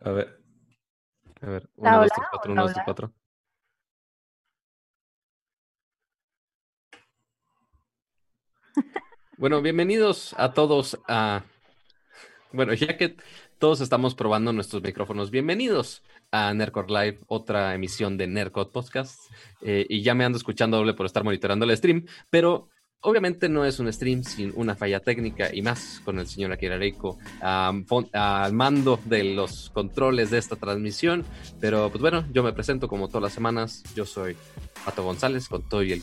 A ver. A ver. Uno, dos, tres, cuatro. Uno, dos, tres, cuatro. Bueno, bienvenidos a todos a. Bueno, ya que todos estamos probando nuestros micrófonos, bienvenidos a Nercor Live, otra emisión de Nercor Podcast. Eh, y ya me ando escuchando doble por estar monitoreando el stream, pero Obviamente no es un stream sin una falla técnica y más con el señor Akira Reiko al mando de los controles de esta transmisión. Pero pues bueno, yo me presento como todas las semanas. Yo soy Pato González con todo y el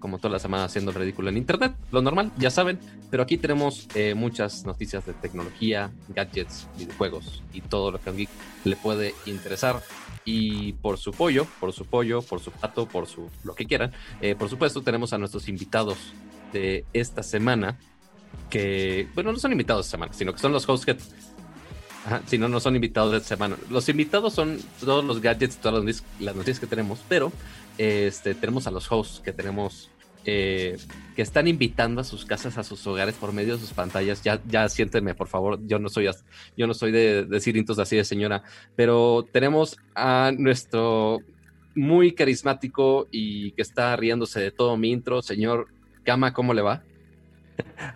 como todas las semanas haciendo el ridículo en internet, lo normal, ya saben, pero aquí tenemos eh, muchas noticias de tecnología, gadgets, videojuegos y todo lo que a un geek le puede interesar. Y por su pollo, por su pollo, por su pato, por su lo que quieran, eh, por supuesto tenemos a nuestros invitados de esta semana, que, bueno, no son invitados de semana, sino que son los hosts que si no, no son invitados de semana. Los invitados son todos los gadgets todas las noticias que tenemos, pero este, tenemos a los hosts que tenemos eh, que están invitando a sus casas, a sus hogares por medio de sus pantallas. Ya, ya siénteme, por favor. Yo no soy, yo no soy de decir intos así de señora, pero tenemos a nuestro muy carismático y que está riéndose de todo mi intro, señor Kama, ¿cómo le va?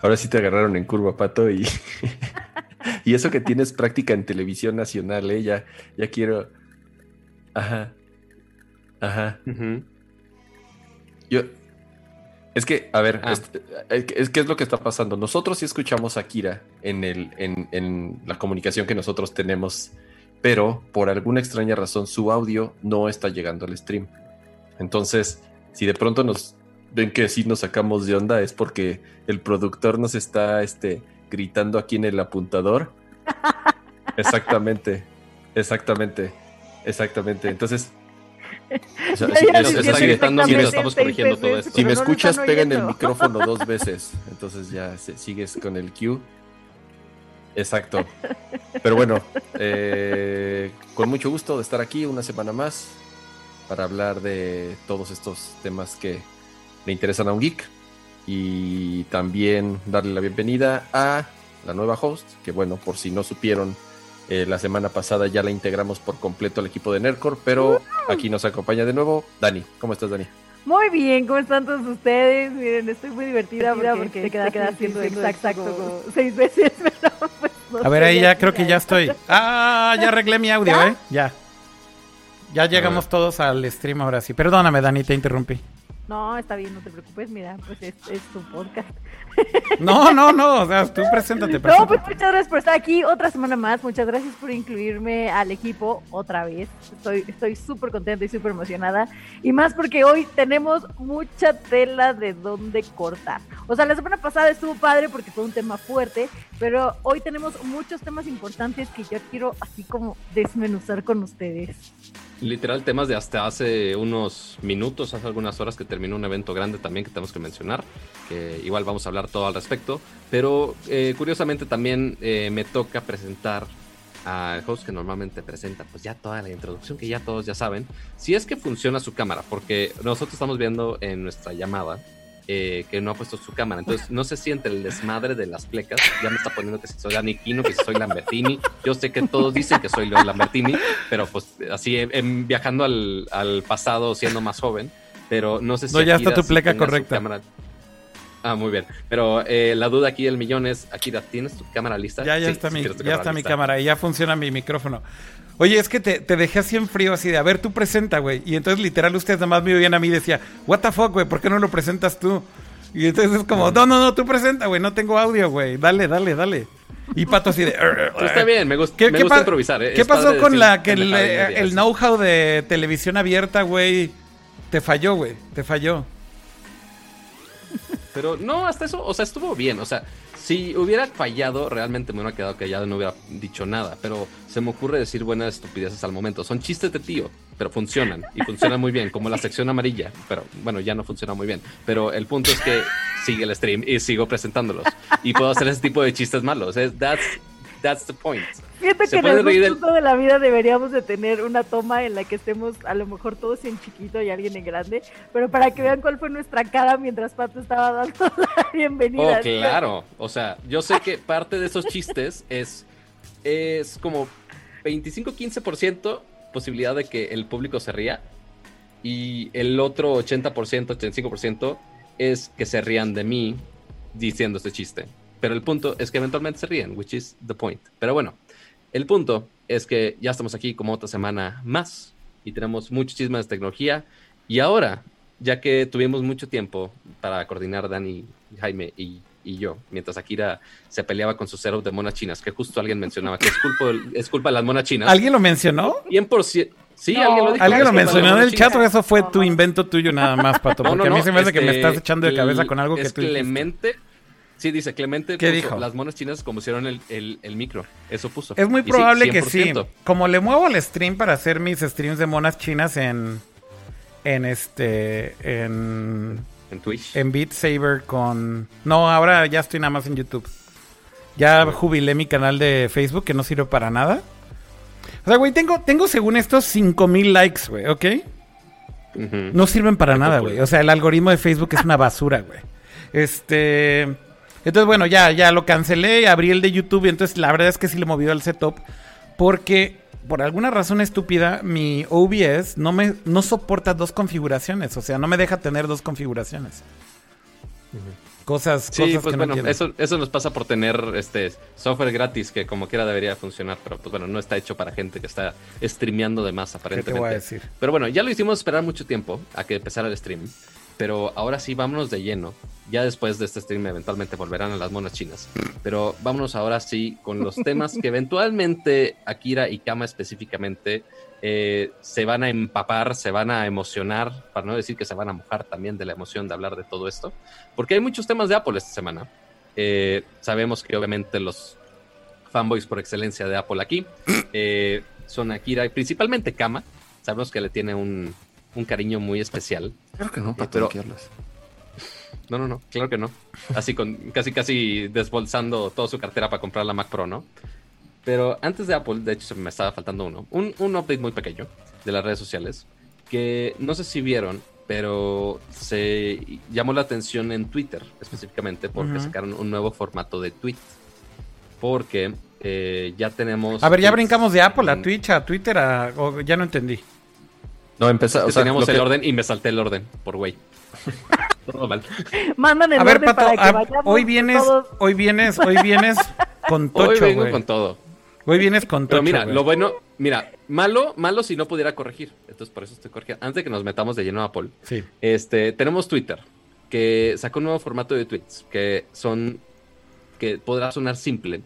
Ahora sí te agarraron en curva, Pato, y, y eso que tienes práctica en televisión nacional, ¿eh? Ya, ya quiero... Ajá. Ajá. Yo, es que, a ver, ah. eh, es, que es lo que está pasando. Nosotros sí escuchamos a Kira en, el, en, la comunicación que nosotros tenemos, pero por alguna extraña razón su audio no está llegando al stream. Entonces, si de pronto nos ven que sí nos sacamos de onda, es porque el productor nos está este, gritando aquí en el apuntador. exactamente, exactamente, exactamente. Entonces, si, me escuchas, pega en el micrófono dos veces. Entonces ya sigues con el cue. Exacto. Pero bueno, eh, con mucho gusto de estar aquí una semana más para hablar de todos estos temas que le interesan a un geek y también darle la bienvenida a la nueva host, que bueno, por si no supieron, eh, la semana pasada ya la integramos por completo al equipo de Nercor, pero aquí nos acompaña de nuevo Dani. ¿Cómo estás, Dani? Muy bien, ¿cómo están todos ustedes? Miren, estoy muy divertida porque, porque te queda, queda haciendo exacto, como seis veces, pues, A ver, ahí ya creo que ya estoy. Ah, ya arreglé mi audio, ¿eh? Ya. Ya llegamos todos al stream ahora sí. Perdóname, Dani, te interrumpí. No, está bien, no te preocupes, mira, pues es, es tu podcast. No, no, no, o sea, tú preséntate, preséntate. No, pues muchas gracias por estar aquí otra semana más, muchas gracias por incluirme al equipo otra vez. Estoy estoy súper contenta y súper emocionada. Y más porque hoy tenemos mucha tela de dónde cortar. O sea, la semana pasada estuvo padre porque fue un tema fuerte, pero hoy tenemos muchos temas importantes que yo quiero así como desmenuzar con ustedes. Literal, temas de hasta hace unos minutos, hace algunas horas que terminó un evento grande también que tenemos que mencionar, que igual vamos a hablar todo al respecto, pero eh, curiosamente también eh, me toca presentar al host que normalmente presenta, pues ya toda la introducción que ya todos ya saben, si es que funciona su cámara, porque nosotros estamos viendo en nuestra llamada eh, que no ha puesto su cámara. Entonces, no se siente el desmadre de las plecas. Ya me está poniendo que si soy Dani Quino, que si soy Lambertini. Yo sé que todos dicen que soy León Lambertini, pero pues así viajando al, al, pasado siendo más joven. Pero no sé si. No, ya está tu pleca correcta. Ah, muy bien. Pero eh, la duda aquí del millón es, Akira, ¿tienes tu cámara lista? Ya, ya está, mi, ya está mi cámara y ya funciona mi micrófono. Oye, es que te, dejé así en frío, así de, a ver, tú presenta, güey. Y entonces literal ustedes nada más me oían a mí y decía, what the fuck, güey, ¿por qué no lo presentas tú? Y entonces es como, no, no, no, tú presenta, güey, no tengo audio, güey. Dale, dale, dale. Y Pato así de... está bien, me, gusta, me gusta improvisar. ¿Qué pasó con la que el, el know-how de televisión abierta, güey? Te falló, güey, te falló. Pero no, hasta eso, o sea, estuvo bien. O sea, si hubiera fallado, realmente me hubiera quedado callado y no hubiera dicho nada. Pero se me ocurre decir buenas estupideces al momento. Son chistes de tío, pero funcionan. Y funcionan muy bien, como la sección amarilla. Pero bueno, ya no funciona muy bien. Pero el punto es que sigue el stream y sigo presentándolos. Y puedo hacer ese tipo de chistes malos. That's, that's the point. Siento que en algún punto de la vida deberíamos de tener una toma en la que estemos a lo mejor todos en chiquito y alguien en grande, pero para que vean cuál fue nuestra cara mientras Pato estaba dando la bienvenida. Oh, claro. O sea, yo sé que parte de esos chistes es, es como 25-15% posibilidad de que el público se ría y el otro 80%, 85% es que se rían de mí diciendo este chiste. Pero el punto es que eventualmente se ríen, which is the point. Pero bueno, el punto es que ya estamos aquí como otra semana más y tenemos muchos chismes de tecnología. Y ahora, ya que tuvimos mucho tiempo para coordinar Dani, Jaime y, yo, mientras Akira se peleaba con su setup de monas chinas, que justo alguien mencionaba que es culpa, es culpa de las monas chinas. ¿Alguien lo mencionó? 100%. Sí, alguien lo dijo. Alguien lo mencionó en el chat o eso fue tu invento tuyo nada más, Pato. Porque a mí se me hace que me este, estás echando de cabeza con algo que es tú Clemente, Sí, dice Clemente. ¿Qué dijo? Las monas chinas como hicieron el, el, micro. Eso puso. Es muy probable que sí. Como le muevo el stream para hacer mis streams de monas chinas en. En este. En. En Twitch. En Beat Saber con. No, ahora ya estoy nada más en YouTube. Ya jubilé mi canal de Facebook que no sirve para nada. O sea, güey, tengo, tengo según estos 5000 likes, güey, ¿ok? No sirven para nada, güey. O sea, el algoritmo de Facebook es una basura, güey. Este. Entonces, bueno, ya, ya lo cancelé, abrí el de YouTube y entonces la verdad es que sí le movió al setup porque por alguna razón estúpida mi OBS no me no soporta dos configuraciones, o sea, no me deja tener dos configuraciones. Cosas, sí, pues bueno, eso, eso nos pasa por tener este software gratis que como quiera debería funcionar, pero pues bueno, no está hecho para gente que está streameando de más aparentemente. ¿Qué te voy a decir? Pero bueno, ya lo hicimos esperar mucho tiempo a que empezara el stream, pero ahora sí vámonos de lleno. Ya después de este stream eventualmente volverán a las monas chinas, pero vámonos ahora sí con los temas que eventualmente Akira y Kama específicamente eh, se van a empapar, se van a emocionar, para no decir que se van a mojar también de la emoción de hablar de todo esto, porque hay muchos temas de Apple esta semana. Eh, sabemos que obviamente los fanboys por excelencia de Apple aquí eh, son Akira y principalmente Kama. Sabemos que le tiene un, cariño muy especial. Claro que no, para pero... No, no, no, claro que no. Así con casi casi desbolsando toda su cartera para comprar la Mac Pro, ¿no? Pero antes de Apple, de hecho, me estaba faltando uno. Un, update muy pequeño de las redes sociales. Que no sé si vieron, pero se llamó la atención en Twitter específicamente porque sacaron un nuevo formato de tweet. Porque eh, ya tenemos. A ver, ya brincamos de Apple a Twitch, a Twitter, a. ya no entendí. No, empezamos. teníamos el orden y me salté el orden, por güey. Todo mal. Mandan el a ver, Pato, hoy vienes, hoy vienes, hoy vienes con tocho, Hoy vengo con todo. Hoy vienes con todo. Pero mira, lo bueno, mira, malo, malo si no pudiera corregir. Entonces por eso estoy corrigiendo. Antes de que nos metamos de lleno a Apple. Sí. Este, tenemos Twitter, que sacó un nuevo formato de tweets, que son, que podrá sonar simple,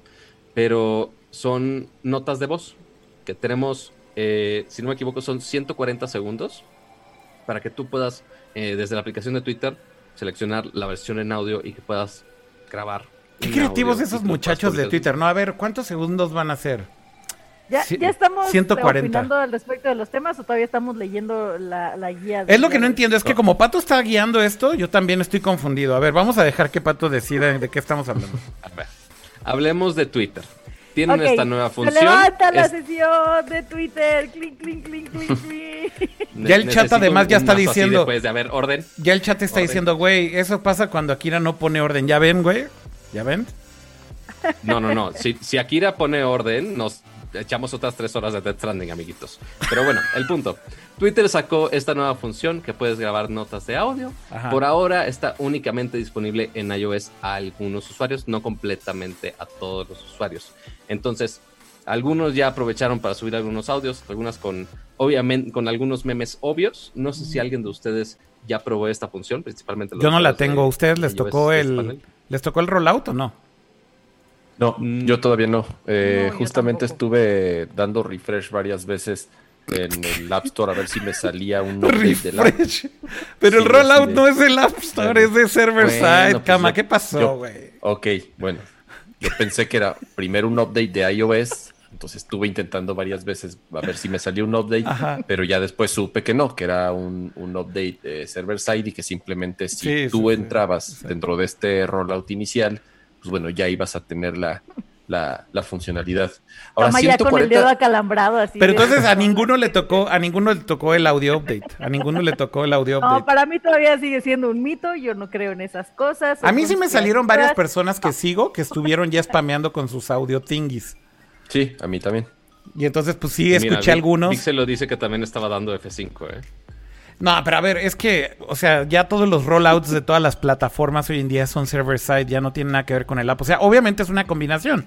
pero son notas de voz, que tenemos, eh, si no me equivoco, son 140 segundos para que tú puedas, eh, desde la aplicación de Twitter, seleccionar la versión en audio y que puedas grabar Qué creativos esos muchachos de Twitter, ¿no? A ver, ¿cuántos segundos van a ser? ¿Ya, ¿Ya, estamos 140. opinando al respecto de los temas o todavía estamos leyendo la, guía? es lo que no entiendo, es que como Pato está guiando esto, yo también estoy confundido. A ver, vamos a dejar que Pato decida de qué estamos hablando. A ver, hablemos de Twitter. Tienen esta nueva función. Se levanta la sesión de Twitter. Clink, clink, clink, clink, clink. ya el chat además ya está diciendo. Después de haber orden. Ya el chat está diciendo, güey, eso pasa cuando Akira no pone orden. ¿Ya ven, güey? ¿Ya ven? No, no, no. Si, si Akira pone orden, nos echamos otras tres horas de Death Stranding, amiguitos. Pero bueno, el punto. Twitter sacó esta nueva función que puedes grabar notas de audio. Por ahora está únicamente disponible en iOS a algunos usuarios, no completamente a todos los usuarios. Entonces, algunos ya aprovecharon para subir algunos audios, algunas con obviamente con algunos memes obvios. No sé si alguien de ustedes ya probó esta función, principalmente los Yo no la tengo. ¿Ustedes les tocó el les tocó el rollout o no? No, mm. yo todavía no. Eh, justamente estuve dando refresh varias veces en el App Store a ver si me salía un update del app. Pero el rollout no es el App Store, es de server side. Pues Cama, ¿qué pasó, güey? Ok, bueno. Yo pensé que era primero un update de iOS, entonces estuve intentando varias veces a ver si me salía un update, pero ya después supe que no, que era un, update de server side y que simplemente si tú entrabas dentro de este rollout inicial, pues bueno, ya ibas a tener la, la, funcionalidad. Ahora, Toma ya con el dedo acalambrado así. Pero entonces a ninguno le tocó, a ninguno le tocó el audio update. A ninguno le tocó el audio update. No, para mí todavía sigue siendo un mito. Yo no creo en esas cosas. A mí sí me salieron varias personas que sigo que estuvieron ya spameando con sus audio thingies. Sí, a mí también. Y entonces, pues sí, escuché algunos. se lo dice que también estaba dando F5, ¿eh? No, pero a ver, es que, o sea, ya todos los rollouts de todas las plataformas hoy en día son server-side, ya no tienen nada que ver con el app. O sea, obviamente es una combinación.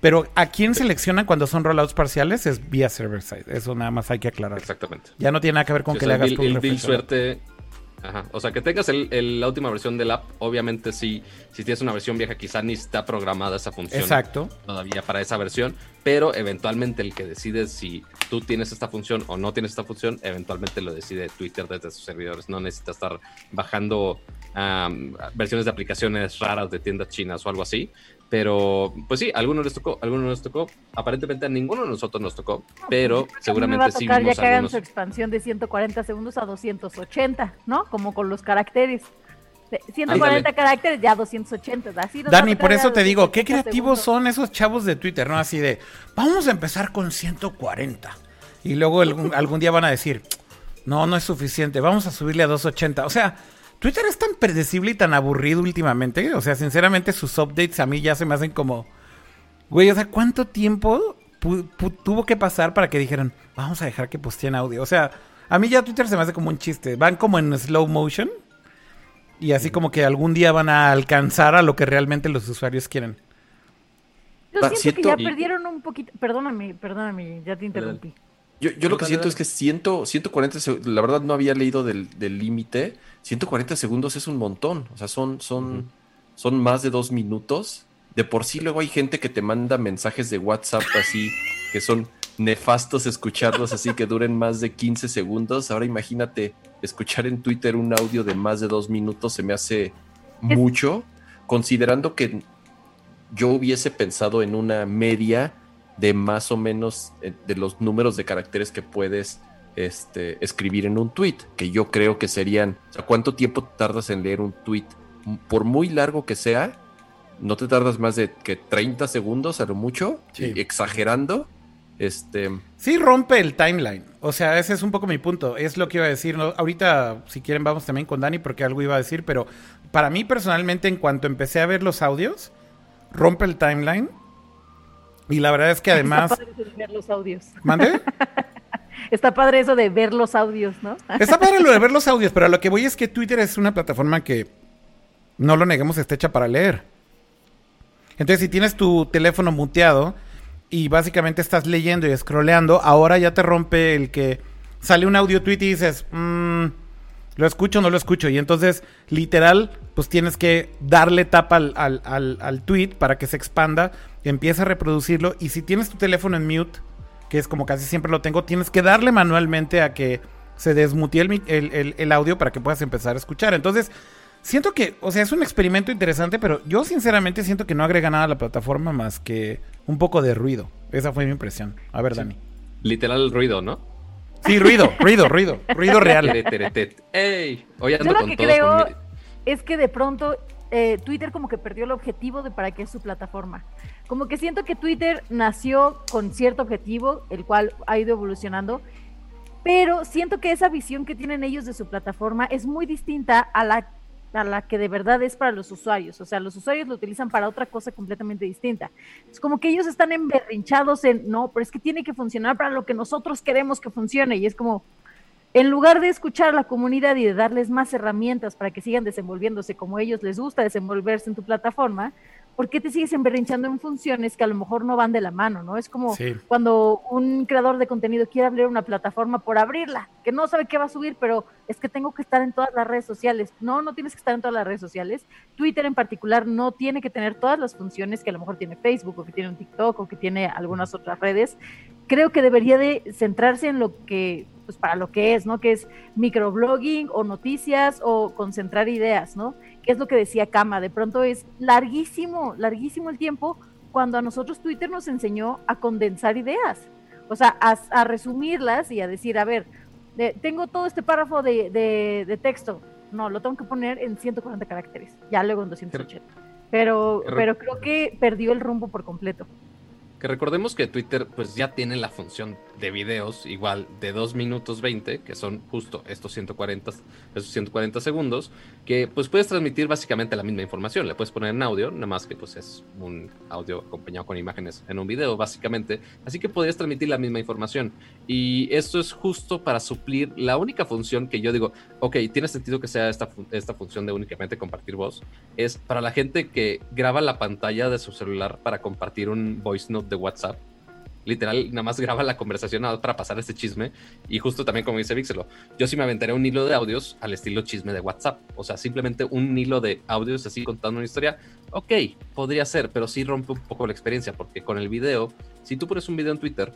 Pero a quién seleccionan cuando son rollouts parciales es vía server-side. Eso nada más hay que aclarar. Exactamente. Ya no tiene nada que ver con que le hagas el, el suerte Ajá. O sea, que tengas el, la última versión del app, obviamente sí, si tienes una versión vieja quizá ni está programada esa función Exacto. todavía para esa versión, pero eventualmente el que decide si tú tienes esta función o no tienes esta función, eventualmente lo decide Twitter desde sus servidores. No necesita estar bajando versiones de aplicaciones raras de tiendas chinas o algo así. Pero, pues sí, a algunos les tocó, a algunos les tocó. Aparentemente a ninguno de nosotros nos tocó, pero seguramente me sí ya que hagan su expansión de 140 segundos a 280, ¿no? Como con los caracteres. 140 caracteres, ya 280. Así Dani, por eso te digo, qué creativos son esos chavos de Twitter, ¿no? Así de, vamos a empezar con 140. Y luego algún, algún día van a decir, no, no es suficiente, vamos a subirle a 280. O sea, Twitter es tan predecible y tan aburrido últimamente. O sea, sinceramente, sus updates a mí ya se me hacen como. Güey, o sea, ¿cuánto tiempo tuvo que pasar para que dijeran, vamos a dejar que posteen audio? O sea, a mí ya Twitter se me hace como un chiste. Van como en slow motion. Y así como que algún día van a alcanzar a lo que realmente los usuarios quieren. Yo siento que ya perdieron un poquito. Perdóname, perdóname, ya te interrumpí. Yo, yo lo que siento es que 100, 140 la verdad no había leído del límite. 140 segundos es un montón. O sea, son, son, son más de dos minutos. De por sí luego hay gente que te manda mensajes de WhatsApp así, que son nefastos escucharlos así, que duren más de 15 segundos. Ahora imagínate escuchar en Twitter un audio de más de dos minutos, se me hace mucho, considerando que yo hubiese pensado en una media de más o menos eh, de los números de caracteres que puedes este, escribir en un tweet, que yo creo que serían, o sea, ¿cuánto tiempo tardas en leer un tweet? Por muy largo que sea, no te tardas más de que 30 segundos a lo mucho, exagerando. Este... Sí rompe el timeline. O sea, ese es un poco mi punto. Es lo que iba a decir. Ahorita, si quieren, vamos también con Dani porque algo iba a decir, pero para mí personalmente, en cuanto empecé a ver los audios, rompe el timeline y la verdad es que además. Está padre ver los audios. ¿Mande? Está padre eso de ver los audios, ¿no? Está padre lo de ver los audios, pero a lo que voy es que Twitter es una plataforma que, no lo neguemos, está hecha para leer. Entonces, si tienes tu teléfono muteado y básicamente estás leyendo y scrolleando, ahora ya te rompe el que sale un audio tweet y dices, mmm, lo escucho o no lo escucho. Y entonces, literal, pues tienes que darle tapa al, al, al, tweet para que se expanda, empieza a reproducirlo. Y si tienes tu teléfono en mute, que es como casi siempre lo tengo, tienes que darle manualmente a que se desmutee el, el, audio para que puedas empezar a escuchar. Entonces, siento que, o sea, es un experimento interesante, pero yo sinceramente siento que no agrega nada a la plataforma más que un poco de ruido. Esa fue mi impresión. A ver, Dani. Literal ruido, ¿no? Sí, ruido, ruido, ruido, ruido real. Ey, hoy ando Yo lo que creo es que de pronto eh, Twitter como que perdió el objetivo de para qué es su plataforma. Como que siento que Twitter nació con cierto objetivo, el cual ha ido evolucionando, pero siento que esa visión que tienen ellos de su plataforma es muy distinta a la a la que de verdad es para los usuarios. O sea, los usuarios lo utilizan para otra cosa completamente distinta. Es como que ellos están emberrinchados en, no, pero es que tiene que funcionar para lo que nosotros queremos que funcione. Y es como, en lugar de escuchar a la comunidad y de darles más herramientas para que sigan desenvolviéndose como ellos les gusta desenvolverse en tu plataforma, ¿por qué te sigues emberrinchando en funciones que a lo mejor no van de la mano, ¿no? Es como cuando un creador de contenido quiere abrir una plataforma por abrirla, que no sabe qué va a subir, pero es que tengo que estar en todas las redes sociales. No, no tienes que estar en todas las redes sociales. Twitter en particular no tiene que tener todas las funciones que a lo mejor tiene Facebook o que tiene un TikTok o que tiene algunas otras redes. Creo que debería de centrarse en lo que pues para lo que es, ¿no? Que es microblogging o noticias o concentrar ideas, ¿no? Que es lo que decía Kama, de pronto es larguísimo, larguísimo el tiempo cuando a nosotros Twitter nos enseñó a condensar ideas, o sea, a, resumirlas y a decir, a ver, tengo todo este párrafo de, de, texto, no, lo tengo que poner en 140 caracteres, ya luego en 280. Pero, pero creo que perdió el rumbo por completo. Que recordemos que Twitter pues ya tiene la función de videos igual de 2 minutos 20, que son justo estos 140, esos 140 segundos, que pues puedes transmitir básicamente la misma información. Le puedes poner en audio, nada más que pues es un audio acompañado con imágenes en un video básicamente. Así que podrías transmitir la misma información. Y esto es justo para suplir la única función que yo digo, ok, tiene sentido que sea esta, esta función de únicamente compartir voz, es para la gente que graba la pantalla de su celular para compartir un voice note de WhatsApp. Literal, nada más graba la conversación para pasar este chisme. Y justo también, como dice Vixelo, yo sí me aventaré un hilo de audios al estilo chisme de WhatsApp. O sea, simplemente un hilo de audios así contando una historia. Ok, podría ser, pero sí rompe un poco la experiencia. Porque con el video, si tú pones un video en Twitter,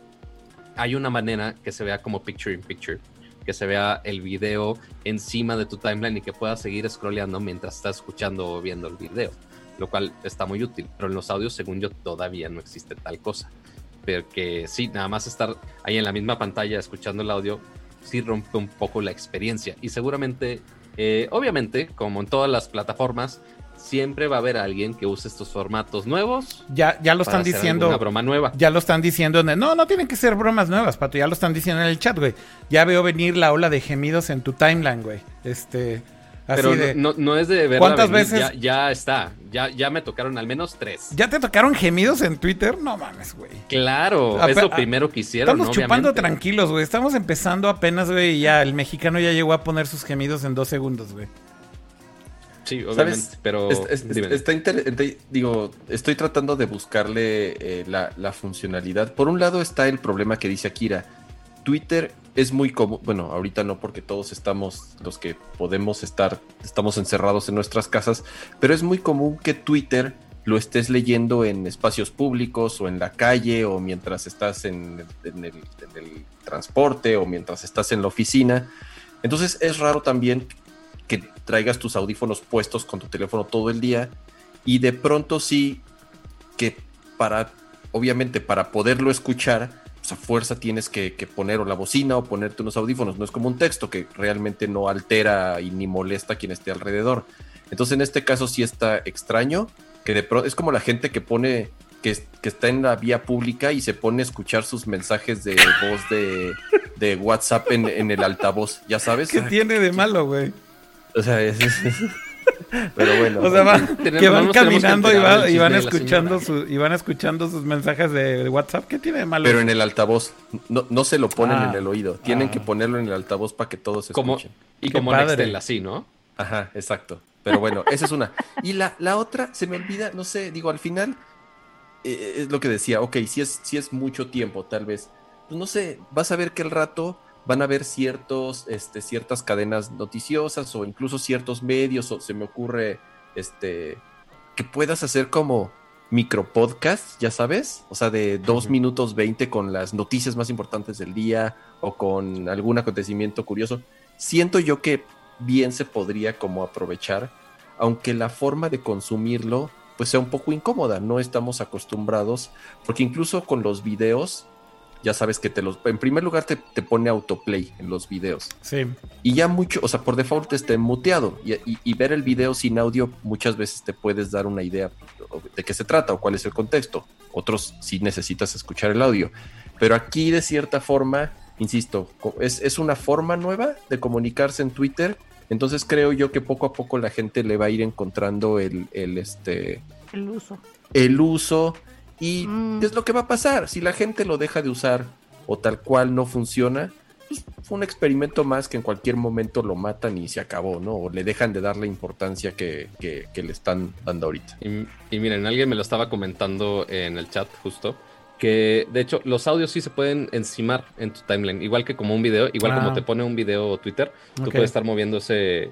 hay una manera que se vea como picture in picture. Que se vea el video encima de tu timeline y que puedas seguir scrolleando mientras estás escuchando o viendo el video lo cual está muy útil, pero en los audios, según yo, todavía no existe tal cosa. Pero que sí, nada más estar ahí en la misma pantalla escuchando el audio, sí rompe un poco la experiencia. Y seguramente, eh, obviamente, como en todas las plataformas, siempre va a haber alguien que use estos formatos nuevos. Ya, ya lo están diciendo. Una broma nueva. Ya lo están diciendo. no, no tienen que ser bromas nuevas, Pato. Ya lo están diciendo en el chat, güey. Ya veo venir la ola de gemidos en tu timeline, güey. Este. Pero no, es de verdad. ¿Cuántas veces? Ya, está. Ya, ya me tocaron al menos tres. ¿Ya te tocaron gemidos en Twitter? No mames, güey. Claro, es lo primero que hicieron. Estamos chupando tranquilos, güey. Estamos empezando apenas, güey. Y ya el mexicano ya llegó a poner sus gemidos en dos segundos, güey. Sí, obviamente, pero está digo, estoy tratando de buscarle eh, la, la, funcionalidad. Por un lado está el problema que dice Akira. Twitter es muy común, bueno, ahorita no porque todos estamos, los que podemos estar, estamos encerrados en nuestras casas, pero es muy común que Twitter lo estés leyendo en espacios públicos o en la calle o mientras estás en, el, transporte o mientras estás en la oficina. Entonces es raro también que traigas tus audífonos puestos con tu teléfono todo el día y de pronto sí que para, obviamente para poderlo escuchar, pues, a fuerza tienes que, poner o la bocina o ponerte unos audífonos. No es como un texto que realmente no altera y ni molesta a quien esté alrededor. Entonces en este caso sí está extraño, que de pronto es como la gente que pone, que, que, está en la vía pública y se pone a escuchar sus mensajes de voz de, WhatsApp en, el altavoz, ya sabes. ¿Qué tiene de malo, güey? O sea, es, pero bueno. O sea, que van caminando y, van escuchando y van escuchando sus mensajes de, WhatsApp. ¿Qué tiene de malo? Pero en el altavoz. No, no se lo ponen en ah. el oído. Tienen que ah. ponerlo en el altavoz para que todos escuchen. y como Nextel, así, ¿no? Ajá, exacto. Pero bueno, esa es una. Y la, la otra, se me olvida, no sé, digo, al final eh, es lo que decía, ok, si es, si es mucho tiempo, tal vez. Pues no sé, vas a ver que el rato van a haber ciertos, este, ciertas cadenas noticiosas o incluso ciertos medios, o se me ocurre este, que puedas hacer como micropodcast, ya sabes, o sea, de dos minutos 20 con las noticias más importantes del día o con algún acontecimiento curioso. Siento yo que bien se podría como aprovechar, aunque la forma de consumirlo pues sea un poco incómoda, no estamos acostumbrados, porque incluso con los videos ya sabes que te los. En primer lugar, te, pone autoplay en los videos. Sí. Y ya mucho, o sea, por default esté muteado. Y, ver el video sin audio muchas veces te puedes dar una idea de qué se trata o cuál es el contexto. Otros sí necesitas escuchar el audio. Pero aquí, de cierta forma, insisto, es, es una forma nueva de comunicarse en Twitter. Entonces creo yo que poco a poco la gente le va a ir encontrando el, el este. El uso. El uso ¿Y mm. es lo que va a pasar? Si la gente lo deja de usar o tal cual no funciona, pues fue un experimento más que en cualquier momento lo matan y se acabó, ¿no? O le dejan de dar la importancia que, le están dando ahorita. Y, miren, alguien me lo estaba comentando en el chat justo, que de hecho los audios sí se pueden encimar en tu timeline, igual que como un video, igual como ah. te pone un video Twitter, tú puedes estar moviendo ese,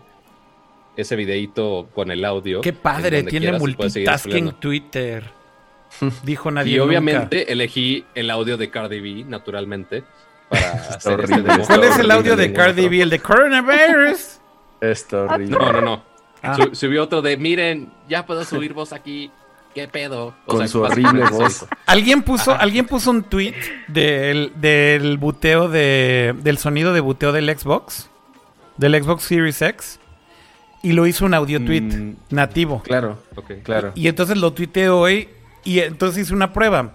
ese videito con el audio. Qué padre, tiene multitasking Twitter. Dijo nadie. Y obviamente elegí el audio de Cardi B, naturalmente. Para hacer este ¿Cuál es el audio de Cardi B? El de coronavirus. Está horrible. No, no, no. Ah. Subió otro de, miren, ya puedo subir voz aquí. ¿Qué pedo? Con su horrible voz. Alguien puso, alguien puso un tweet del, del buteo de, del sonido de buteo del Xbox, del Xbox Series X. y lo hizo un audio tweet mm, nativo. Claro, claro. Y, entonces lo tuiteé hoy y entonces hice una prueba.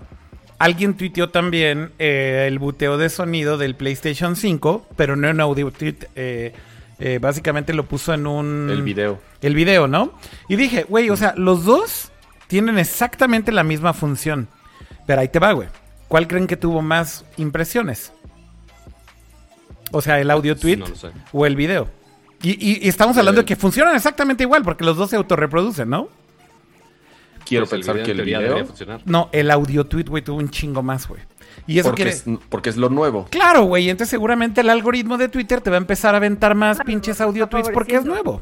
Alguien tuiteó también eh, el buteo de sonido del PlayStation 5, pero no en audio tweet. Eh, eh, básicamente lo puso en un... El video. El video, ¿no? Y dije, güey, o sea, los dos tienen exactamente la misma función. Pero ahí te va, güey. ¿Cuál creen que tuvo más impresiones? O sea, el audio tweet o el video. Y, estamos hablando de que funcionan exactamente igual, porque los dos se autorreproducen, ¿no? Quiero pues pensar que el video... Funcionar. No, el audio tweet, güey, tuvo un chingo más, güey. Y eso porque, es, porque es lo nuevo. Claro, güey. Entonces seguramente el algoritmo de Twitter te va a empezar a aventar más pinches audio tweets porque es nuevo.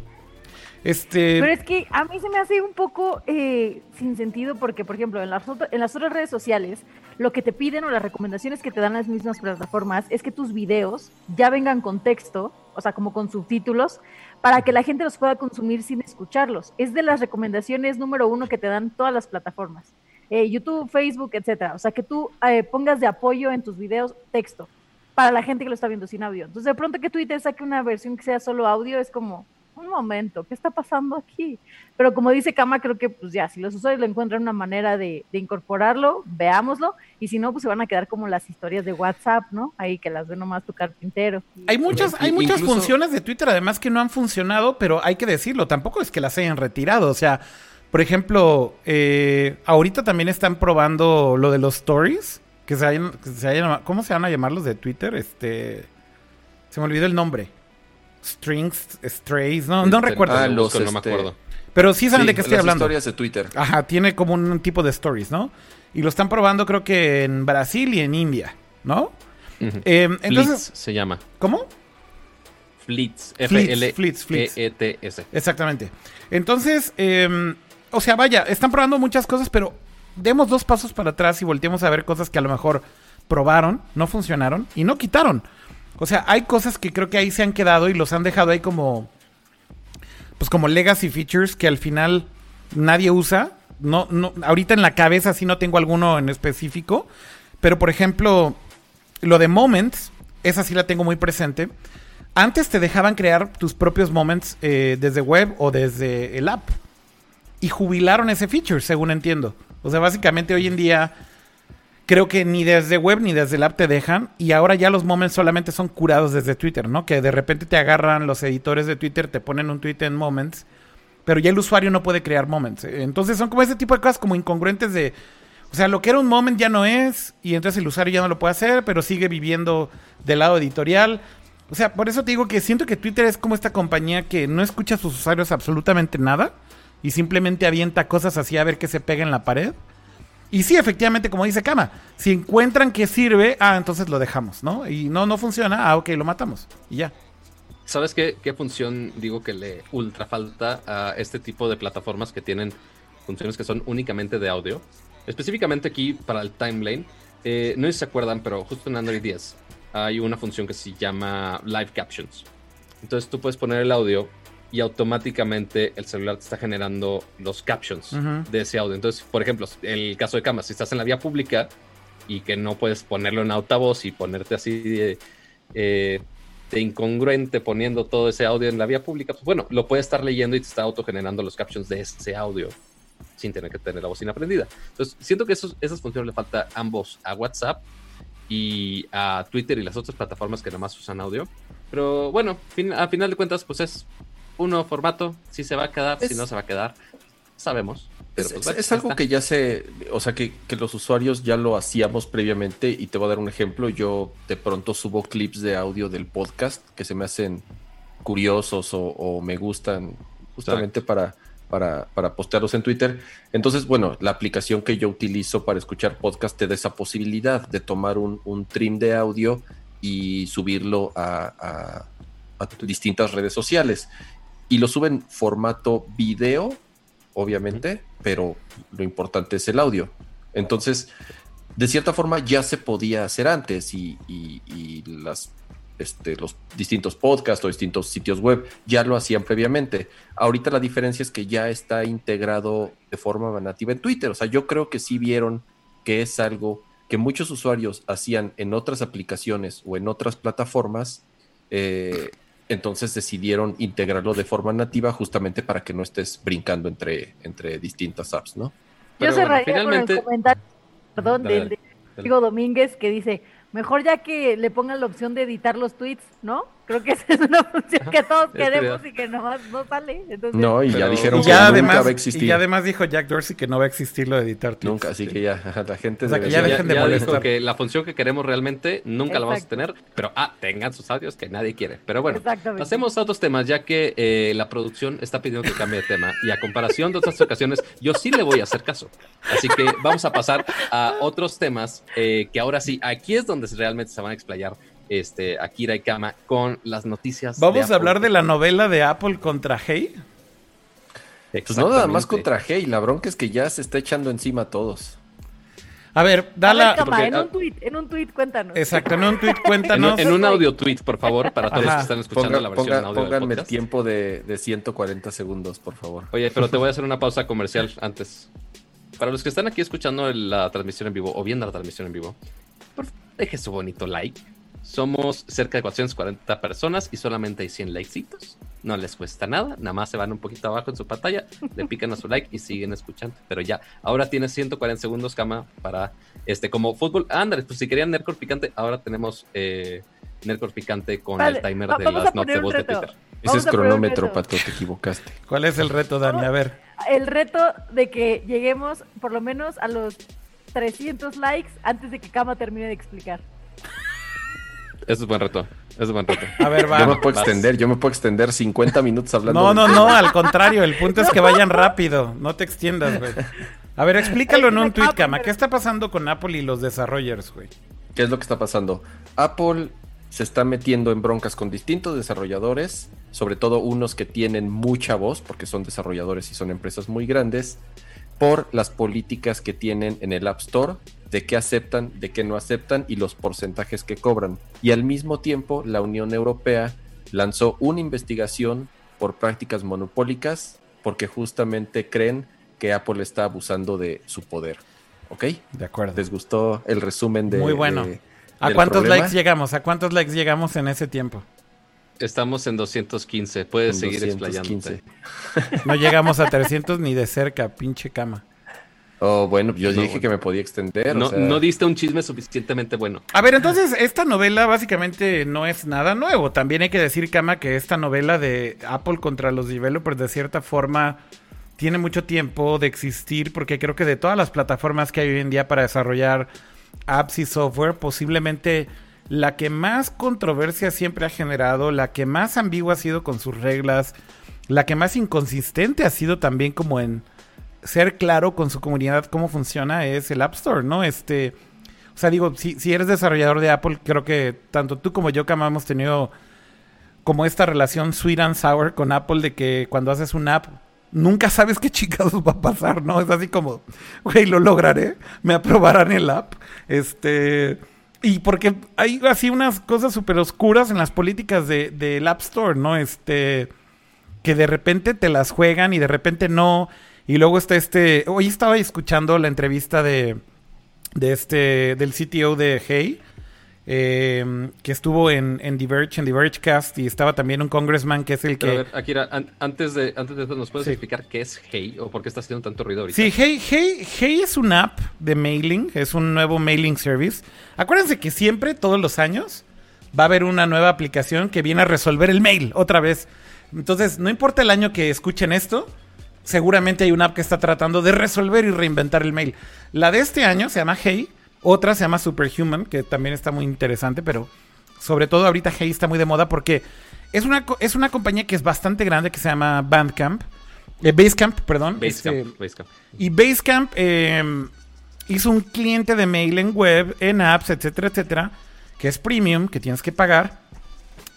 Este... Pero es que a mí se me hace un poco eh, sin sentido porque, por ejemplo, en las, en las otras redes sociales, lo que te piden o las recomendaciones que te dan las mismas plataformas es que tus videos ya vengan con texto, o sea, como con subtítulos, para que la gente los pueda consumir sin escucharlos. Es de las recomendaciones número uno que te dan todas las plataformas. Eh, YouTube, Facebook, etcétera. O sea, que tú eh, pongas de apoyo en tus videos texto para la gente que lo está viendo sin audio. Entonces, de pronto que Twitter saque una versión que sea solo audio, es como, un momento, ¿qué está pasando aquí? Pero como dice Kama, creo que pues ya, si los usuarios lo encuentran una manera de, incorporarlo, veámoslo, y si no, pues se van a quedar como las historias de WhatsApp, ¿no? Ahí que las ve nomás tu carpintero. Hay muchas, hay muchas funciones de Twitter además que no han funcionado, pero hay que decirlo, tampoco es que las hayan retirado, o sea, por ejemplo, eh, ahorita también están probando lo de los stories, que se, hayan, que se hayan, ¿cómo se van a llamar los de Twitter? Este, se me olvidó el nombre. Strings, Strays, no, no recuerdo. Ah, los, no me este, acuerdo. Pero sí saben de qué estoy hablando. historias de Twitter. Ajá, tiene como un tipo de stories, ¿no? Y lo están probando creo que en Brasil y en India, ¿no? Em, entonces, se llama. ¿Cómo? Fleets. F-L-E-T-S. E Exactamente. Entonces, em, o sea, vaya, están probando muchas cosas, pero demos dos pasos para atrás y volteemos a ver cosas que a lo mejor probaron, no funcionaron y no quitaron. O sea, hay cosas que creo que ahí se han quedado y los han dejado ahí como. Pues como legacy features que al final nadie usa. No, no, ahorita en la cabeza sí no tengo alguno en específico. Pero por ejemplo, lo de moments, esa sí la tengo muy presente. Antes te dejaban crear tus propios moments eh, desde web o desde el app. Y jubilaron ese feature, según entiendo. O sea, básicamente hoy en día creo que ni desde web ni desde el app te dejan y ahora ya los moments solamente son curados desde Twitter, ¿no? Que de repente te agarran los editores de Twitter, te ponen un tweet en moments, pero ya el usuario no puede crear moments. Entonces son como ese tipo de cosas como incongruentes de, o sea, lo que era un moment ya no es y entonces el usuario ya no lo puede hacer, pero sigue viviendo del lado editorial. O sea, por eso te digo que siento que Twitter es como esta compañía que no escucha a sus usuarios absolutamente nada y simplemente avienta cosas así a ver qué se pega en la pared. Y sí, efectivamente, como dice Kama, si encuentran que sirve, ah, entonces lo dejamos, ¿no? Y no, no funciona, ah, ok, lo matamos. Y ya. ¿Sabes qué, qué función digo que le ultra falta a este tipo de plataformas que tienen funciones que son únicamente de audio? Específicamente aquí para el timeline. Eh, no sé si se acuerdan, pero justo en Android 10 hay una función que se llama Live Captions. Entonces tú puedes poner el audio y automáticamente el celular te está generando los captions de ese audio. Entonces, por ejemplo, el caso de Cama, si estás en la vía pública y que no puedes ponerlo en altavoz y ponerte así de, eh, incongruente poniendo todo ese audio en la vía pública, pues bueno, lo puedes estar leyendo y te está autogenerando los captions de ese audio sin tener que tener la bocina prendida. Entonces, siento que esos, esas funciones le falta ambos a WhatsApp y a Twitter y las otras plataformas que nada más usan audio. Pero bueno, a final de cuentas, pues es un nuevo formato, si se va a quedar, si no se va a quedar, sabemos. Pero es, pues, algo que ya se, o sea, que, los usuarios ya lo hacíamos previamente y te voy a dar un ejemplo. Yo de pronto subo clips de audio del podcast que se me hacen curiosos o, me gustan justamente para, para, para, postearlos en Twitter. Entonces, bueno, la aplicación que yo utilizo para escuchar podcast te da esa posibilidad de tomar un, un trim de audio y subirlo a, a, a distintas redes sociales y lo suben formato video, obviamente, pero lo importante es el audio. Entonces, de cierta forma ya se podía hacer antes y, las, este, los distintos podcasts o distintos sitios web ya lo hacían previamente. Ahorita la diferencia es que ya está integrado de forma nativa en Twitter. O sea, yo creo que sí vieron que es algo que muchos usuarios hacían en otras aplicaciones o en otras plataformas. Eh, entonces decidieron integrarlo de forma nativa justamente para que no estés brincando entre, entre distintas apps, ¿no? Yo Pero bueno, cerraría finalmente- con el comentario, perdón, Dale, del de Diego Domínguez que dice, mejor ya que le pongan la opción de editar los tweets, ¿no? Creo que esa es una función que todos queremos y que nomás no sale. Entonces, No, y ya dijeron Y que ya, nunca además, va a existir. y ya además dijo Jack Dorsey que no va a existir lo de editar tweets. Nunca, así que ya ajá, la gente O sea, que ya dejen de ya molestar. dijo que la función que queremos realmente nunca la vamos a tener, pero ah, tengan sus audios que nadie quiere. Pero bueno, pasemos a otros temas, ya que eh, la producción está pidiendo que cambie de tema y a comparación de otras ocasiones, yo sí le voy a hacer caso. Así que vamos a pasar a otros temas eh, que ahora sí, aquí es donde realmente se van a explayar este, Akira y Kama con las noticias. Vamos de a hablar de la novela de Apple contra Hey. Pues no nada más contra Hey, la bronca es que ya se está echando encima a todos. A ver, da a ver, la... Porque- en ah, un tweet, en un tweet, cuéntanos. Exacto, en un tweet cuéntanos. en un audio tweet, por favor, para todos los que están escuchando Ponga- la versión ponga- en audio del pónganme el podcast. tiempo de, de 140 segundos, por favor. Oye, pero te voy a hacer una pausa comercial antes. Para los que están aquí escuchando la transmisión en vivo o viendo la transmisión en vivo, por favor, deje su bonito like. Somos cerca de 440 personas y solamente hay 100 likecitos. No les cuesta nada, nada más se van un poquito abajo en su pantalla, le pican a su like y siguen escuchando. Pero ya, ahora tienes 140 segundos, cama, para este, como fútbol. Ándale, pues si querían Nerdcore Picante, ahora tenemos eh, Nerdcore Picante con Vale, el timer va- de las notas de voz de. Twitter. Ese es cronómetro. Pato, te equivocaste. ¿Cuál es el reto, Dani? A ver. El reto de que lleguemos por lo menos a los 300 likes antes de que Kama termine de explicar. Eso es buen reto. Eso es buen reto. A ver, va. Yo me puedo vas. extender, yo me puedo extender 50 minutos hablando. No, de- no, no, al contrario, el punto es que vayan rápido, no te extiendas, güey. A ver, explícalo en un tweet, Kama. ¿Qué está pasando con Apple y los desarrollers, güey? ¿Qué es lo que está pasando? Apple se está metiendo en broncas con distintos desarrolladores, sobre todo unos que tienen mucha voz, porque son desarrolladores y son empresas muy grandes, por las políticas que tienen en el App Store, de qué aceptan, de qué no aceptan y los porcentajes que cobran. Y al mismo tiempo, la Unión Europea lanzó una investigación por prácticas monopólicas, porque justamente creen que Apple está abusando de su poder. ¿Ok? De acuerdo. ¿Les gustó el resumen de... Muy bueno. de- ¿A cuántos problema? likes llegamos? ¿A cuántos likes llegamos en ese tiempo? Estamos en 215. Puedes En seguir 215. explayándote. No llegamos a 300 ni de cerca, pinche Kama. Oh, bueno, yo No, dije bueno. que me podía extender. No, o sea, no diste un chisme suficientemente bueno. A ver, entonces, esta novela básicamente no es nada nuevo. También hay que decir, Kama, que esta novela de Apple contra los developers, de cierta forma, tiene mucho tiempo de existir, porque creo que de todas las plataformas que hay hoy en día para desarrollar apps y software, posiblemente la que más controversia siempre ha generado, la que más ambigua ha sido con sus reglas, la que más inconsistente ha sido también como en ser claro con su comunidad cómo funciona es el App Store, ¿no? Este, o sea, digo, si, si eres desarrollador de Apple, creo que tanto tú como yo, Kama, hemos tenido como esta relación sweet and sour con Apple de que cuando haces una app, nunca sabes qué chingados va a pasar, ¿no? Es así como, güey, lo lograré, me aprobarán el app. Este. Y porque hay así unas cosas súper oscuras en las políticas de- del App Store, ¿no? Este. Que de repente te las juegan y de repente no. Y luego está este. Hoy estaba escuchando la entrevista de. De este. Del CTO de Hey. eh, que estuvo en, en Diverge, en Diverge Cast. Y estaba también un congressman que es el Pero a que. ver, Akira, an- antes, de, antes de eso, ¿nos puedes Sí. explicar qué es Hey o por qué está haciendo tanto ruido ahorita? Sí, hey, hey, hey es una app de mailing, es un nuevo mailing service. Acuérdense que siempre, todos los años, va a haber una nueva aplicación que viene a resolver el mail otra vez. Entonces, no importa el año que escuchen esto, seguramente hay una app que está tratando de resolver y reinventar el mail. La de este año se llama Hey, otra se llama Superhuman, que también está muy interesante, pero sobre todo ahorita Hey está muy de moda porque es una, es una compañía que es bastante grande que se llama Bandcamp. Eh, Basecamp, perdón. Basecamp, Este, Basecamp. y Basecamp eh, hizo un cliente de mail en web, en apps, etcétera, etcétera, que es premium, que tienes que pagar.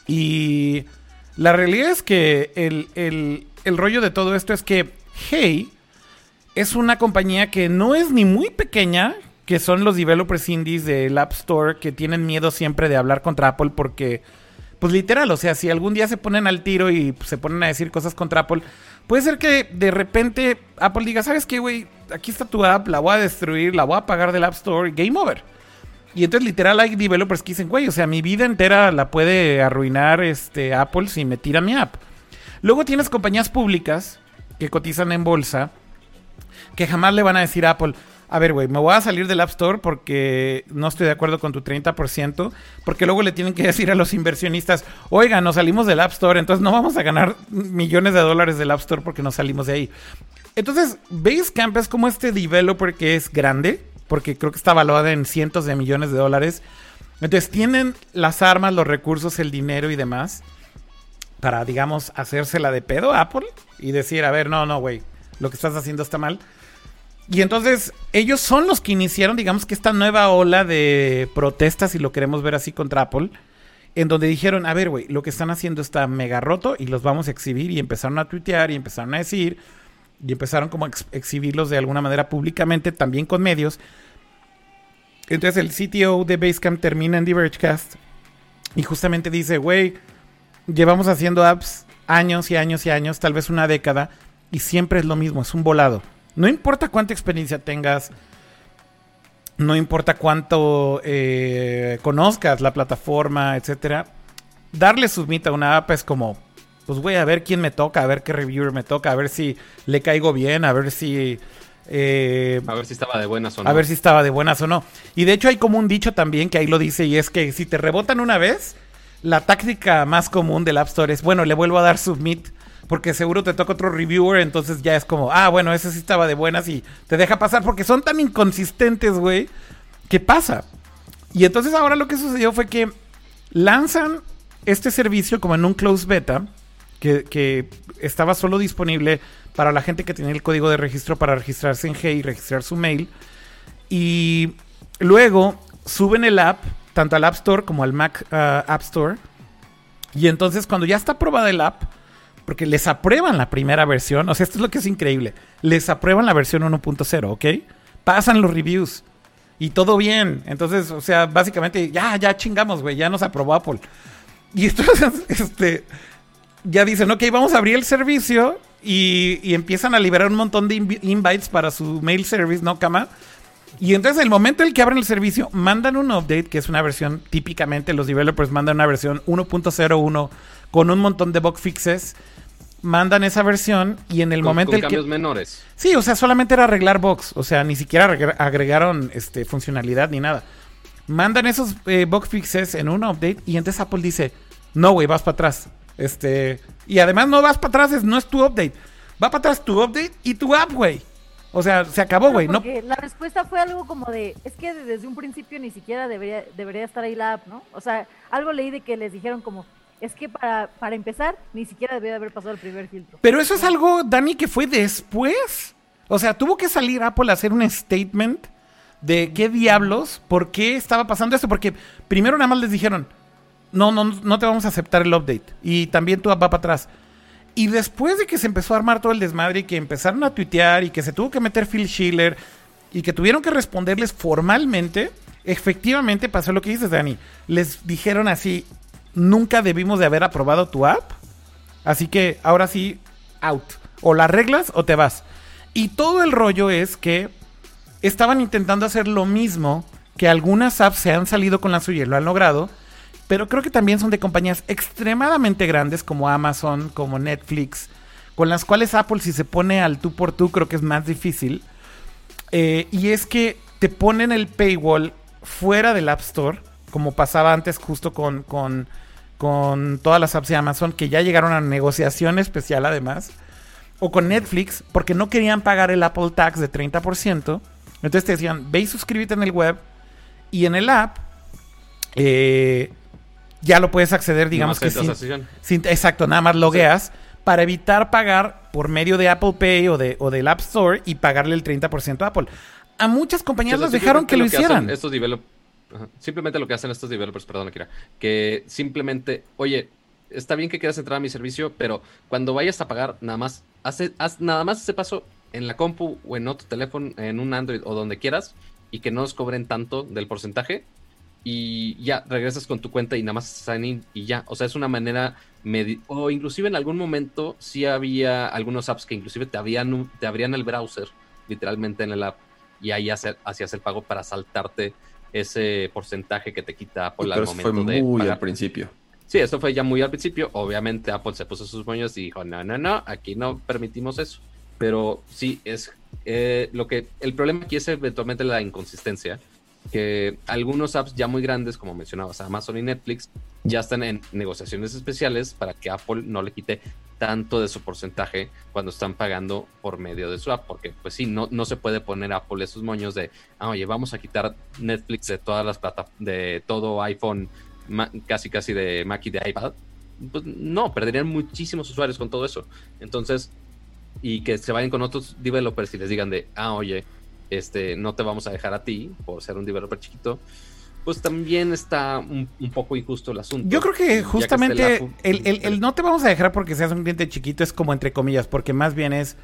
Y la realidad es que el, el- el rollo de todo esto es que Hey es una compañía que no es ni muy pequeña, que son los developers indies del App Store que tienen miedo siempre de hablar contra Apple porque, pues literal, o sea, si algún día se ponen al tiro y pues, se ponen a decir cosas contra Apple, puede ser que de repente Apple diga, ¿sabes qué, güey? Aquí está tu app, la voy a destruir, la voy a pagar del App Store, game over. Y entonces literal hay developers que dicen, güey, o sea, mi vida entera la puede arruinar este Apple si me tira mi app. Luego tienes compañías públicas que cotizan en bolsa que jamás le van a decir a Apple, a ver, güey, me voy a salir del App Store porque no estoy de acuerdo con tu 30%, porque luego le tienen que decir a los inversionistas, oiga, nos salimos del App Store, entonces no vamos a ganar millones de dólares del App Store porque nos salimos de ahí. Entonces, Basecamp es como este developer que es grande, porque creo que está valuada en cientos de millones de dólares. Entonces, tienen las armas, los recursos, el dinero y demás para, digamos, hacérsela de pedo a Apple y decir, a ver, no, no, güey, lo que estás haciendo está mal. Y entonces ellos son los que iniciaron, digamos que esta nueva ola de protestas, si lo queremos ver así, contra Apple, en donde dijeron, a ver, güey, lo que están haciendo está mega roto y los vamos a exhibir y empezaron a tuitear y empezaron a decir y empezaron como a exhibirlos de alguna manera públicamente, también con medios. Entonces el CTO de Basecamp termina en Divergecast y justamente dice, güey, llevamos haciendo apps años y años y años, tal vez una década, y siempre es lo mismo, es un volado. No importa cuánta experiencia tengas, no importa cuánto eh, conozcas la plataforma, etcétera, darle submit a una app es como, pues voy a ver quién me toca, a ver qué reviewer me toca, a ver si le caigo bien, a ver si... Eh, a ver si estaba de buenas o no. A ver si estaba de buenas o no. Y de hecho hay como un dicho también que ahí lo dice y es que si te rebotan una vez, la táctica más común del App Store es, bueno, le vuelvo a dar submit porque seguro te toca otro reviewer, entonces ya es como, ah, bueno, ese sí estaba de buenas y te deja pasar porque son tan inconsistentes, güey, ¿qué pasa? Y entonces ahora lo que sucedió fue que lanzan este servicio como en un close beta, que, que estaba solo disponible para la gente que tenía el código de registro para registrarse en G y registrar su mail. Y luego suben el app, tanto al App Store como al Mac uh, App Store. Y entonces cuando ya está aprobada el app, porque les aprueban la primera versión. O sea, esto es lo que es increíble. Les aprueban la versión 1.0, ¿ok? Pasan los reviews. Y todo bien. Entonces, o sea, básicamente, ya, ya chingamos, güey. Ya nos aprobó Apple. Y entonces, este, ya dicen, ok, vamos a abrir el servicio. Y, y empiezan a liberar un montón de invites para su mail service, ¿no, cama? Y entonces, el momento en el que abren el servicio, mandan un update, que es una versión, típicamente los developers mandan una versión 1.01 con un montón de bug fixes mandan esa versión y en el momento con cambios menores. Sí, o sea, solamente era arreglar bugs, o sea, ni siquiera agregaron este funcionalidad ni nada. Mandan esos eh, bug fixes en un update y entonces Apple dice, "No, güey, vas para atrás." Este, y además no vas para atrás, es, no es tu update. Va para atrás tu update y tu app, güey. O sea, se acabó, güey. No, la respuesta fue algo como de, es que desde un principio ni siquiera debería, debería estar ahí la app, ¿no? O sea, algo leí de que les dijeron como, es que para, para empezar, ni siquiera debía haber pasado el primer filtro. Pero eso es algo, Dani, que fue después. O sea, tuvo que salir Apple a hacer un statement de qué diablos, por qué estaba pasando esto. Porque primero nada más les dijeron, no, no, no te vamos a aceptar el update. Y también tú va para atrás. Y después de que se empezó a armar todo el desmadre y que empezaron a tuitear y que se tuvo que meter Phil Schiller y que tuvieron que responderles formalmente, efectivamente pasó lo que dices, Dani. Les dijeron así, nunca debimos de haber aprobado tu app. Así que ahora sí, out. O la arreglas o te vas. Y todo el rollo es que estaban intentando hacer lo mismo que algunas apps se han salido con la suya y lo han logrado. Pero creo que también son de compañías extremadamente grandes como Amazon, como Netflix, con las cuales Apple si se pone al tú por tú creo que es más difícil. Eh, y es que te ponen el paywall fuera del App Store, como pasaba antes justo con, con con todas las apps de Amazon que ya llegaron a negociación especial además, o con Netflix, porque no querían pagar el Apple Tax de 30%. Entonces te decían, ve y suscríbete en el web y en el app eh, ya lo puedes acceder, digamos que sin, Exacto, nada más logueas para evitar pagar por medio de Apple Pay o, de, o del App Store y pagarle el 30% a Apple. A muchas compañías les dejaron que lo, hicieran. Estos developers Simplemente lo que hacen estos developers, perdón, Kira, que simplemente, oye, está bien que quieras entrar a mi servicio, pero cuando vayas a pagar, nada más, hace, haz nada más ese paso en la compu o en otro teléfono, en un Android o donde quieras, y que no nos cobren tanto del porcentaje, y ya regresas con tu cuenta y nada más sign in y ya. O sea, es una manera, o inclusive en algún momento sí había algunos apps que inclusive te, te abrían el browser, literalmente en el app, y ahí hacer, hacías el pago para saltarte ese porcentaje que te quita Apple al momento fue de muy al principio. Sí, esto fue ya muy al principio. Obviamente Apple se puso sus moños y dijo, no, no, no, aquí no permitimos eso. Pero sí, es eh, lo que el problema aquí es eventualmente la inconsistencia que algunos apps ya muy grandes, como mencionabas, Amazon y Netflix, ya están en negociaciones especiales para que Apple no le quite tanto de su porcentaje cuando están pagando por medio de su app, porque pues sí, no, no se puede poner Apple esos moños de, ah, oye, vamos a quitar Netflix de todas las plataformas, de todo iPhone, casi casi de Mac y de iPad. Pues no, perderían muchísimos usuarios con todo eso. Entonces, y que se vayan con otros developers y les digan de, ah, oye, este, no te vamos a dejar a ti por ser un developer chiquito, pues también está un, poco injusto el asunto. Yo creo que justamente el, el, no te vamos a dejar porque seas un cliente chiquito es como entre comillas, porque más bien es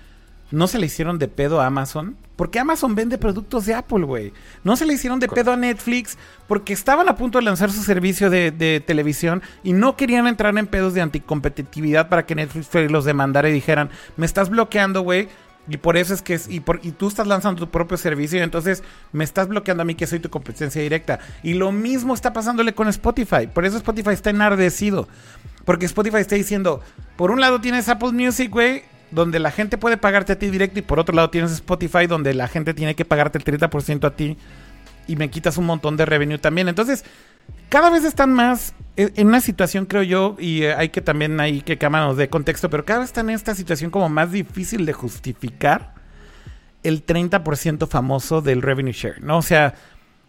no se le hicieron de pedo a Amazon. Porque Amazon vende productos de Apple, güey. No se le hicieron de pedo a Netflix porque estaban a punto de lanzar su servicio de, de, televisión y no querían entrar en pedos de anticompetitividad para que Netflix los demandara y dijeran, me estás bloqueando, güey. Y por eso es que es, y, tú estás lanzando tu propio servicio y entonces me estás bloqueando a mí que soy tu competencia directa. Y lo mismo está pasándole con Spotify. Por eso Spotify está enardecido. Porque Spotify está diciendo, por un lado tienes Apple Music, güey, donde la gente puede pagarte a ti directo y por otro lado tienes Spotify donde la gente tiene que pagarte el 30% a ti y me quitas un montón de revenue también. Entonces, cada vez están más en una situación, creo yo, y eh, hay que también hay que cámanos de contexto, pero cada vez están en esta situación como más difícil de justificar el 30% famoso del revenue share, ¿no? O sea,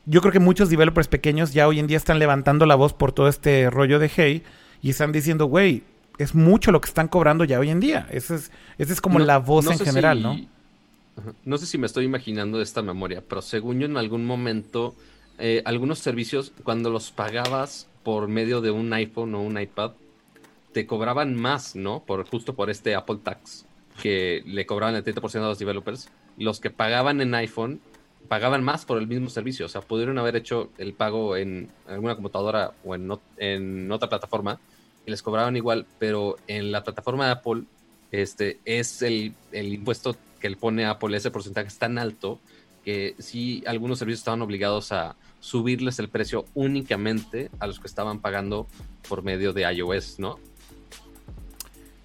yo creo que muchos developers pequeños ya hoy en día están levantando la voz por todo este rollo de hey y están diciendo, güey, es mucho lo que están cobrando ya hoy en día. Esa es, esa es como la voz en general, ¿no? No sé si me estoy imaginando esta memoria, pero según yo en algún momento, eh, algunos servicios, cuando los pagabas por medio de un iPhone o un iPad, te cobraban más, ¿no? Por, justo por este Apple Tax, que le cobraban el 30% a los developers. Los que pagaban en iPhone pagaban más por el mismo servicio. O sea, pudieron haber hecho el pago en alguna computadora o en, en otra plataforma y les cobraban igual, pero en la plataforma de Apple este, es el, el impuesto que le pone Apple, ese porcentaje es tan alto que sí algunos servicios estaban obligados a subirles el precio únicamente a los que estaban pagando por medio de iOS, ¿no?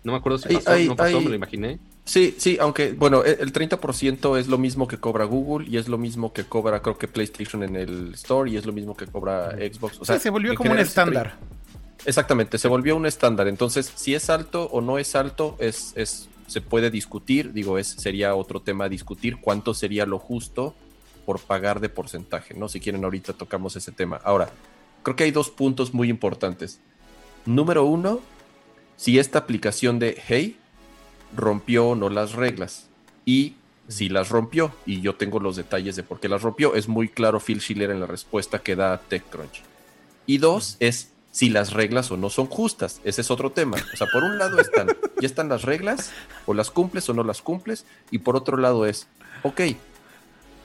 No me acuerdo si pasó, no pasó, me lo imaginé. Sí, sí, aunque, bueno, e, el 30% es lo mismo que cobra Google y es lo mismo que cobra, creo que PlayStation en el Store y es lo mismo que cobra Xbox. O sea, se volvió como un estándar. Exactamente, se volvió un estándar. Entonces, si es alto o no es alto, es, es, se puede discutir. Digo, es, sería otro tema discutir cuánto sería lo justo por pagar de porcentaje, ¿no? Si quieren, ahorita tocamos ese tema. Ahora, creo que hay dos puntos muy importantes. Número uno, si esta aplicación de Hey rompió o no las reglas. Y si las rompió, y yo tengo los detalles de por qué las rompió, es muy claro Phil Schiller en la respuesta que da a TechCrunch. Y dos, es si las reglas o no son justas. Ese es otro tema. O sea, por un lado están, ya están las reglas, o las cumples o no las cumples, y por otro lado es, ok,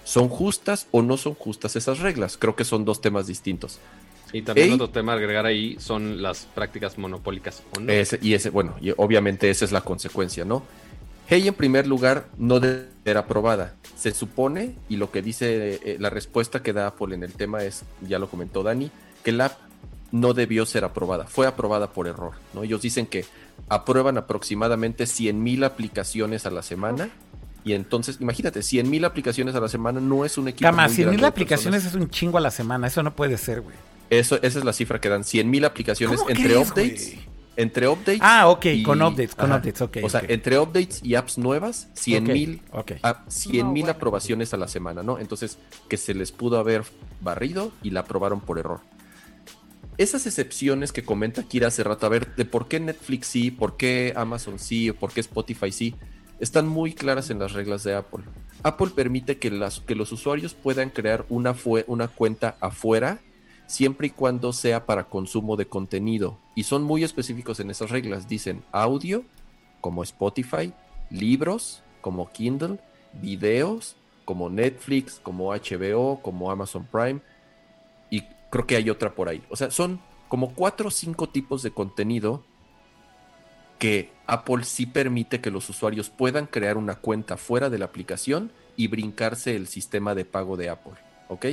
¿son justas o no son justas esas reglas? Creo que son dos temas distintos. Y también otro tema a agregar ahí son las prácticas monopólicas o no. y ese, bueno, y obviamente esa es la consecuencia, ¿no? Hey, en primer lugar, no debe ser aprobada. Se supone, y lo que dice eh, la respuesta que da Apple en el tema es, ya lo comentó Dani, que la no debió ser aprobada, fue aprobada por error. ¿no? Ellos dicen que aprueban aproximadamente 100.000 aplicaciones a la semana. Y entonces, imagínate, 100.000 aplicaciones a la semana no es un equipo. Cama, 100.000 aplicaciones es un chingo a la semana, eso no puede ser, güey. Eso, esa es la cifra que dan, 100.000 aplicaciones entre updates. Entre updates. Ah, ok, con updates, con updates, ok. O sea, entre updates y apps nuevas, 100.000 mil aprobaciones a la semana, ¿no? Entonces, que se les pudo haber barrido y la aprobaron por error esas excepciones que comenta Kira hace rato, a ver, de por qué Netflix sí, por qué Amazon sí, o por qué Spotify sí, están muy claras en las reglas de Apple. Apple permite que, que los usuarios puedan crear una, una cuenta afuera siempre y cuando sea para consumo de contenido. Y son muy específicos en esas reglas. Dicen audio, como Spotify, libros, como Kindle, videos, como Netflix, como HBO, como Amazon Prime creo que hay otra por ahí. O sea, son como cuatro o cinco tipos de contenido que Apple sí permite que los usuarios puedan crear una cuenta fuera de la aplicación y brincarse el sistema de pago de Apple. ¿Ok?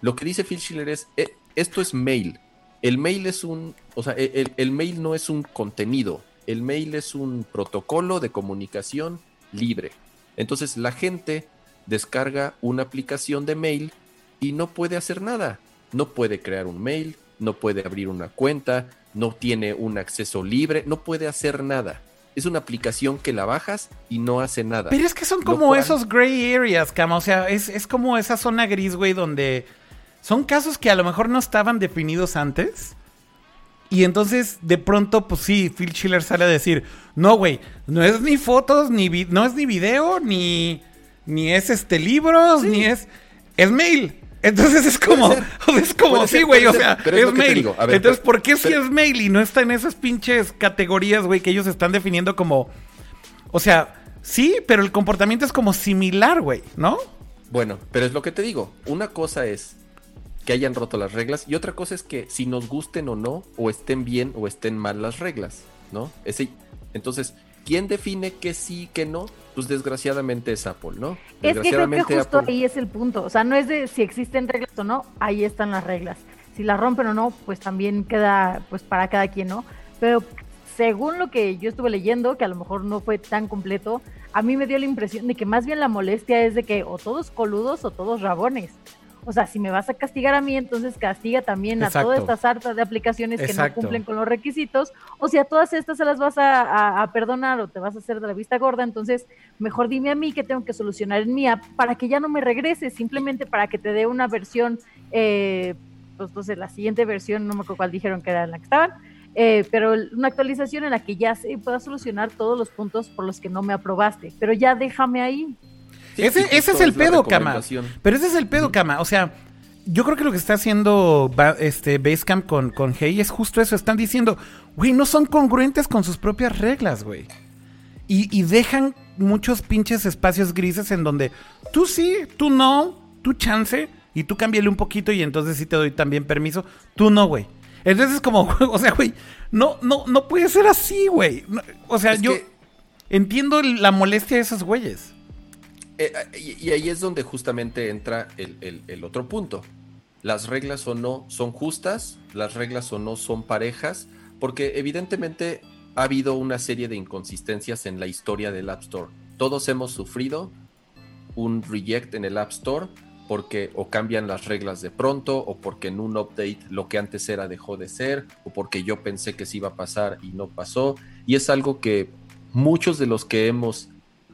Lo que dice Phil Schiller es, eh, esto es mail. El mail es un, o sea, el, mail no es un contenido, el mail es un protocolo de comunicación libre. Entonces la gente descarga una aplicación de mail y no puede hacer nada. No puede crear un mail, no puede abrir una cuenta, no tiene un acceso libre, no puede hacer nada. Es una aplicación que la bajas y no hace nada. Pero es que son como esos gray areas, Cama. O sea, es, es como esa zona gris, güey, donde son casos que a lo mejor no estaban definidos antes. Y entonces, de pronto, pues sí, Phil Schiller sale a decir, no, güey, no es ni fotos, ni no es ni video, ni, ni es este libros, ni es... Es mail. Entonces es como, es como, sí, güey, o sea, es, mail. Entonces, ¿por qué si es mail y no está en esas pinches categorías, güey, que ellos están definiendo como, o sea, sí, pero el comportamiento es como similar, güey, ¿no? Bueno, pero es lo que te digo. Una cosa es que hayan roto las reglas y otra cosa es que si nos gusten o no, o estén bien o estén mal las reglas, ¿no? Ese, entonces, ¿quién define que sí, que no? Pues desgraciadamente es Apple, ¿no? Es que creo que justo ahí es el punto. O sea, no es de si existen reglas o no, ahí están las reglas. Si las rompen o no, pues también queda pues para cada quien, ¿no? Pero según lo que yo estuve leyendo, que a lo mejor no fue tan completo, a mí me dio la impresión de que más bien la molestia es de que o todos coludos o todos rabones. O sea, si me vas a castigar a mí, entonces castiga también a todas estas hartas de aplicaciones que no cumplen con los requisitos. O si a todas estas se las vas a, perdonar o te vas a hacer de la vista gorda, entonces mejor dime a mí que tengo que solucionar en mi app para que ya no me regrese, simplemente para que te dé una versión, eh, pues entonces la siguiente versión, no me acuerdo cuál dijeron que era en la que estaban, eh, pero una actualización en la que ya se pueda solucionar todos los puntos por los que no me aprobaste, pero ya déjame ahí ese, es el pedo, Cama. Pero ese es el pedo, Cama. O sea, yo creo que lo que está haciendo este Basecamp con, con Hey es justo eso. Están diciendo, güey, no son congruentes con sus propias reglas, güey. Y, dejan muchos pinches espacios grises en donde tú sí, tú no, tú chance, y tú cámbiale un poquito y entonces sí te doy también permiso. Tú no, güey. Entonces es como, o sea, güey, no, no, no puede ser así, güey. o sea, yo entiendo la molestia de esos güeyes. Eh, y, ahí es donde justamente entra el, otro punto. Las reglas o no son justas, las reglas o no son parejas, porque evidentemente ha habido una serie de inconsistencias en la historia del App Store. Todos hemos sufrido un reject en el App Store porque o cambian las reglas de pronto o porque en un update lo que antes era dejó de ser o porque yo pensé que se iba a pasar y no pasó. Y es algo que muchos de los que hemos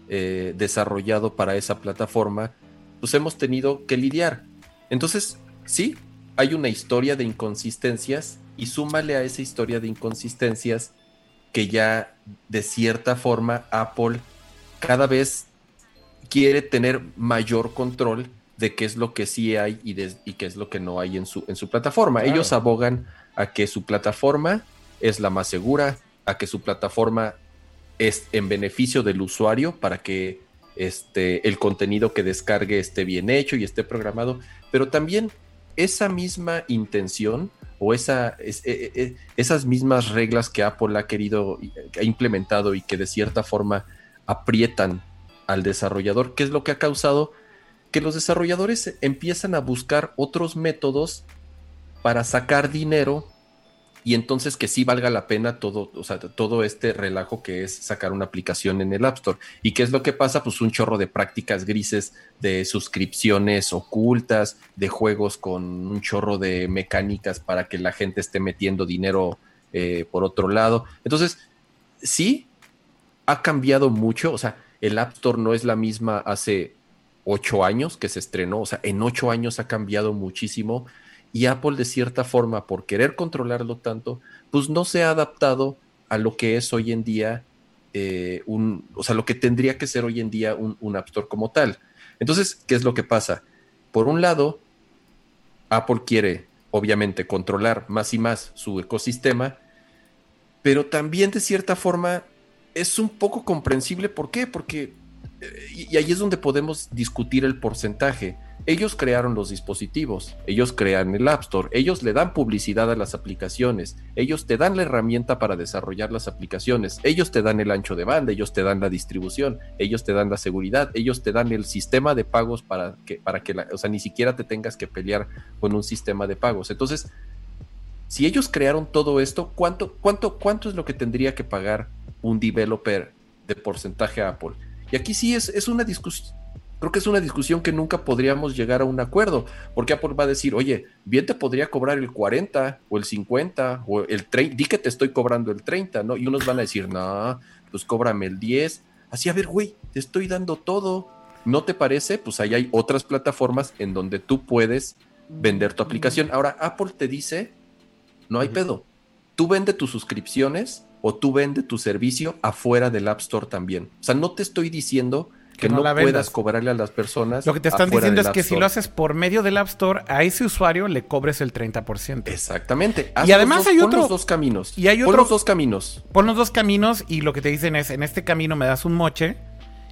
eh, desarrollado para esa plataforma, pues hemos tenido que lidiar. Entonces, sí, hay una historia de inconsistencias y súmale a esa historia de inconsistencias que ya de cierta forma Apple cada vez quiere tener mayor control de qué es lo que sí hay y, qué es lo que no hay en su, en su plataforma. Ellos abogan a que su plataforma es la más segura, a que su plataforma es en beneficio del usuario para que este, el contenido que descargue esté bien hecho y esté programado, pero también esa misma intención o esa, e, e, e, esas mismas reglas que Apple ha querido, ha implementado y que de cierta forma aprietan al desarrollador, que es lo que ha causado que los desarrolladores empiezan a buscar otros métodos para sacar dinero y entonces que sí valga la pena todo, o sea, todo este relajo que es sacar una aplicación en el App Store. ¿Y qué es lo que pasa? Pues un chorro de prácticas grises, de suscripciones ocultas, de juegos con un chorro de mecánicas para que la gente esté metiendo dinero eh, por otro lado. Entonces, sí, ha cambiado mucho, o sea, el App Store no es la misma hace ocho años que se estrenó, o sea, en ocho años ha cambiado muchísimo y Apple de cierta forma, por querer controlarlo tanto, pues no se ha adaptado a lo que es hoy en día eh, un, o sea, lo que tendría que ser hoy en día un, App Store como tal. Entonces, ¿qué es lo que pasa? Por un lado, Apple quiere, obviamente, controlar más y más su ecosistema, pero también de cierta forma es un poco comprensible. ¿Por qué? Porque, eh, y ahí es donde podemos discutir el porcentaje ellos crearon los dispositivos, ellos crean el App Store, ellos le dan publicidad a las aplicaciones, ellos te dan la herramienta para desarrollar las aplicaciones, ellos te dan el ancho de banda, ellos te dan la distribución, ellos te dan la seguridad, ellos te dan el sistema de pagos para que, para que la, o sea, ni siquiera te tengas que pelear con un sistema de pagos. Entonces, si ellos crearon todo esto, ¿cuánto, cuánto, cuánto es lo que tendría que pagar un developer de porcentaje a Apple? Y aquí sí es, es una discusión creo que es una discusión que nunca podríamos llegar a un acuerdo, porque Apple va a decir, oye, bien te podría cobrar el 40 o el 50 o el 30, di que te estoy cobrando el 30, ¿no? Y unos van a decir, no, pues cóbrame el 10. Así, a ver, güey, te estoy dando todo. ¿No te parece? Pues ahí hay otras plataformas en donde tú puedes vender tu aplicación. Ahora, Apple te dice, no hay pedo. Tú vende tus suscripciones o tú vende tu servicio afuera del App Store también. O sea, no te estoy diciendo que, no, puedas cobrarle a las personas. Lo que te están diciendo es que si lo haces por medio del App Store, a ese usuario le cobres el 30%. Exactamente. y además hay otros dos caminos. Y hay otros los dos caminos. Pon los dos caminos y lo que te dicen es, en este camino me das un moche.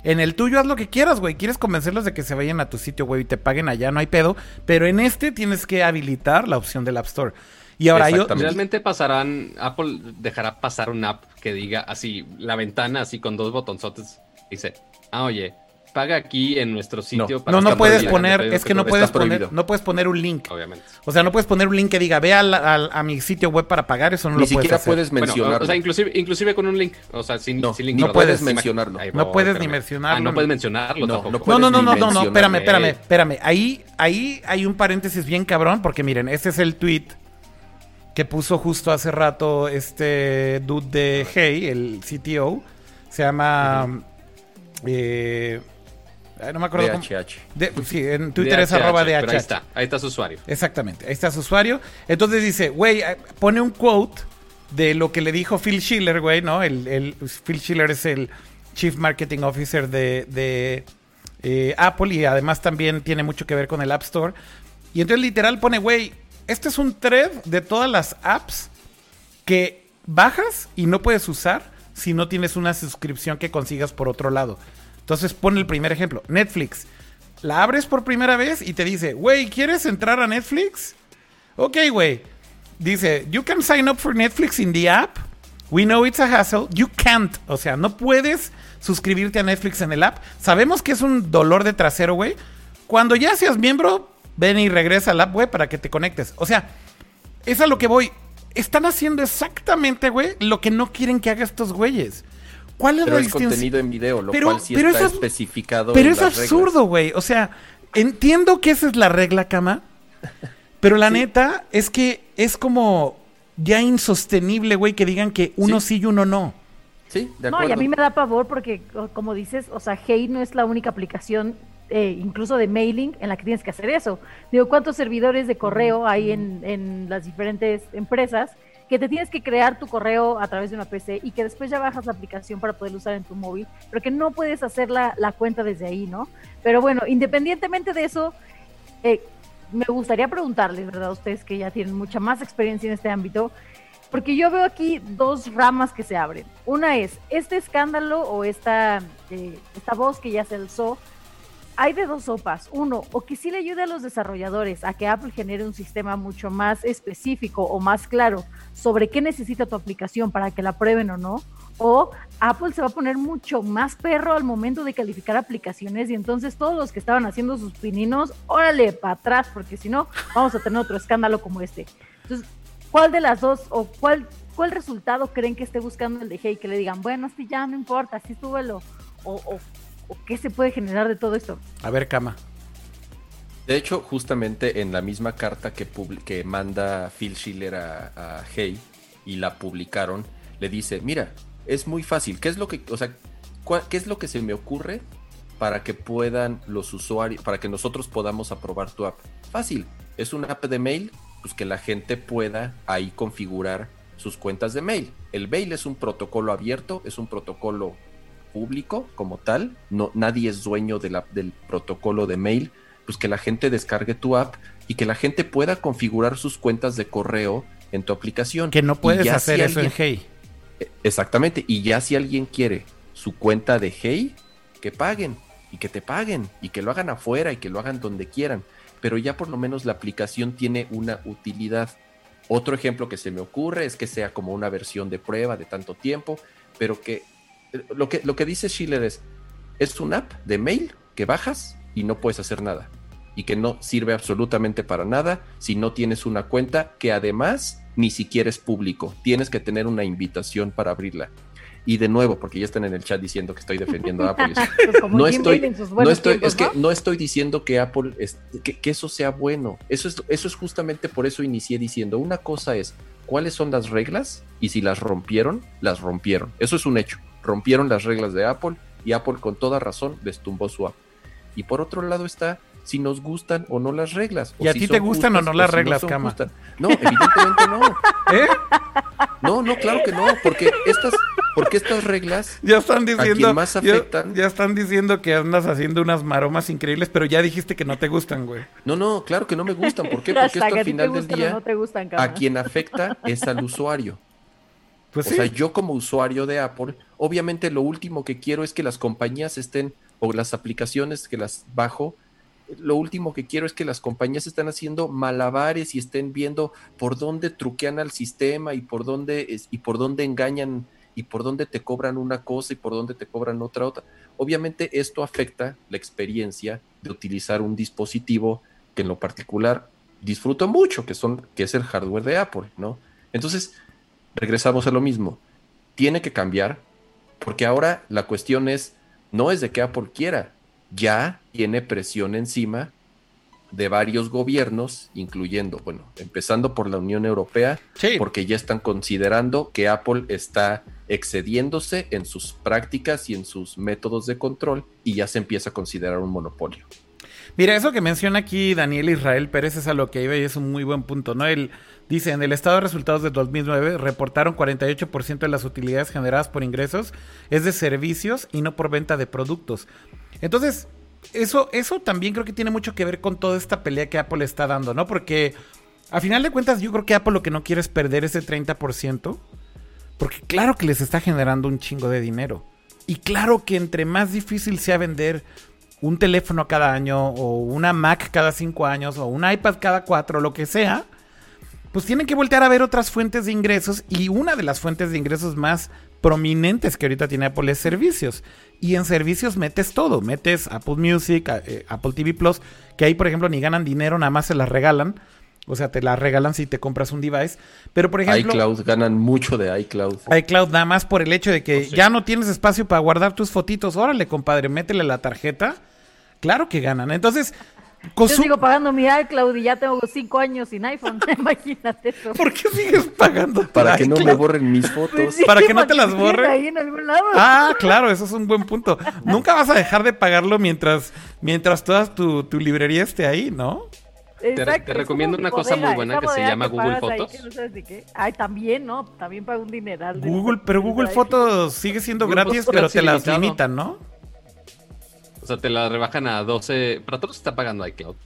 En el tuyo haz lo que quieras, güey. Quieres convencerlos de que se vayan a tu sitio, güey, y te paguen allá, no hay pedo. Pero en este tienes que habilitar la opción del App Store. Y ahora yo... Realmente pasarán, Apple dejará pasar una app que diga así, la ventana así con dos botonzotes. Dice, ah, oye, paga aquí en nuestro sitio. No, no, no puedes poner, es que no puedes poner, no puedes poner un link. Obviamente. O sea, no puedes poner un link que diga, ve a, a, mi sitio web para pagar, eso no lo puedes hacer. puedes mencionarlo. o sea, inclusive, inclusive con un link, o sea, sin, no, link. No, puedes mencionarlo. no puedes ni mencionarlo. Ah, no puedes mencionarlo no, No, no, no, no, no, no, espérame, espérame, espérame. Ahí, ahí hay un paréntesis bien cabrón, porque miren, este es el tweet que puso justo hace rato este dude de Hey, el CTO. Se llama... Eh, no me acuerdo cómo. sí, en Twitter es arroba DHH. Ahí está, ahí está su usuario. Exactamente, ahí está su usuario. Entonces dice, güey, eh, pone un quote de lo que le dijo Phil Schiller, güey, ¿no? El, Phil Schiller es el Chief Marketing Officer de, eh, Apple y además también tiene mucho que ver con el App Store. Y entonces literal pone, güey, este es un thread de todas las apps que bajas y no puedes usar si no tienes una suscripción que consigas por otro lado. Entonces pone el primer ejemplo. Netflix. La abres por primera vez y te dice, güey, ¿quieres entrar a Netflix? Ok, güey. Dice, you can sign up for Netflix in the app. We know it's a hassle. You can't. O sea, no puedes suscribirte a Netflix en el app. Sabemos que es un dolor de trasero, güey. Cuando ya seas miembro, ven y regresa al app, güey, para que te conectes. O sea, es a lo que voy. Están haciendo exactamente, güey, lo que no quieren que haga estos güeyes. ¿Cuál es pero la es contenido en video, lo cual sí está especificado. Pero es absurdo, güey. O sea, entiendo que esa es la regla, cama. Pero la neta es que es como ya insostenible, güey, que digan que uno sí, y uno no. Sí, de acuerdo. No, y a mí me da pavor porque, como dices, o sea, Hey no es la única aplicación, eh, incluso de mailing, en la que tienes que hacer eso. Digo, ¿cuántos servidores de correo hay en, en las diferentes empresas? que te tienes que crear tu correo a través de una PC y que después ya bajas la aplicación para poderlo usar en tu móvil, pero que no puedes hacer la, cuenta desde ahí, ¿no? Pero bueno, independientemente de eso, eh, me gustaría preguntarles, ¿verdad? Ustedes que ya tienen mucha más experiencia en este ámbito, porque yo veo aquí dos ramas que se abren. Una es este escándalo o esta, eh, esta voz que ya se alzó hay de dos sopas. Uno, o que sí le ayude a los desarrolladores a que Apple genere un sistema mucho más específico o más claro sobre qué necesita tu aplicación para que la prueben o no. O Apple se va a poner mucho más perro al momento de calificar aplicaciones y entonces todos los que estaban haciendo sus pininos, órale, para atrás, porque si no, vamos a tener otro escándalo como este. Entonces, ¿cuál de las dos o cuál, cuál resultado creen que esté buscando el de Hey? Que le digan, bueno, si ya no importa, así súbelo. O, o qué se puede generar de todo esto? A ver, Cama. De hecho, justamente en la misma carta que, que manda Phil Schiller a, Hey y la publicaron, le dice, mira, es muy fácil. ¿Qué es lo que, o sea, qué es lo que se me ocurre para que puedan los usuarios, para que nosotros podamos aprobar tu app? Fácil. Es una app de mail, pues que la gente pueda ahí configurar sus cuentas de mail. El mail es un protocolo abierto, es un protocolo público como tal, no, nadie es dueño de la, del protocolo de mail, pues que la gente descargue tu app y que la gente pueda configurar sus cuentas de correo en tu aplicación. Que no puedes hacer eso en Hey. E, exactamente, y ya si alguien quiere su cuenta de Hey, que paguen. y que te paguen y que lo hagan afuera y que lo hagan donde quieran, pero ya por lo menos la aplicación tiene una utilidad. Otro ejemplo que se me ocurre es que sea como una versión de prueba de tanto tiempo, pero que lo que, lo que dice Schiller es, es una app de mail que bajas y no puedes hacer nada y que no sirve absolutamente para nada si no tienes una cuenta que además ni siquiera es público. Tienes que tener una invitación para abrirla. Y de nuevo, porque ya están en el chat diciendo que estoy defendiendo a Apple. Pues no estoy, no estoy, es que ¿no? estoy diciendo que Apple, es, que, que, eso sea bueno. Eso es, eso es justamente por eso inicié diciendo, una cosa es cuáles son las reglas y si las rompieron, las rompieron. Eso es un hecho. Rompieron las reglas de Apple y Apple con toda razón destumbó su app. Y por otro lado está si nos gustan o no las reglas. ¿Y a ti te gustan o no las reglas, Cama? No, evidentemente no. ¿Eh? No, no, claro que no, porque estas, porque estas reglas ya están diciendo, más afectan. Ya, están diciendo que andas haciendo unas maromas increíbles, pero ya dijiste que no te gustan, güey. No, no, claro que no me gustan. ¿Por qué? Porque esto al final del día a quien afecta es al usuario. Pues o sea, yo como usuario de Apple, obviamente lo último que quiero es que las compañías estén o las aplicaciones que las bajo lo último que quiero es que las compañías estén haciendo malabares y estén viendo por dónde truquean al sistema y por dónde y por dónde engañan y por dónde te cobran una cosa y por dónde te cobran otra otra. Obviamente esto afecta la experiencia de utilizar un dispositivo que en lo particular disfruto mucho, que son que es el hardware de Apple, ¿no? Entonces, regresamos a lo mismo. Tiene que cambiar porque ahora la cuestión es no es de que Apple quiera, ya tiene presión encima de varios gobiernos, incluyendo, bueno, empezando por la Unión Europea, porque ya están considerando que Apple está excediéndose en sus prácticas y en sus métodos de control y ya se empieza a considerar un monopolio. Mira, eso que menciona aquí Daniel Israel Pérez es a lo que iba y es un muy buen punto, ¿no? Él dice, en el estado de resultados de 2009 reportaron 48% de las utilidades generadas por ingresos es de servicios y no por venta de productos. Entonces, eso, eso también creo que tiene mucho que ver con toda esta pelea que Apple está dando, ¿no? Porque a final de cuentas yo creo que Apple lo que no quiere es perder ese 30%, porque claro que les está generando un chingo de dinero. Y claro que entre más difícil sea vender un teléfono cada año, o una Mac cada cinco años, o un iPad cada cuatro, lo que sea, pues tienen que voltear a ver otras fuentes de ingresos. Y una de las fuentes de ingresos más prominentes que ahorita tiene Apple es servicios. Y en servicios metes todo, metes Apple Music, eh, Apple TV Plus, que ahí por ejemplo ni ganan dinero, nada más se las regalan. O sea, te las regalan si te compras un device. Pero por ejemplo. iCloud ganan mucho de iCloud. iCloud nada más por el hecho de que ya no tienes espacio para guardar tus fotitos. Órale, compadre, métele la tarjeta. Claro que ganan. Entonces, yo sigo pagando mi iCloud y ya tengo cinco años sin iPhone. Imagínate eso. ¿Por qué sigues pagando? Para que no me borren mis fotos. Pues para que no te las borren. Ahí en algún lado. Ah, claro, eso es un buen punto. Nunca vas a dejar de pagarlo mientras, mientras toda tu, tu librería esté ahí, ¿no? te, recomiendo una cosa muy buena que se llama Google Fotos. Ay, también, ¿no? También paga un dineral. Google, pero Google Fotos sigue siendo gratis, pero te las limitan, ¿no? O sea, te la rebajan a 12. Para todos está pagando iCloud.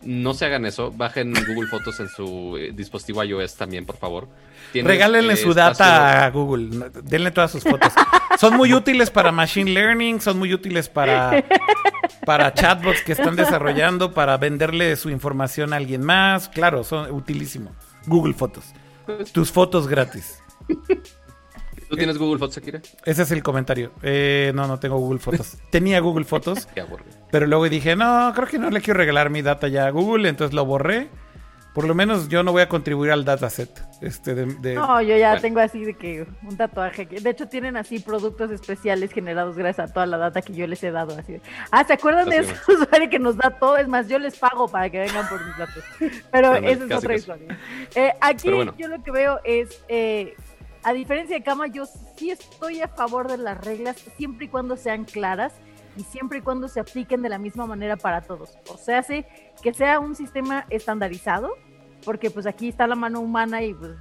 No se hagan eso. Bajen Google Fotos en su eh, dispositivo iOS también, por favor. Regálenle eh, su data a Google. Denle todas sus fotos. son muy útiles para Machine Learning, son muy útiles para, para chatbots que están desarrollando, para venderle su información a alguien más. Claro, son utilísimos. Google Fotos. Tus fotos gratis. ¿Tú tienes Google Fotos, Akira? Ese es el comentario. Eh, no, no tengo Google Fotos. Tenía Google Fotos. pero luego dije, no, creo que no le quiero regalar mi data ya a Google, entonces lo borré. Por lo menos yo no voy a contribuir al dataset. Este de, No, yo ya tengo así de que un tatuaje. De hecho, tienen así productos especiales generados gracias a toda la data que yo les he dado. Así. Ah, ¿se acuerdan de ese usuario que nos da todo? Es más, yo les pago para que vengan por mis datos. Pero esa es otra historia. Eh, aquí yo lo que veo es eh, a diferencia de Cama, yo sí estoy a favor de las reglas siempre y cuando sean claras y siempre y cuando se apliquen de la misma manera para todos. O sea, hace que sea un sistema estandarizado, porque pues aquí está la mano humana y pues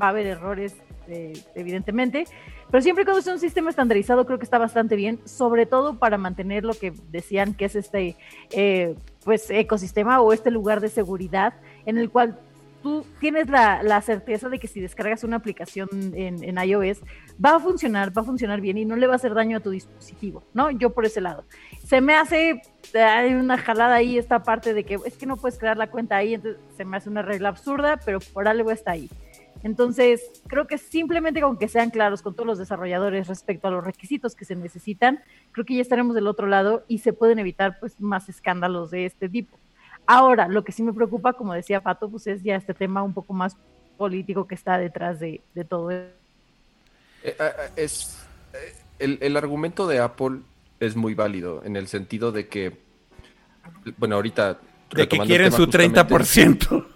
va a haber errores, eh, evidentemente, pero siempre y cuando sea un sistema estandarizado creo que está bastante bien, sobre todo para mantener lo que decían que es este eh, pues ecosistema o este lugar de seguridad en el cual tú tienes la, certeza de que si descargas una aplicación en, iOS, va a funcionar, va a funcionar bien y no le va a hacer daño a tu dispositivo, ¿no? Yo por ese lado. Se me hace, una jalada ahí esta parte de que es que no puedes crear la cuenta ahí, entonces se me hace una regla absurda, pero por algo está ahí. Entonces, creo que simplemente con que sean claros con todos los desarrolladores respecto a los requisitos que se necesitan, creo que ya estaremos del otro lado y se pueden evitar pues más escándalos de este tipo. Ahora, lo que sí me preocupa, como decía Pato, pues es ya este tema un poco más político que está detrás de, todo esto. Eh, eh, es, eh, el, el argumento de Apple es muy válido en el sentido de que, bueno, ahorita... De que quieren su 30%.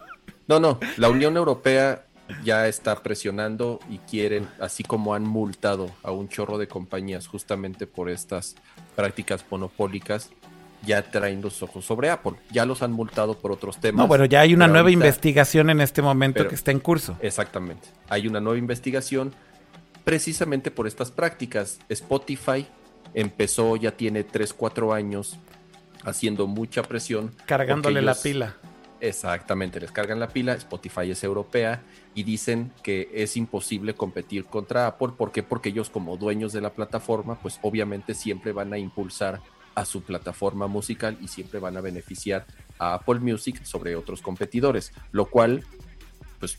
No, no, la Unión Europea ya está presionando y quieren, así como han multado a un chorro de compañías justamente por estas prácticas monopólicas, ya traen los ojos sobre Apple. Ya los han multado por otros temas. No, bueno, ya hay una nueva investigación en este momento que está en curso. Exactamente. Hay una nueva investigación precisamente por estas prácticas. Spotify empezó, ya tiene 3, 4 años haciendo mucha presión. Cargándole la pila. Exactamente, les cargan la pila. Spotify es europea y dicen que es imposible competir contra Apple. ¿Por qué? Porque ellos como dueños de la plataforma, pues obviamente siempre van a impulsar a su plataforma musical y siempre van a beneficiar a Apple Music sobre otros competidores, lo cual, pues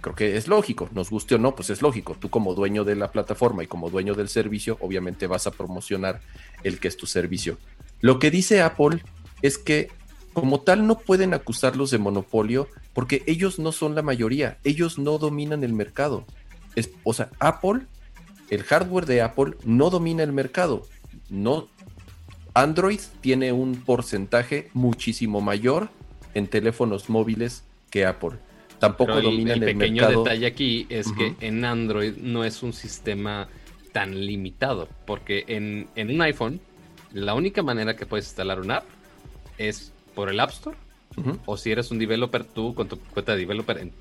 creo que es lógico, nos guste o no, pues es lógico. Tú como dueño de la plataforma y como dueño del servicio, obviamente vas a promocionar el que es tu servicio. Lo que dice Apple es que como tal no pueden acusarlos de monopolio porque ellos no son la mayoría, ellos no dominan el mercado. Es, o sea, Apple, el hardware de Apple no domina el mercado. No, Android tiene un porcentaje muchísimo mayor en teléfonos móviles que Apple. Tampoco domina el, el, el pequeño detalle aquí es que en Android no es un sistema tan limitado, porque en, en un iPhone la única manera que puedes instalar una app es por el App Store. O si eres un developer, tú con tu cuenta de developer en,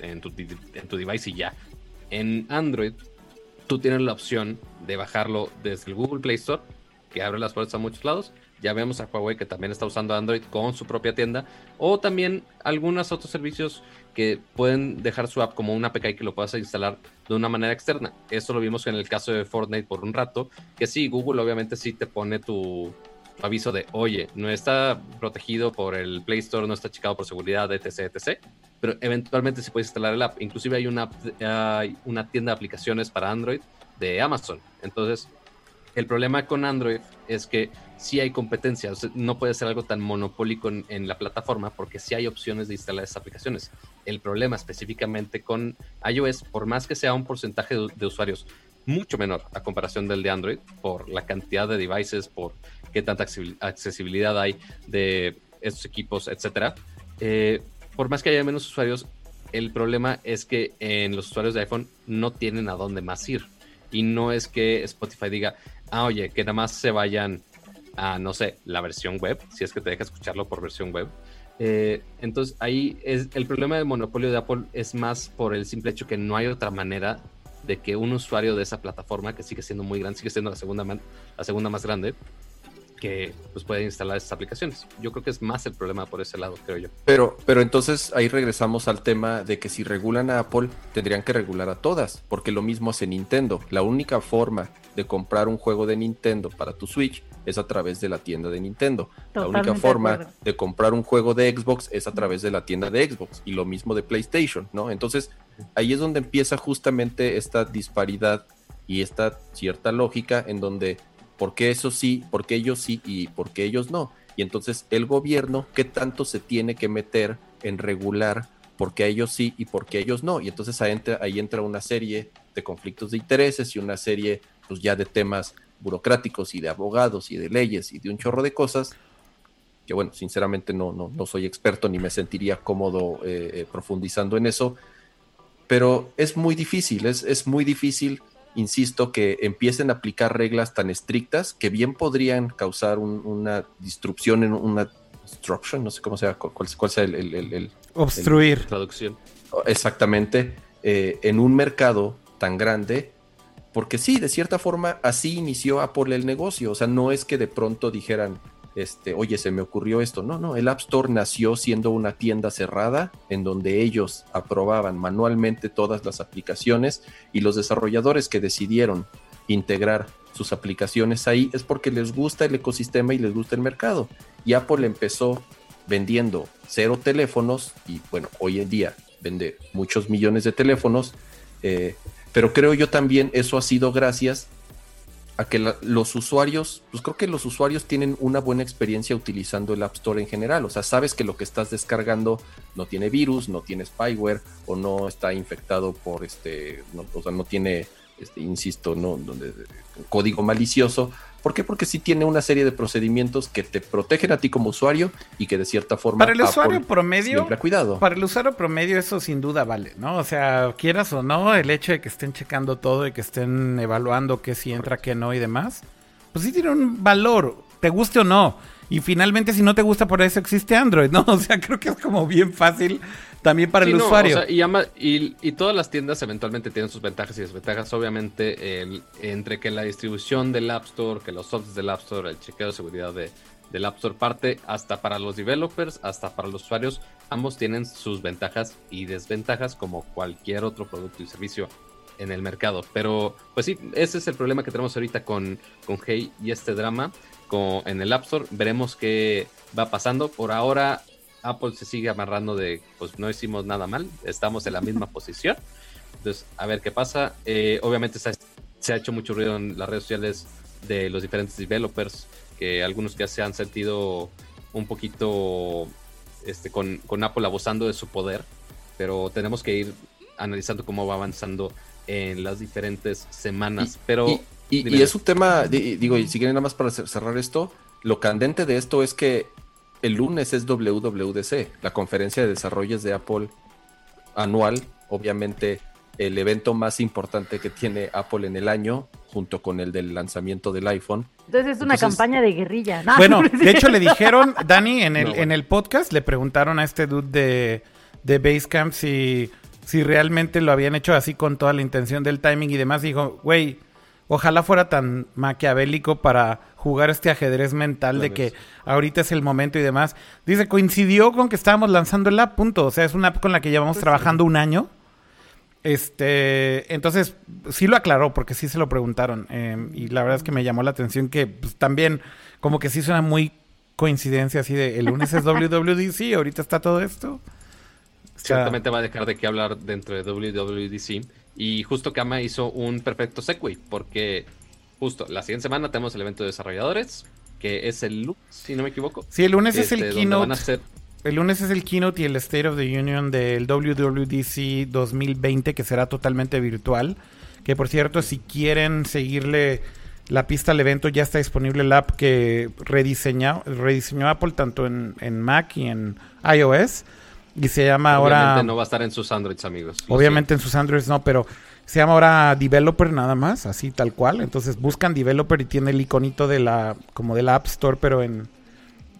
en, tu, en tu device y ya. En Android, tú tienes la opción de bajarlo desde el Google Play Store, que abre las puertas a muchos lados. Ya vemos a Huawei que también está usando Android con su propia tienda. O también algunos otros servicios que pueden dejar su app como una APK que lo puedas instalar de una manera externa. Eso lo vimos en el caso de Fortnite por un rato. Que sí, Google obviamente sí te pone tu, aviso de, oye, no está protegido por el Play Store, no está checado por seguridad, etc, etc. Pero eventualmente se puede instalar el app. Inclusive hay una, una tienda de aplicaciones para Android de Amazon. Entonces, el problema con Android es que sí hay competencia, no puede ser algo tan monopólico en, la plataforma porque sí hay opciones de instalar esas aplicaciones. El problema específicamente con iOS, por más que sea un porcentaje de usuarios mucho menor a comparación del de Android, por la cantidad de devices, por qué tanta accesibilidad hay de estos equipos, etcétera. Eh, por más que haya menos usuarios, el problema es que en los usuarios de iPhone no tienen a dónde más ir. Y no es que Spotify diga, ah, oye, que nada más se vayan a, no sé, la versión web, si es que te deja escucharlo por versión web. Eh, entonces ahí es el problema del monopolio de Apple es más por el simple hecho que no hay otra manera de que un usuario de esa plataforma, que sigue siendo muy grande, sigue siendo la segunda, la segunda más grande, que pues pueden instalar estas aplicaciones. Yo creo que es más el problema por ese lado, creo yo. Pero, pero entonces ahí regresamos al tema de que si regulan a Apple, tendrían que regular a todas, porque lo mismo hace Nintendo. La única forma de comprar un juego de Nintendo para tu Switch es a través de la tienda de Nintendo. la única forma de, comprar un juego de Xbox es a través de la tienda de Xbox y lo mismo de PlayStation, ¿no? Entonces ahí es donde empieza justamente esta disparidad y esta cierta lógica en donde ¿Por qué eso sí? ¿Por qué ellos sí y por qué ellos no? Y entonces el gobierno, ¿qué tanto se tiene que meter en regular por qué ellos sí y por qué ellos no? Y entonces ahí entra, una serie de conflictos de intereses y una serie pues ya de temas burocráticos y de abogados y de leyes y de un chorro de cosas que bueno, sinceramente no, no, no soy experto ni me sentiría cómodo eh, eh, profundizando en eso, pero es muy difícil, es, es muy difícil insisto, que empiecen a aplicar reglas tan estrictas que bien podrían causar una disrupción en una disruption, no sé cómo sea, cuál, sea el, obstruir traducción. Exactamente, eh, en un mercado tan grande, porque sí, de cierta forma así inició Apple el negocio, o sea, no es que de pronto dijeran, este, oye, se me ocurrió esto. No, no, el App Store nació siendo una tienda cerrada en donde ellos aprobaban manualmente todas las aplicaciones y los desarrolladores que decidieron integrar sus aplicaciones ahí es porque les gusta el ecosistema y les gusta el mercado. Y Apple empezó vendiendo cero teléfonos y bueno, hoy en día vende muchos millones de teléfonos, eh, pero creo yo también eso ha sido gracias a que los usuarios, pues creo que los usuarios tienen una buena experiencia utilizando el App Store en general. O sea, sabes que lo que estás descargando no tiene virus, no tiene spyware o no está infectado por este, o sea, no tiene este, insisto, ¿no? Donde, código malicioso. ¿Por qué? Porque sí tiene una serie de procedimientos que te protegen a ti como usuario y que de cierta forma para el usuario promedio cuidado. Para el usuario promedio eso sin duda vale, ¿no? O sea, quieras o no, el hecho de que estén checando todo y que estén evaluando qué sí entra, qué no y demás, pues sí tiene un valor, te guste o no. Y finalmente si no te gusta por eso existe Android, ¿no? O sea, creo que es como bien fácil también para el usuario. y, todas las tiendas eventualmente tienen sus ventajas y desventajas. Obviamente, entre que la distribución del App Store, que los softwares del App Store, el chequeo de seguridad de, del App Store parte, hasta para los developers, hasta para los usuarios, ambos tienen sus ventajas y desventajas como cualquier otro producto y servicio en el mercado. Pero, pues sí, ese es el problema que tenemos ahorita con, con Hey y este drama con, en el App Store. Veremos qué va pasando. Por ahora, Apple se sigue amarrando de, pues no hicimos nada mal, estamos en la misma posición. Entonces, a ver qué pasa. Eh, obviamente se ha, hecho mucho ruido en las redes sociales de los diferentes developers, que algunos que se han sentido un poquito este, con, con Apple abusando de su poder, pero tenemos que ir analizando cómo va avanzando en las diferentes semanas. pero y, es un tema, digo, y si quieren nada más para cerrar esto, lo candente de esto es que el lunes es WWDC, la conferencia de desarrollos de Apple anual, obviamente el evento más importante que tiene Apple en el año, junto con el del lanzamiento del iPhone. Entonces es una campaña de guerrilla. bueno, de hecho le dijeron, Dani, en el, en el podcast, le preguntaron a este dude de, de Basecamp si, si realmente lo habían hecho así con toda la intención del timing y demás. Dijo, güey, Ojalá fuera tan maquiavélico para jugar este ajedrez mental de que ahorita es el momento y demás. Dice, coincidió con que estábamos lanzando el app, punto. O sea, es una app con la que llevamos pues trabajando un año. Este, entonces, sí lo aclaró porque sí se lo preguntaron. Em, y la verdad es que me llamó la atención que pues, también como que sí suena muy coincidencia así de el lunes es WWDC, ahorita está todo esto. Ciertamente va a dejar de qué hablar dentro de WWDC y justo Kama hizo un perfecto segue, porque justo la siguiente semana tenemos el evento de desarrolladores, que es el lunes, si no me equivoco. Sí, el lunes es el este, keynote. El lunes es el keynote y el State of the Union del WWDC 2020, que será totalmente virtual. Que por cierto, si quieren seguirle la pista al evento, ya está disponible el app que rediseñó, rediseñó Apple tanto en, en Mac y en iOS. Y se llama ahora. no va a estar en sus Androids, amigos. Obviamente en sus Androids no, pero se llama ahora Developer nada más, así tal cual. Entonces buscan Developer y tiene el iconito de la, como de la App Store, pero en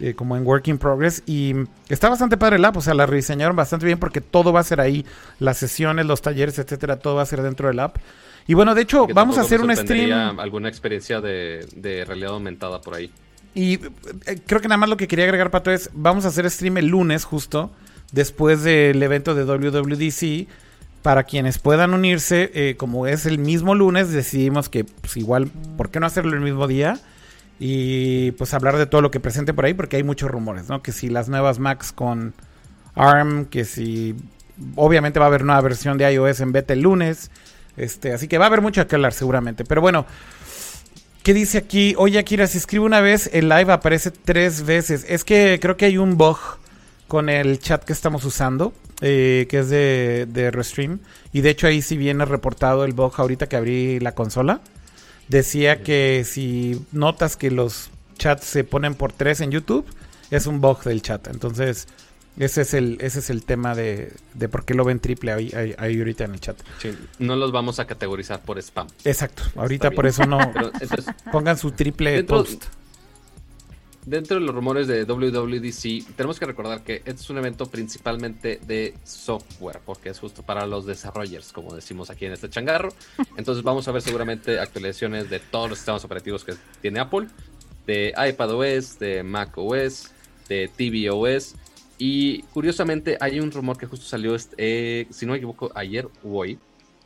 eh, como en Work in Progress. Y está bastante padre el app, o sea, la rediseñaron bastante bien porque todo va a ser ahí, las sesiones, los talleres, etcétera, todo va a ser dentro del app. Y bueno, de hecho, vamos a hacer un stream. alguna experiencia de, de realidad aumentada por ahí. Y eh, creo que nada más lo que quería agregar, Pato, es vamos a hacer stream el lunes justo después del evento de WWDC. Para quienes puedan unirse, eh, como es el mismo lunes, decidimos que pues igual, ¿por qué no hacerlo el mismo día? Y pues hablar de todo lo que presente por ahí, porque hay muchos rumores, ¿no? Que si las nuevas Macs con ARM, que si obviamente va a haber nueva versión de iOS en beta el lunes. Este, así que va a haber mucho que hablar seguramente. Pero bueno, ¿qué dice aquí? Oye, Akira, si escribo una vez, el live aparece tres veces. Es que creo que hay un bug con el chat que estamos usando, eh, que es de, de Restream. Y de hecho ahí sí viene reportado el bug ahorita que abrí la consola. Decía que si notas que los chats se ponen por tres en YouTube, es un bug del chat. Entonces, ese es el, ese es el tema de, de por qué lo ven triple ahí, ahorita en el chat. no los vamos a categorizar por spam. Exacto. Ahorita por eso no. pongan su triple post dentro de los rumores de WWDC, tenemos que recordar que este es un evento principalmente de software, porque es justo para los desarrollers, como decimos aquí en este changarro. Entonces vamos a ver seguramente actualizaciones de todos los sistemas operativos que tiene Apple. de iPadOS, de macOS, de tvOS. Y curiosamente hay un rumor que justo salió, eh, si no me equivoco, ayer o hoy,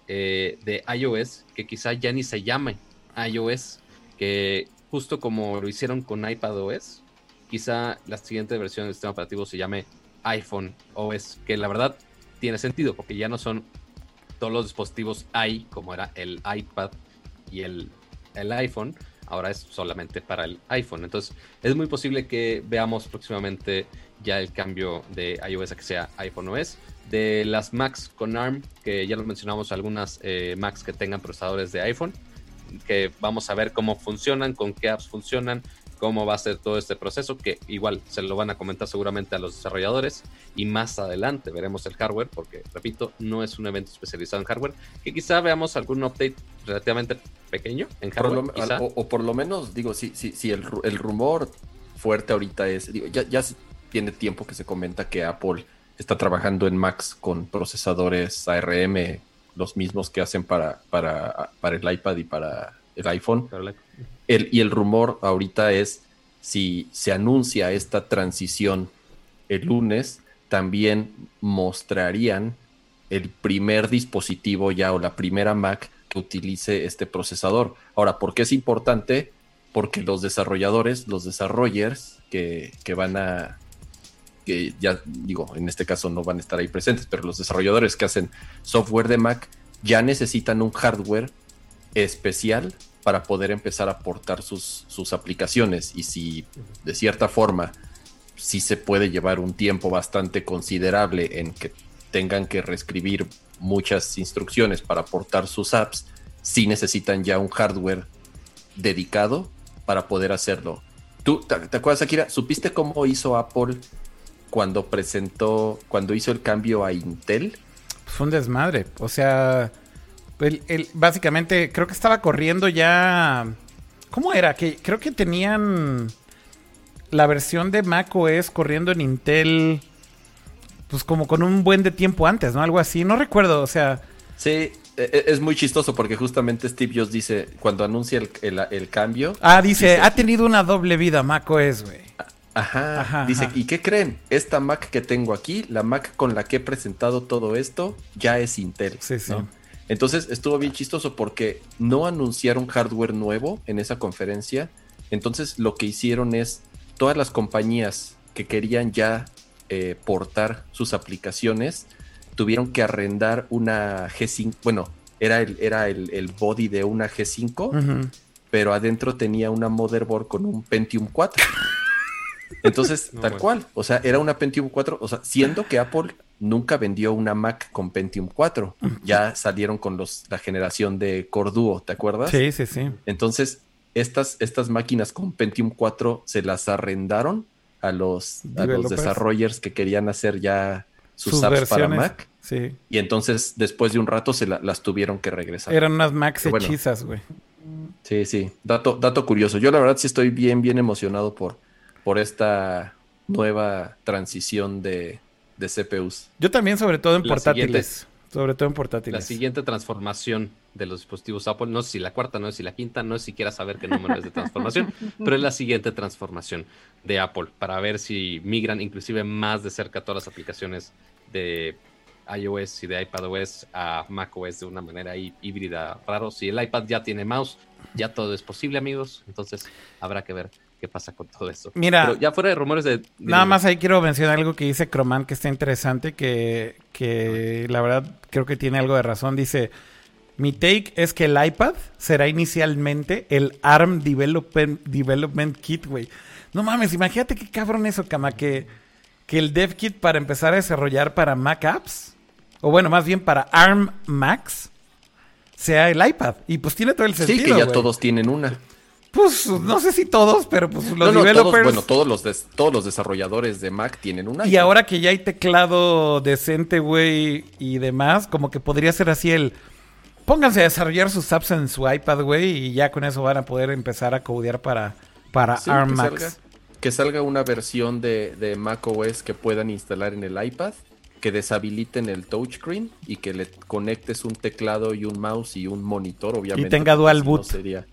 eh, de iOS, que quizá ya ni se llame iOS, que justo como lo hicieron con iPadOS, quizá la siguiente versión del sistema operativo se llame iPhone OS, que la verdad tiene sentido, porque ya no son todos los dispositivos i, como era el iPad y el, el iPhone, ahora es solamente para el iPhone. Entonces, es muy posible que veamos próximamente ya el cambio de iOS a que sea iPhone OS. De las Macs con ARM, que ya lo mencionamos, algunas eh, Macs que tengan procesadores de iPhone, que vamos a ver cómo funcionan, con qué apps funcionan, cómo va a ser todo este proceso, que igual se lo van a comentar seguramente a los desarrolladores y más adelante veremos el hardware, porque repito, no es un evento especializado en hardware, que quizá veamos algún update relativamente pequeño en hardware. o, por lo menos, digo, si, si, si el, rumor fuerte ahorita es, digo, ya, ya tiene tiempo que se comenta que Apple está trabajando en Macs con procesadores ARM, los mismos que hacen para, para, para el iPad y para el iPhone. El, y el rumor ahorita es si se anuncia esta transición el lunes, también mostrarían el primer dispositivo ya o la primera Mac que utilice este procesador. Ahora, ¿por qué es importante? Porque los desarrolladores, los desarrollers que, que van a, que ya digo, en este caso no van a estar ahí presentes, pero los desarrolladores que hacen software de Mac ya necesitan un hardware especial para poder empezar a portar sus, sus aplicaciones y si de cierta forma sí se puede llevar un tiempo bastante considerable en que tengan que reescribir muchas instrucciones para portar sus apps, sí necesitan ya un hardware dedicado para poder hacerlo. ¿Tú te, acuerdas, Akira? ¿Supiste cómo hizo Apple cuando presentó, cuando hizo el cambio a Intel? Fue un desmadre. O sea, el, básicamente, creo que estaba corriendo ya. ¿Cómo era? Que creo que tenían la versión de Mac OS corriendo en Intel. Pues como con un buen de tiempo antes, ¿no? Algo así. No recuerdo, o sea. Sí, e, e, es muy chistoso porque justamente Steve Jobs dice, cuando anuncia el, cambio. Ah, dice, ha tenido una doble vida Mac OS, güey. Ajá, dice, ¿y qué creen? Esta Mac que tengo aquí, la Mac con la que he presentado todo esto, ya es Intel. Sí, sí. Entonces estuvo bien chistoso porque no anunciaron hardware nuevo en esa conferencia. Entonces lo que hicieron es todas las compañías que querían ya eh, portar sus aplicaciones tuvieron que arrendar una G5. Bueno, era el, era el, body de una G5, pero adentro tenía una motherboard con un Pentium 4. Entonces, tal cual. O sea, era una Pentium 4. O sea, siendo que Apple nunca vendió una Mac con Pentium 4. Ya salieron con los, la generación de Core Duo, ¿te acuerdas? Sí, sí, sí. Entonces, estas, estas máquinas con Pentium 4 se las arrendaron a los, a los desarrollers que querían hacer ya sus, apps para Mac. Sí. Y entonces, después de un rato, se las tuvieron que regresar. Eran unas Macs hechizas, güey. Sí, sí. Dato, dato curioso. Yo la verdad sí estoy bien, bien emocionado por, por esta nueva transición de, de CPUs. Yo también, sobre todo en portátiles. Sobre todo en portátiles. La siguiente transformación de los dispositivos Apple, no sé si la cuarta, no sé si la quinta, no sé si quieras saber qué número es de transformación, pero es la siguiente transformación de Apple para ver si migran inclusive más de cerca todas las aplicaciones de iOS y de iPadOS a macOS de una manera híbrida raro. Si el iPad ya tiene mouse, ya todo es posible, amigos. Entonces habrá que ver qué pasa con todo eso. Mira, ya fuera de rumores de... Nada más ahí quiero mencionar algo que dice Croman que está interesante, que, que la verdad creo que tiene algo de razón. Dice, mi take es que el iPad será inicialmente el ARM Development, Development Kit, güey. No mames, imagínate qué cabrón eso, Cama, que, que el Dev Kit para empezar a desarrollar para Mac Apps, o bueno, más bien para ARM Macs, sea el iPad. Y pues tiene todo el sentido. Sí, que ya todos tienen una. Pues no sé si todos, pero pues los developers. bueno, todos los, todos los desarrolladores de Mac tienen una. Y ahora que ya hay teclado decente, güey, y demás, como que podría ser así el. Pónganse a desarrollar sus apps en su iPad, güey, y ya con eso van a poder empezar a codear para, para ARM que Max. Salga, que salga una versión de, de Mac OS que puedan instalar en el iPad, que deshabiliten el touchscreen y que le conectes un teclado y un mouse y un monitor, obviamente. Y tenga dual boot. sería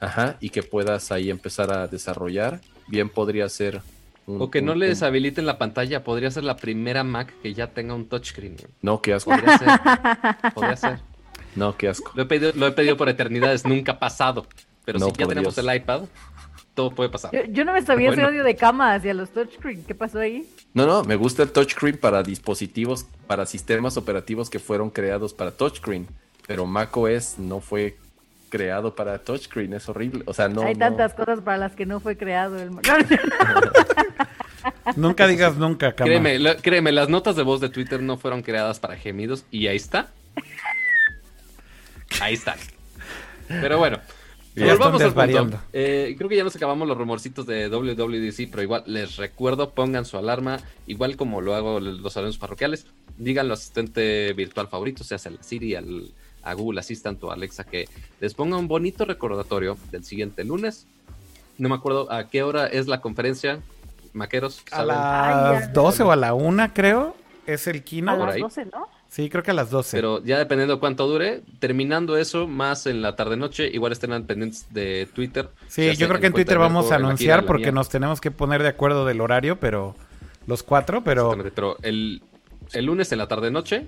Ajá, y que puedas ahí empezar a desarrollar. Bien podría ser. un- o que no un- le un- deshabiliten la pantalla. Podría ser la primera Mac que ya tenga un touchscreen. No, qué asco. Podría ser. Podría ser. No, qué asco. Lo he pedido, lo he pedido por eternidades, nunca ha pasado. Pero No, si ya tenemos Dios. el iPad, todo puede pasar. Yo, yo no me sabía Bueno. ese odio de cama hacia los touchscreen. ¿Qué pasó ahí? No, no, me gusta el touchscreen para dispositivos, para sistemas operativos que fueron creados para touchscreen. Pero macOS no fue creado para touchscreen, es horrible. O sea, no. Hay no- tantas cosas para las que no fue creado el... Nunca digas nunca, cama. Créeme, la- créeme, las notas de voz de Twitter no fueron creadas para gemidos y ahí está. Ahí está. Pero bueno, Ya volvamos al punto. Eh, creo que ya nos acabamos los rumorcitos de WWDC, pero igual les recuerdo, pongan su alarma, igual como lo hago los salones parroquiales, díganlo al asistente virtual favorito, sea a la Siri, al, a Google Assistant o a Alexa, que les ponga un bonito recordatorio del siguiente lunes. No me acuerdo a qué hora es la conferencia, maqueros. A las ya. 12 o a la 1, creo. Es el A keynote. por las ahí. 12, ¿no? Sí, creo que a las 12. Pero ya dependiendo de cuánto dure, terminando eso, más en la tarde-noche, igual estén al pendientes de Twitter. sí, yo sea creo que en Twitter vamos a anunciar porque mía. nos tenemos que poner de acuerdo del horario, pero los cuatro, pero Exactamente, Pero el, el lunes en la tarde-noche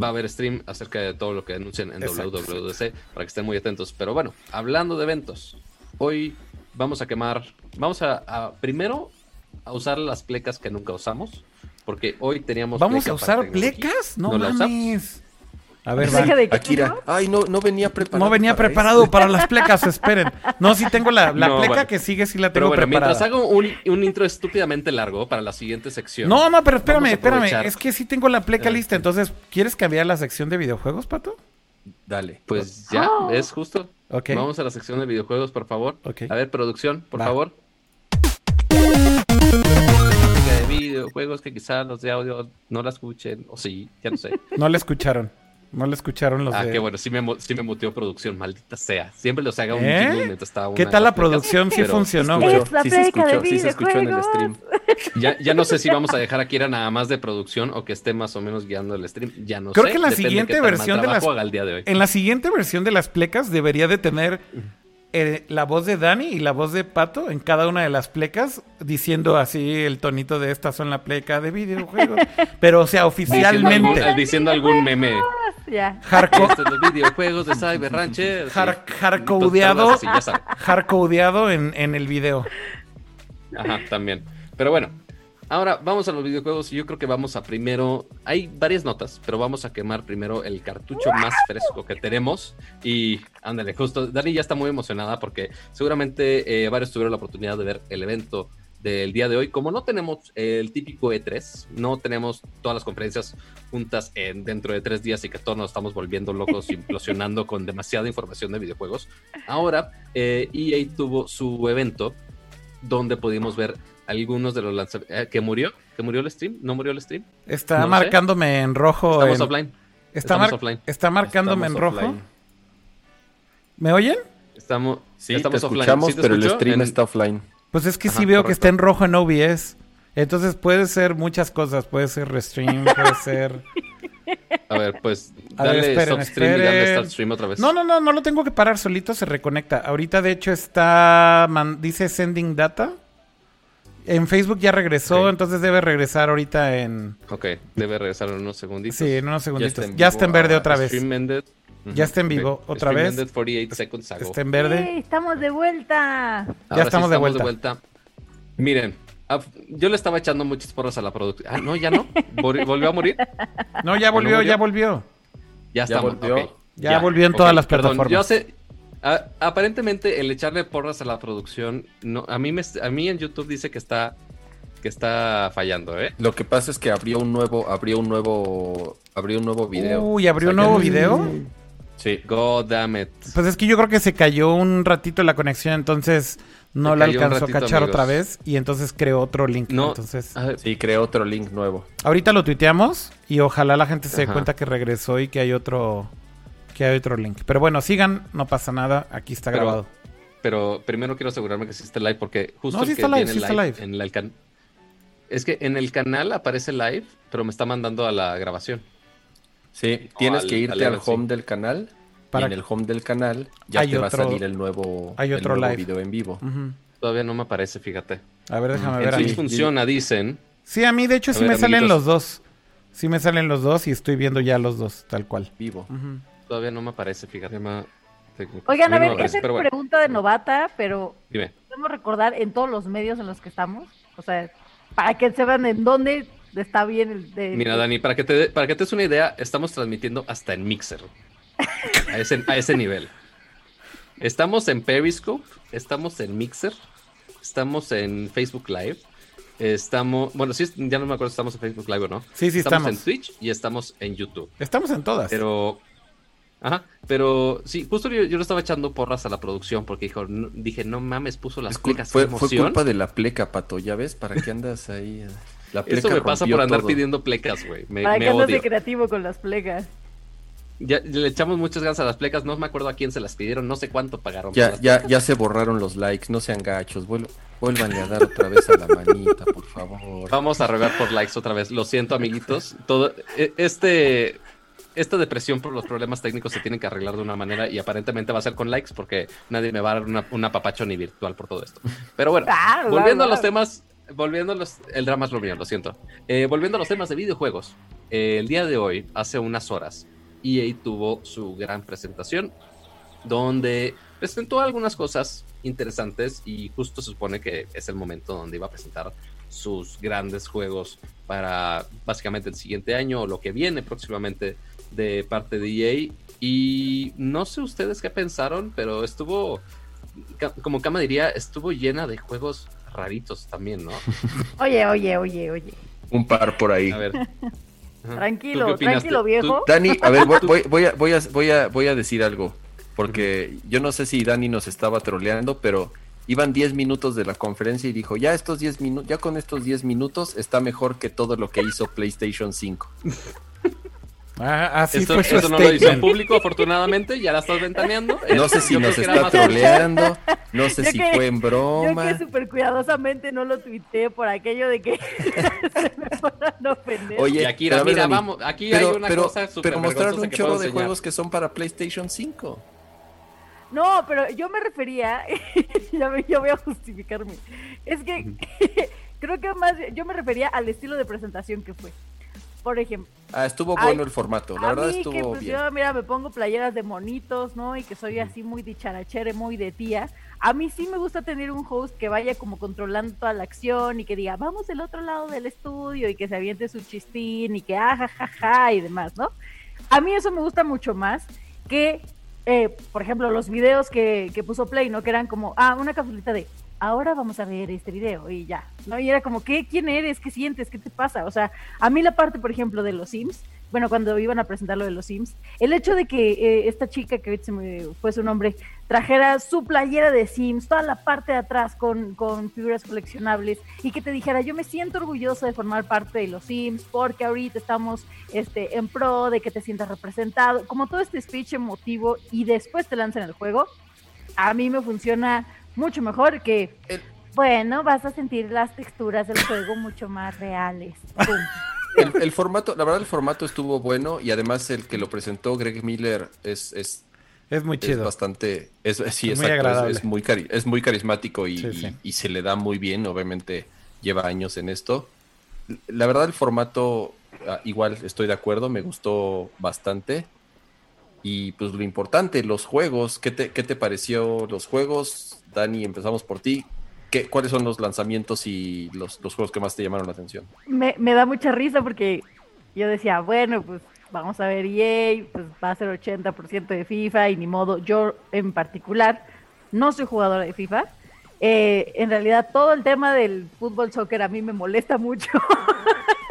va a haber stream acerca de todo lo que anuncien en Exacto. WWDC para que estén muy atentos. Pero bueno, hablando de eventos, hoy vamos a quemar, vamos a, a primero a usar las plecas que nunca usamos, porque hoy teníamos ¿vamos pleca a usar plecas? No, ¿No mames. A ver, ¿Pleca va. de qué, Akira. Ay, no, no venía preparado. No venía para preparado esto. para las plecas, esperen. No, sí tengo la, la No, pleca bueno. que sigue, sí la Pero tengo bueno, preparada. mientras hago un, un intro estúpidamente largo para la siguiente sección. No, no, pero espérame, espérame. Es que sí tengo la pleca lista. Entonces, ¿quieres cambiar la sección de videojuegos, Pato? Dale. Pues ya, Oh. es justo. Ok. Vamos a la sección de videojuegos, por favor. Ok. A ver, producción, por Va. favor. De videojuegos que quizás los de audio no la escuchen, o sí, ya no sé. No la escucharon. No la escucharon los ah, de... qué bueno, sí me, sí me muteó producción, maldita sea. Siempre los haga un ¿Eh? jingle mientras estaba ¿Qué tal la producción? Sí funcionó, güey. Es la Sí se escuchó, sí se escuchó en el stream. Ya, ya no sé si vamos a dejar a Kira nada más de producción o que esté más o menos guiando el stream. Ya no Creo sé. que la depende siguiente versión de las- el día de hoy. En la siguiente versión de las plecas debería de tener eh, la voz de Dani y la voz de Pato en cada una de las plecas diciendo así el tonito de estas son la pleca de videojuegos. Pero o sea, Diciendo algún, oficialmente. diciendo algún meme. Ya. Los videojuegos de Cyber Rancher. Hardcodeado en, en el video. Ajá, también. Pero bueno, ahora vamos a los videojuegos y yo creo que vamos a primero. Hay varias notas, pero vamos a quemar primero el cartucho más fresco que tenemos. Y ándale, justo. Dani ya está muy emocionada porque seguramente eh, varios tuvieron la oportunidad de ver el evento del día de hoy. Como no tenemos el típico E3, no tenemos todas las conferencias juntas en, dentro de tres días y que todos nos estamos volviendo locos, implosionando con demasiada información de videojuegos. Ahora, eh, EA tuvo su evento donde pudimos ver algunos de los lanzamientos. ¿Que murió? ¿Que murió el stream? ¿No murió el stream? Está No sé. marcándome en rojo. Estamos en- offline. Está, Estamos mar- offline. está marcándome Estamos en rojo. offline. ¿Me oyen? Estamos, Sí, estamos te offline. escuchamos, ¿Sí te pero el stream En- está offline. Pues es que sí veo que está en rojo en OBS. Entonces puede ser muchas cosas. Puede ser restream, puede ser... A ver, pues A ver, dale esperen, stop stream y dale esperen. start stream otra vez. No, no, no, no lo tengo que parar, solito se reconecta. Ahorita de hecho está, man- dice sending data. En Facebook ya regresó, entonces debe regresar ahorita en... Ok, debe regresar en unos segunditos. Sí, en unos segunditos. Ya está en verde otra vez. Ya está en vivo otra vez. ended 48 seconds ago. Está en verde. Estamos de vuelta. Ahora sí estamos de vuelta. Miren, yo le estaba echando muchas porras a la producción. Ah, no, ya no. Vol- ¿Volvió a morir? No, ya ¿O no volvió, ya volvió. Ya está. volvió. Ya volvió en todas las plataformas. Yo sé, a- aparentemente el echarle porras a la producción, no, a mí me, a mí en YouTube dice que está, que está fallando, ¿eh? Lo que pasa es que abrió un nuevo, abrió un nuevo, abrió un nuevo video. Uy, ¿abrió O un nuevo que- video? Sí. God damn it. Pues es que yo creo que se cayó un ratito la conexión, entonces no Se la alcanzó a cachar amigos. otra vez y entonces creó otro link. No, Entonces, Sí, creó otro link nuevo. ahorita lo tuiteamos y ojalá la gente se dé cuenta que regresó y que hay otro que hay otro link. Pero bueno, sigan, no pasa nada, aquí está Pero- grabado. pero primero quiero asegurarme que sí está live porque justo No, sí el que está live, sí está live. en el can- es que en el canal aparece live, pero me está mandando a la grabación. Sí, tienes al- que irte al home sí. del canal y en el home del canal ya te va a salir el nuevo, hay otro el live. video en vivo. Todavía no me aparece, fíjate. A ver, déjame ver. Sí funciona, dicen. Sí, a mí de hecho sí me salen los dos. Sí me salen los dos y estoy viendo ya los dos, tal cual. Vivo. Todavía no me aparece, fíjate. Oigan, a, ver, esa es pregunta de novata, pero Dime. podemos recordar en todos los medios en los que estamos. O sea, para que sepan en dónde está bien el de... Mira, Dani, para que te para que te des una idea, estamos transmitiendo hasta en Mixer. A ese, a ese nivel. Estamos en Periscope, estamos en Mixer, estamos en Facebook Live, estamos, bueno, sí, ya no me acuerdo si estamos en Facebook Live o no. Sí, sí, estamos. en Twitch y estamos en YouTube. Estamos en todas. Pero, ajá, pero sí, justo yo, yo le estaba echando porras a la producción porque dijo, dije, no mames, puso las plecas. Fue, fue culpa de la pleca, Pato, ya ves, ¿para qué andas ahí? La Eso me pasa por andar pidiendo plecas, güey. Me, ¿Para qué andas de creativo con las plecas? Ya le echamos muchas ganas a las plecas, no me acuerdo a quién se las pidieron, no sé cuánto pagaron. Ya, ya, ya se borraron los likes, no sean gachos, vuelvan a dar otra vez a la manita, por favor. Vamos a rogar por likes otra vez, lo siento amiguitos. Todo, e, este, esta depresión por los problemas técnicos se tiene que arreglar de una manera y aparentemente va a ser con likes porque nadie me va a dar una, una papacho ni virtual por todo esto. Pero bueno, ah, volviendo a los temas, volviendo a los, el drama es lo mío, lo siento. Eh, volviendo a los temas de videojuegos, eh, el día de hoy, hace unas horas, EA tuvo su gran presentación donde presentó algunas cosas interesantes y justo se supone que es el momento donde iba a presentar sus grandes juegos para básicamente el siguiente año o lo que viene próximamente de parte de EA. Y no sé ustedes qué pensaron, pero estuvo, como Kama diría, estuvo llena de juegos raritos también, ¿no? Oye, oye, oye, oye. Un par por ahí. A ver. Tranquilo, tranquilo, viejo. Dani, a ver, voy, voy, a, voy, a, voy, a, voy a decir algo. Porque yo no sé si Dani nos estaba troleando, pero iban 10 minutos de la conferencia y dijo, ya estos 10 minutos, ya con estos 10 minutos está mejor que todo lo que hizo PlayStation 5. Ah, así esto, fue no lo hizo en público, afortunadamente, ya la estás ventaneando. No sé si nos está troleando, no sé si fue en broma. Yo que súper cuidadosamente no lo tuiteé por aquello de que se me fueran a ofender. Oye, aquí, mira, vamos, aquí hay una cosa súper Pero mostraron un chorro de juegos que son para PlayStation 5. No, pero yo me refería, ya yo voy a justificarme. Es que creo que más, yo me refería al estilo de presentación que fue por ejemplo. Ah, estuvo bueno el formato, la verdad estuvo que, pues, bien. Yo, mira, me pongo playeras de monitos, ¿no? Y que soy así muy dicharachere, muy de tía. A mí sí me gusta tener un host que vaya como controlando toda la acción y que diga, vamos del otro lado del estudio y que se aviente su chistín y que ajajaja ah, y demás, ¿no? A mí eso me gusta mucho más que, eh, por ejemplo, los videos que, que puso Play, ¿no? Que eran como, ah, una capsulita de, ahora vamos a ver este video y ya, ¿no? Y era como, ¿qué? ¿Quién eres? ¿Qué sientes? ¿Qué te pasa? O sea, a mí la parte, por ejemplo, de los Sims, bueno, cuando iban a presentar lo de los Sims, el hecho de que eh, esta chica, que se me fue su nombre, trajera su playera de Sims, toda la parte de atrás con, con figuras coleccionables y que te dijera, yo me siento orgullosa de formar parte de los Sims porque ahorita estamos este, en pro de que te sientas representado, como todo este speech emotivo y después te lanzan el juego, a mí me funciona mucho mejor que... Bueno, vas a sentir las texturas del juego mucho más reales. El, formato, la verdad el formato estuvo bueno y además el que lo presentó Greg Miller es... Es, es muy chido. Es bastante... Es, sí, es muy agradable. Es, muy es muy carismático y, y, se le da muy bien, obviamente lleva años en esto. La verdad el formato, ah, igual estoy de acuerdo, me gustó bastante. Y pues lo importante, los juegos, ¿qué te, qué te pareció los juegos? Dani, empezamos por ti. ¿Qué, ¿Cuáles son los lanzamientos y los, juegos que más te llamaron la atención? Me, da mucha risa porque yo decía, bueno, pues vamos a ver EA, pues va a ser 80% de FIFA y ni modo, yo en particular no soy jugadora de FIFA. Eh, en realidad todo el tema del fútbol soccer a mí me molesta mucho.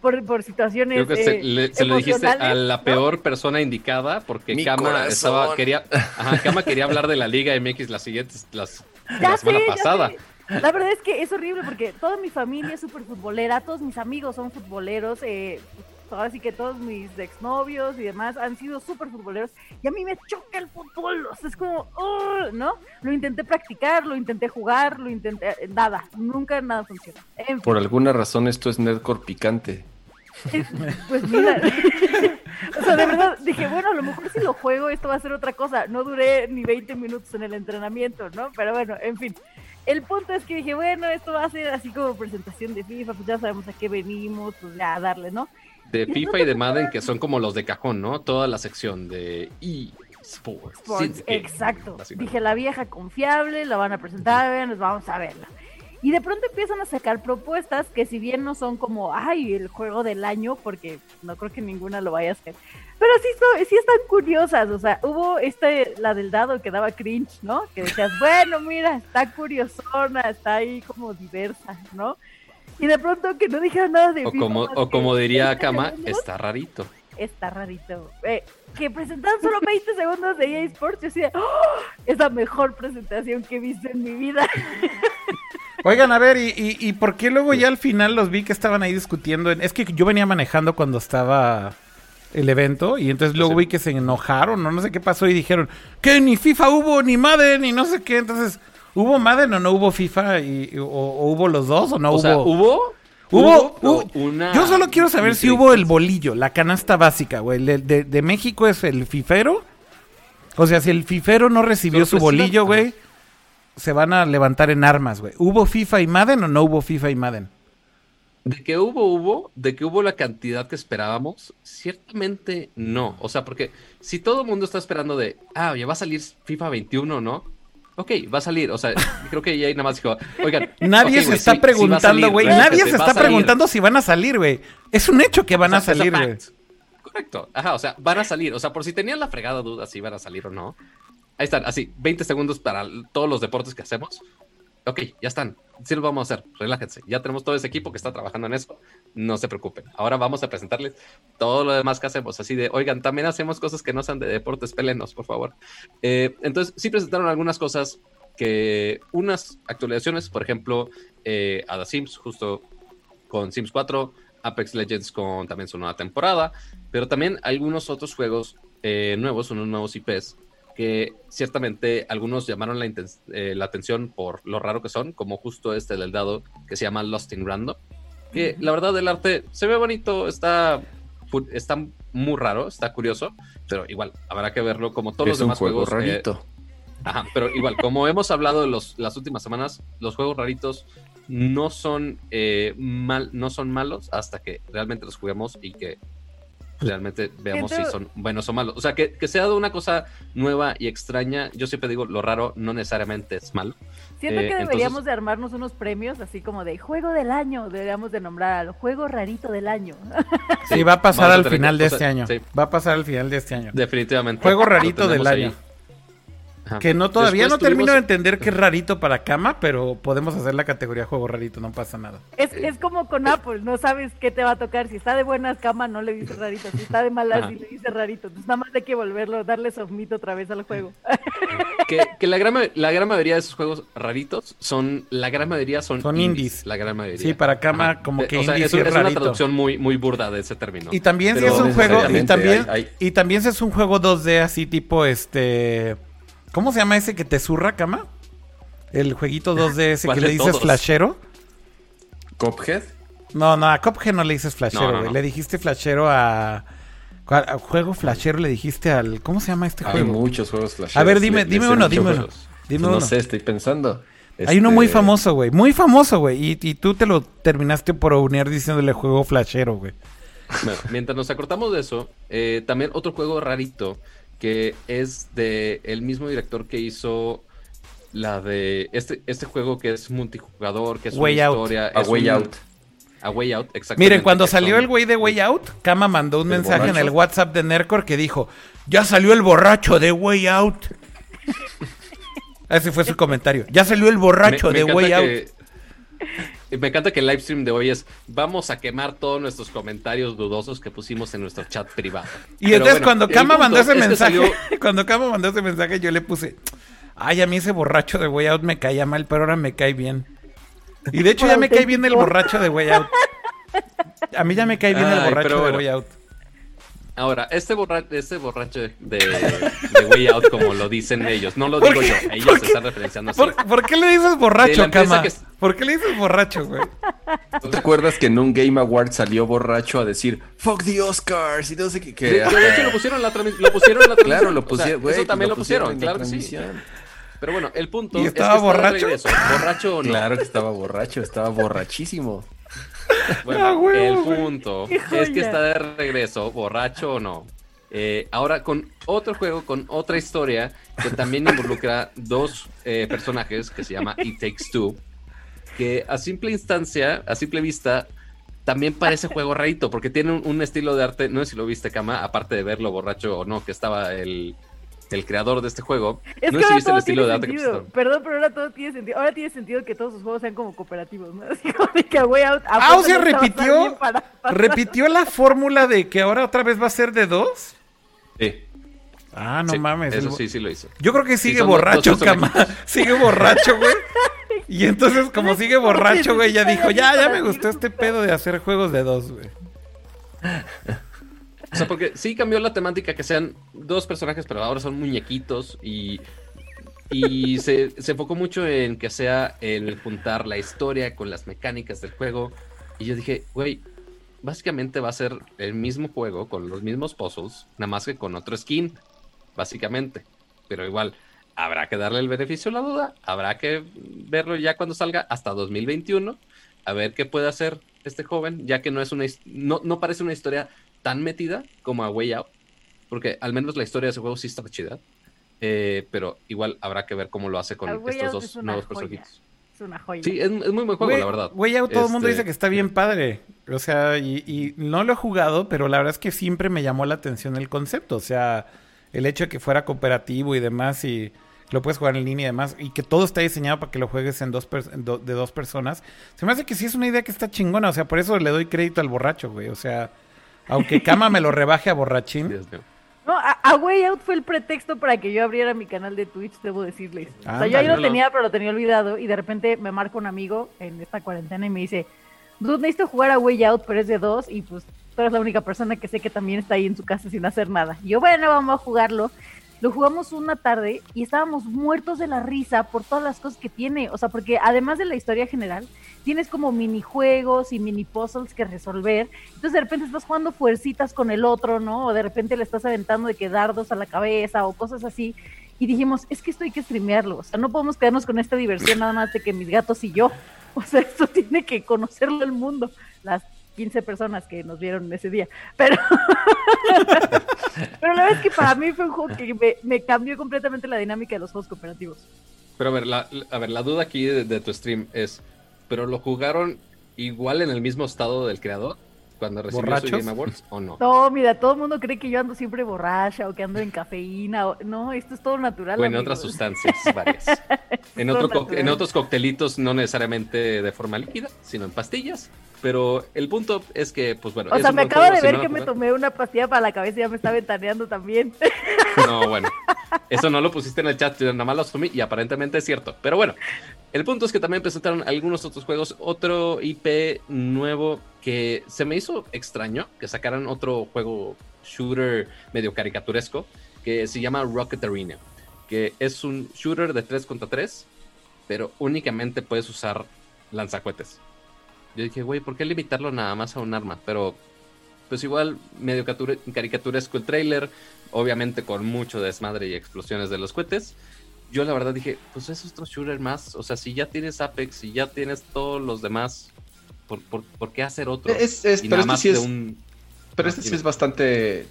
por, por situaciones. Creo que se, le, dijiste a la peor persona indicada porque Kama estaba, quería, Kama quería hablar de la Liga MX las siguientes, las, la semana pasada. La verdad es que es horrible porque toda mi familia es súper futbolera, todos mis amigos son futboleros, eh, ahora sí que todos mis exnovios y demás han sido súper futboleros y a mí me choca el fútbol, o sea, es como, ¿no? Lo intenté practicar, lo intenté jugar, lo intenté, nada, nunca nada funciona. Por alguna razón esto es Nerdcore picante. Pues mira, o sea, de verdad dije, bueno, a lo mejor si lo juego esto va a ser otra cosa. No duré ni 20 minutos en el entrenamiento, ¿no? Pero bueno, en fin. El punto es que dije, bueno, esto va a ser así como presentación de FIFA, pues ya sabemos a qué venimos, pues ya a darle, ¿no? De FIFA y de Madden, que son como los de cajón, ¿no? Toda la sección de eSports. exacto. Dije, la vieja confiable, la van a presentar, nos vamos a verla. Y de pronto empiezan a sacar propuestas que si bien no son como, ay, el juego del año, porque no creo que ninguna lo vaya a hacer, pero sí, sí están curiosas, o sea, hubo este, la del dado que daba cringe, ¿no? Que decías, bueno, mira, está curiosona, está ahí como diversa, ¿no? Y de pronto que no dijeron nada de... O como, o como diría Kama, está rarito. Está rarito. Eh, que presentaron solo 20 segundos de EA Sports, yo decía, ¡Oh! es la mejor presentación que he visto en mi vida. Oigan, a ver, ¿y, y, por qué luego ya al final los vi que estaban ahí discutiendo? Es que yo venía manejando cuando estaba el evento y entonces luego vi que se enojaron o no sé qué pasó y dijeron que ni FIFA hubo, ni Madden, ni no sé qué. Entonces, ¿hubo Madden o no hubo FIFA? Y, o, hubo los dos o no hubo? ¿hubo? Hubo, yo solo quiero saber si hubo el bolillo, la canasta básica, güey. De, de, México es el fifero. O sea, si el fifero no recibió su bolillo, güey se van a levantar en armas, güey. ¿Hubo FIFA y Madden o no hubo FIFA y Madden? De que hubo, hubo, de que hubo la cantidad que esperábamos, ciertamente no. O sea, porque si todo el mundo está esperando de, ah, oye, va a salir FIFA 21, ¿no? Ok, va a salir. O sea, creo que ya nada más dijo, oigan. Nadie se está preguntando, güey. nadie se está preguntando si van a salir, güey. Es un hecho que van a salir, güey. Correcto. Ajá, o sea, van a salir. O sea, por si tenían la fregada duda si van a salir o no, Ahí están, así, 20 segundos para todos los deportes que hacemos. Ok, ya están. Sí lo vamos a hacer. Relájense. Ya tenemos todo ese equipo que está trabajando en eso. No se preocupen. Ahora vamos a presentarles todo lo demás que hacemos. Así de, oigan, también hacemos cosas que no sean de deportes. Pelenos, por favor. Eh, entonces, sí presentaron algunas cosas que, unas actualizaciones, por ejemplo, eh, a The Sims, justo con Sims 4, Apex Legends con también su nueva temporada, pero también algunos otros juegos eh, nuevos, unos nuevos IPs que ciertamente algunos llamaron la, eh, la, atención por lo raro que son, como justo este del dado que se llama Lost in Random. Que la verdad el arte se ve bonito, está, está muy raro, está curioso, pero igual habrá que verlo como todos los demás juego juegos. Eh, rarito. ajá, pero igual, como hemos hablado de los, las últimas semanas, los juegos raritos no son eh, mal, no son malos hasta que realmente los juguemos y que realmente veamos si son buenos o malos. O sea, que, que sea de una cosa nueva y extraña, yo siempre digo, lo raro no necesariamente es malo. Siento que eh, deberíamos de armarnos unos premios así como de juego del año, deberíamos de nombrar al juego rarito del año. Sí, va a pasar al final de este año. Va a pasar al final de este año. Definitivamente. Juego rarito del año. Que no todavía no termino de entender qué es rarito para cama, pero podemos hacer la categoría juego rarito, no pasa nada. Es, es como con Apple, no sabes qué te va a tocar. Si está de buenas cama, no le dices rarito. Si está de malas, sí le dices rarito. Entonces nada más hay que volverlo, darle submit otra vez al juego. Que, que la, gran, la gran mayoría de esos juegos raritos son, la gran mayoría son, son indies, La gran mayoría. Sí, para cama como que indies es, una traducción muy, muy burda de ese término. Y también si es un juego, y también, y también si es un juego 2D así tipo este ¿Cómo se llama ese que te zurra, cama? El jueguito 2D ese que le dices flashero. ¿Cophead? No, no, a Cophead no le dices flashero, Le dijiste flashero a... a... Juego flashero le dijiste al... ¿Cómo se llama este juego? Hay muchos juegos flasheros. A ver, dime, dime uno, dime uno. Dime no sé, estoy pensando. Hay uno muy este, famoso, güey. Muy famoso, güey. Y, y, tú te lo terminaste por unir diciéndole juego flashero, güey. mientras nos acortamos de eso, eh, también otro juego rarito que es de el mismo director que hizo la de este, este juego que es multijugador, que es una historia. A Way Out. A Way Out, exactamente. Miren, cuando salió el güey de Way Out, Kama mandó un mensaje en el WhatsApp de Nercor que dijo: Ya salió el borracho de Way Out. Ese fue su comentario. Ya salió el borracho de Way Out. Me encanta que el live stream de hoy es vamos a quemar todos nuestros comentarios dudosos que pusimos en nuestro chat privado. Y entonces cuando Kama mandó ese mensaje, cuando Kama mandó ese mensaje yo le puse, ay, a mí ese borracho de Way Out me caía mal, pero ahora me cae bien. Y de hecho ya me cae bien el borracho de Way Out. A mí ya me cae bien el borracho de Way Out. Ahora, este, borra este borracho de, de, Way Out, como lo dicen ellos, no lo digo yo, ellos se están referenciando así. ¿Por, qué le dices borracho, Cama? ¿Por qué le dices borracho, güey? ¿No te acuerdas que en un Game Award salió borracho a decir Fuck the Oscars y no sé qué? Que, de, hecho, lo pusieron en la, lo pusieron en la Claro, lo pusieron, Eso también lo pusieron, claro que sí. Pero bueno, el punto ¿Y estaba es que borracho? ¿Borracho o no? Claro que estaba borracho, estaba borrachísimo. Bueno, ah, el punto es que está de regreso, borracho o no. Eh, ahora con otro juego, con otra historia que también involucra dos eh, personajes que se llama It Takes Two, que a simple instancia, a simple vista, también parece juego rarito, porque tiene un, estilo de arte, no sé si lo viste, Kama, aparte de verlo borracho o no, que estaba el, el creador de este juego. Es no que ahora todo el estilo de sentido. Perdón, pero ahora todo tiene sentido. Ahora tiene sentido que todos sus juegos sean como cooperativos, ¿no? Así como de que Way Out. Ah, o sea, repitió. repitió la fórmula de que ahora otra vez va a ser de dos. Sí. Ah, no mames. Eso sí, sí lo hizo. Yo creo que sigue borracho, cama. Sigue borracho, güey. Y entonces, como sigue borracho, güey, ya dijo, ya, ya me gustó este pedo de hacer juegos de dos, güey. O sea, porque sí cambió la temática que sean dos personajes, pero ahora son muñequitos y, y se, se enfocó mucho en que sea el juntar la historia con las mecánicas del juego. Y yo dije, güey, básicamente va a ser el mismo juego con los mismos puzzles, nada más que con otro skin, básicamente. Pero igual, habrá que darle el beneficio a la duda, habrá que verlo ya cuando salga hasta 2021, a ver qué puede hacer este joven, ya que no es una no, no parece una historia tan metida como a Way Out, porque al menos la historia de ese juego sí está chida, eh, pero igual habrá que ver cómo lo hace con estos dos nuevos personajes. Es una joya. Sí, es, muy buen juego, la verdad. Way Out todo el mundo dice este, que está bien padre. O sea, y, no lo he jugado, pero la verdad es que siempre me llamó la atención el concepto. O sea, el hecho de que fuera cooperativo y demás, y lo puedes jugar en línea y demás, y que todo está diseñado para que lo juegues en dos de dos personas. Se me hace que sí es una idea que está chingona. O sea, por eso le doy crédito al borracho, güey. O sea, aunque Cama me lo rebaje a borrachín. No, a, Way Out fue el pretexto para que yo abriera mi canal de Twitch, debo decirles. o sea, yo ahí lo tenía, pero lo tenía olvidado. Y de repente me marca un amigo en esta cuarentena y me dice: Dude, necesito jugar a Way Out, pero es de dos. Y pues tú eres la única persona que sé que también está ahí en su casa sin hacer nada. Y yo, bueno, vamos a jugarlo. Lo jugamos una tarde y estábamos muertos de la risa por todas las cosas que tiene. O sea, porque además de la historia general, tienes como minijuegos y mini puzzles que resolver. Entonces de repente estás jugando fuercitas con el otro, ¿no? O de repente le estás aventando de que dardos a la cabeza o cosas así. Y dijimos, es que esto hay que streamearlo. O sea, no podemos quedarnos con esta diversión nada más de que mis gatos y yo. O sea, esto tiene que conocerlo el mundo. Las 15 personas que nos vieron ese día. Pero, pero la verdad es que para mí fue un juego que me, cambió completamente la dinámica de los juegos cooperativos. Pero a ver, la, a ver, la duda aquí de tu stream es, pero lo jugaron igual en el mismo estado del creador cuando recibió su Game Awards o no? No, mira, todo el mundo cree que yo ando siempre borracha o que ando en cafeína. O... No, esto es todo natural. O en otras sustancias varias. en, otro en otros coctelitos, no necesariamente de forma líquida, sino en pastillas. Pero el punto es que, pues bueno. O sea, me acabo de ver que me tomé una pastilla para la cabeza y ya me está ventaneando también. No, bueno. Eso no lo pusiste en el chat, nada más lo asumí y aparentemente es cierto. Pero bueno, el punto es que también presentaron algunos otros juegos, otro IP nuevo que se me hizo extraño que sacaran otro juego shooter medio caricaturesco que se llama Rocket Arena, que es un shooter de 3 contra 3, pero únicamente puedes usar lanzacuetes. Yo dije, güey, ¿por qué limitarlo nada más a un arma? Pero pues igual medio caricaturesco el trailer, obviamente con mucho desmadre y explosiones de los cohetes yo la verdad dije, pues es otro shooter más. O sea, si ya tienes Apex, y ya tienes todos los demás, ¿por, por, qué hacer otro? Es, es, pero este sí es, Pero este sí es bastante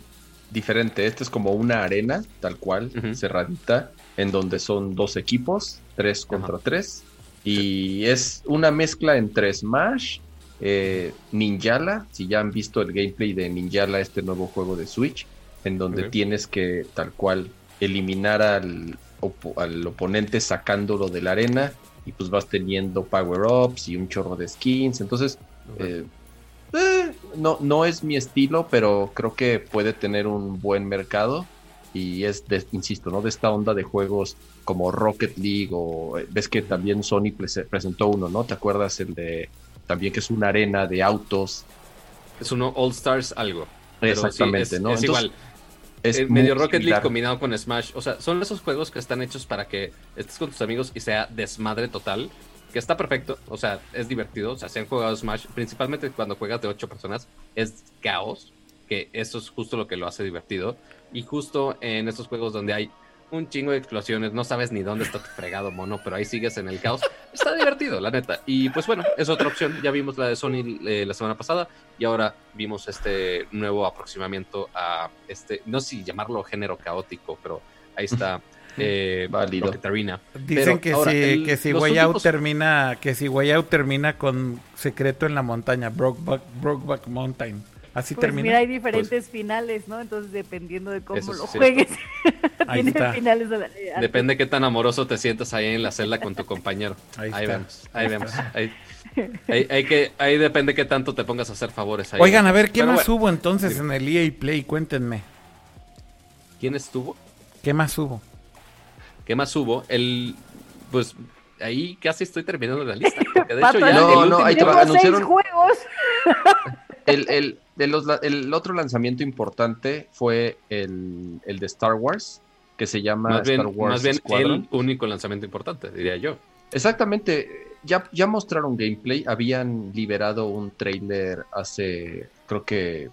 diferente. Este es como una arena, tal cual, cerradita, en donde son dos equipos, tres contra tres. Y es una mezcla entre Smash, eh, Ninjala, si ya han visto el gameplay de Ninjala, este nuevo juego de Switch, en donde tienes que tal cual eliminar al, al oponente sacándolo de la arena y pues vas teniendo power-ups y un chorro de skins. Entonces, eh, eh, no, no es mi estilo, pero creo que puede tener un buen mercado. Y es, insisto, ¿no? De esta onda de juegos como Rocket League o eh, ves que también Sony presentó uno, ¿no? ¿Te acuerdas el de también que es una arena de autos? Es uno All Stars algo. Exactamente, ¿no? Es igual. Es medio Rocket League combinado con Smash. O sea, son esos juegos que están hechos para que estés con tus amigos y sea desmadre total. Que está perfecto. O sea, es divertido. O sea, se han jugado Smash. Principalmente cuando juegas de 8 personas. Es caos. Que eso es justo lo que lo hace divertido. Y justo en estos juegos donde hay un chingo de explosiones, no sabes ni dónde está tu fregado mono, pero ahí sigues en el caos. Está divertido, la neta. Y pues bueno, es otra opción. Ya vimos la de Sony eh, la semana pasada y ahora vimos este nuevo aproximamiento a este, no sé si llamarlo género caótico, pero ahí está. Eh, Válido. Dicen que, si, que si Way Out termina, que si Way Out termina con Secreto en la montaña, Brokeback, Brokeback Mountain. Así pues termina. Mira, hay diferentes pues finales, ¿no? Entonces, dependiendo de cómo lo juegues, tiene finales. Depende qué tan amoroso te sientas ahí en la celda con tu compañero. Ahí, vemos, ahí vemos. Ahí, ahí, que, ahí depende qué tanto te pongas a hacer favores. Ahí. Oigan, a ver, ¿qué más hubo entonces en el EA Play? Cuéntenme. ¿Quién estuvo? ¿Qué más hubo? ¿Qué más hubo? El, pues ahí casi estoy terminando la lista. Porque de hecho ya no, no, ahí te anunciaron... juegos. El, el, el otro lanzamiento importante fue el, de Star Wars, que se llama Star Wars Más bien el único lanzamiento importante, diría yo. Exactamente. Ya, ya mostraron gameplay. Habían liberado un trailer hace, creo que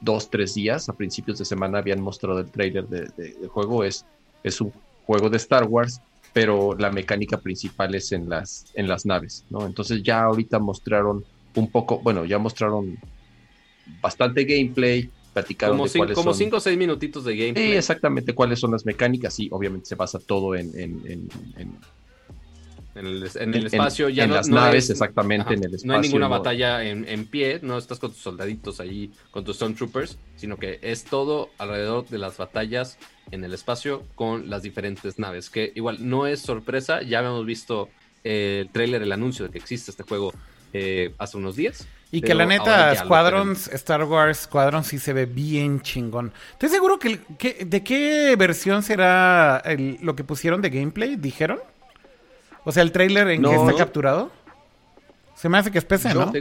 dos, tres días. A principios de semana habían mostrado el trailer del de, juego. Es, es un juego de Star Wars, pero la mecánica principal es en las, en las naves, ¿no? Entonces ya ahorita mostraron un poco, bueno, ya mostraron bastante gameplay, platicaron como de cinco, Como 5 o 6 minutitos de gameplay. Sí, exactamente cuáles son las mecánicas y obviamente se basa todo en... en, el, espacio, ya en las naves, exactamente, en el espacio. No hay ninguna batalla en, pie, no estás con tus soldaditos ahí, con tus Stormtroopers, sino que es todo alrededor de las batallas en el espacio con las diferentes naves, que igual no es sorpresa, ya habíamos visto el trailer, el anuncio de que existe este juego eh, hace unos días. Y que la neta, Squadrons, Star Wars Squadrons sí se ve bien chingón. Estoy seguro que, ¿de qué versión será lo que pusieron de gameplay? ¿Dijeron? O sea, el trailer en que está capturado. Se me hace que es PC, ¿no?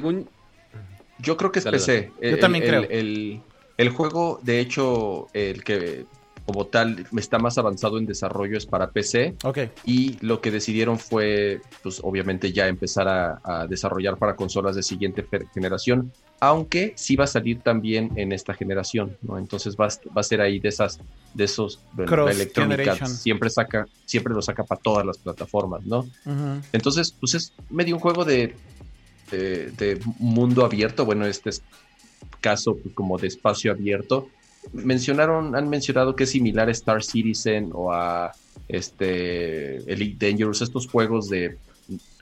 Yo creo que es PC. Yo también creo. el, juego, de hecho, el que como tal está más avanzado en desarrollo es para PC. Y lo que decidieron fue, pues obviamente ya empezar a, desarrollar para consolas de siguiente generación, aunque sí va a salir también en esta generación, ¿no? Entonces va, va a ser ahí de esas, de esos, bueno, siempre saca, siempre lo saca para todas las plataformas, ¿no? Entonces, pues es medio un juego de, de, mundo abierto, bueno, este es caso pues, como de espacio abierto, mencionaron, han mencionado que es similar a Star Citizen o a este Elite Dangerous, estos juegos de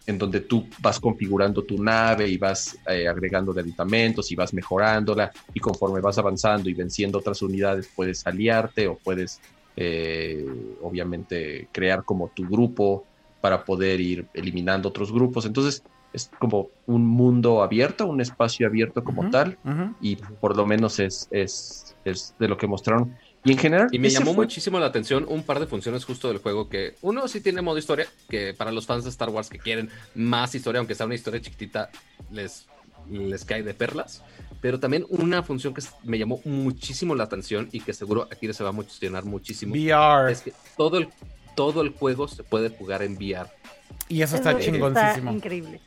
en donde tú vas configurando tu nave y vas eh, agregando aditamentos y vas mejorándola y conforme vas avanzando y venciendo otras unidades puedes aliarte o puedes eh, obviamente crear como tu grupo para poder ir eliminando otros grupos. Entonces es como un mundo abierto, un espacio abierto como tal y por lo menos es, es es de lo que mostraron. Y en general. Y me llamó muchísimo la atención un par de funciones justo del juego que uno sí tiene modo historia, que para los fans de Star Wars que quieren más historia, aunque sea una historia chiquitita, les, les cae de perlas. Pero también una función que me llamó muchísimo la atención y que seguro aquí se va a emocionar muchísimo. VR. Es que todo el, todo el juego se puede jugar en VR. Y eso está chingoncísimo. increíble.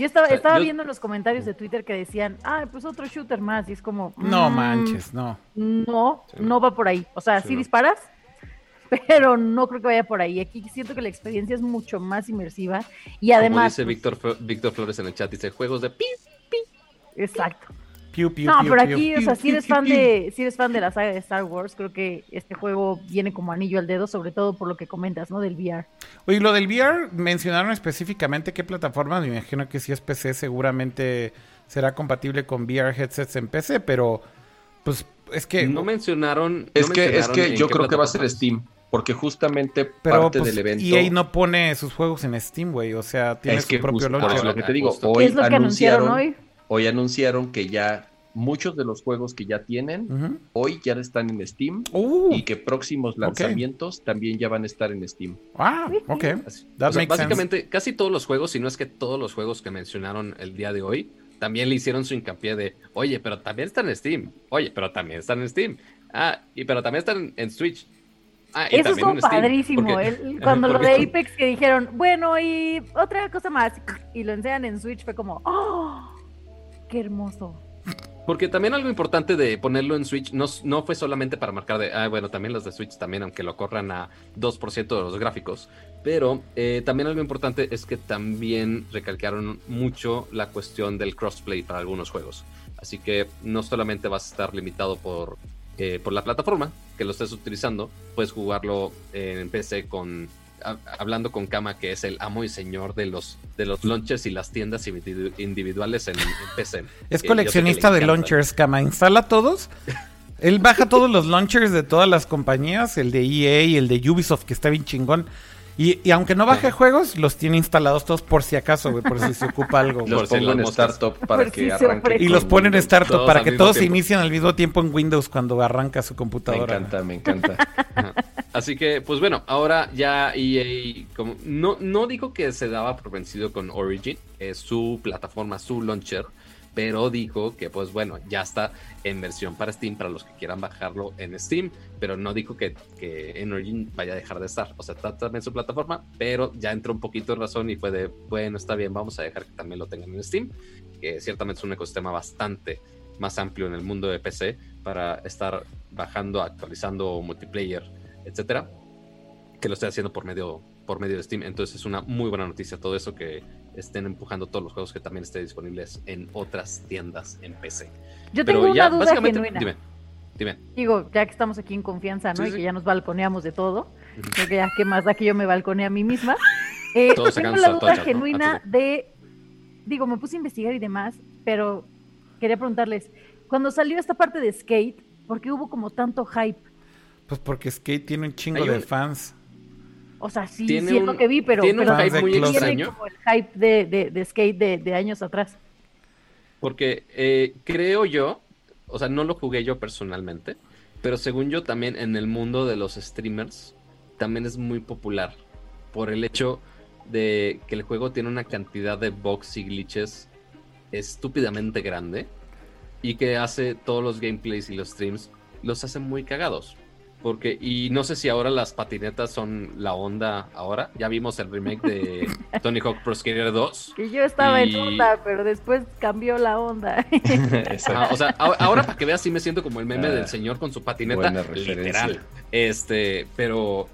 Yo estaba, estaba viendo en los comentarios de Twitter que decían, ah, pues otro shooter más. Y es como. No mm, manches, no. No, no va por ahí. O sea, sí, disparas, pero no creo que vaya por ahí. Aquí siento que la experiencia es mucho más inmersiva. Y además. Como dice Víctor, Víctor Flores en el chat, dice juegos de pi, pi. Exacto no, pero aquí, o sea, si eres fan de, si eres fan de la saga de Star Wars, creo que este juego viene como anillo al dedo, sobre todo por lo que comentas, ¿no? Del VR. Oye, lo del VR, mencionaron específicamente qué plataforma, me imagino que si es PC seguramente será compatible con VR headsets en PC, pero pues es que no mencionaron es que es que yo creo que va a ser Steam porque justamente parte pues, del evento EA no pone sus juegos en Steam güey. O sea tiene su propio launcher. lo que te digo hoy es lo que anunciaron hoy hoy anunciaron que ya muchos de los juegos que ya tienen hoy ya están en Steam uh. y que próximos lanzamientos también ya van a estar en Steam. Ah, ok. básicamente, casi todos los juegos, si no es que todos los juegos que mencionaron el día de hoy, también le hicieron su hincapié de, oye, pero también están en Steam, oye, pero también están en Steam, ah, y pero también están en Switch. Ah, y Eso es padrísimo. cuando lo de Apex que dijeron, bueno, y otra cosa más, y lo enseñan en Switch, fue como, ¡oh! ¡Qué hermoso! Porque también algo importante de ponerlo en Switch no, fue solamente para marcar de, ah, bueno, también los de Switch también, aunque lo corran a 2% de los gráficos, pero eh, también algo importante es que también recalcaron mucho la cuestión del crossplay para algunos juegos. Así que no solamente vas a estar limitado por, eh, por la plataforma que lo estés utilizando, puedes jugarlo en PC con hablando con Kama, que es el amo y señor de los, de los launchers y las tiendas individuales en, PC. Es coleccionista de launchers, Kama. ¿Instala todos? Él baja todos los launchers de todas las compañías, el de EA y el de Ubisoft, que está bien chingón. Y, aunque no baje juegos, los tiene instalados todos por si acaso, güey, por si se ocupa algo. Los pongo en startup para que arranque. Y los ponen en startup para que todos se inicien al mismo tiempo en Windows cuando arranca su computadora. Me encanta, me encanta. Así que, pues bueno, ahora ya EA, como, no, no digo que se daba por vencido con Origin, es su plataforma, su launcher pero dijo que pues bueno, ya está en versión para Steam para los que quieran bajarlo en Steam, pero no dijo que, que Origin vaya a dejar de estar, o sea, está también su plataforma, pero ya entró un poquito en razón y fue de, bueno, está bien, vamos a dejar que también lo tengan en Steam, que ciertamente es un ecosistema bastante más amplio en el mundo de PC para estar bajando, actualizando multiplayer, etcétera, que lo esté haciendo por medio por medio de Steam. Entonces es una muy buena noticia todo eso que estén empujando todos los juegos que también estén disponibles en otras tiendas en PC. Yo tengo una duda genuina. Dime, dime. Digo, ya que estamos aquí en confianza, ¿no? y que ya nos balconeamos de todo. Creo que ya que más da que yo me balconeé a mí misma. Eh, tengo la duda genuina de. Digo, me puse a investigar y demás, pero quería preguntarles, cuando salió esta parte de Skate, ¿por qué hubo como tanto hype? Pues porque Skate tiene un chingo de fans. O sea, sí, sí es lo que vi, pero, tiene un hype muy extraño. Como el hype de, skate de, años atrás. Porque eh, creo yo, o sea, no lo jugué yo personalmente, pero según yo también en el mundo de los streamers también es muy popular por el hecho de que el juego tiene una cantidad de bugs y glitches estúpidamente grande y que hace todos los gameplays y los streams los hace muy cagados. Porque, y no sé si ahora las patinetas son la onda ahora. Ya vimos el remake de Tony Hawk Pro Skater 2. Que yo estaba en onda, pero después cambió la onda. o sea, ahora para que veas, sí me siento como el meme del ah, señor con su patineta. Literal. Este, pero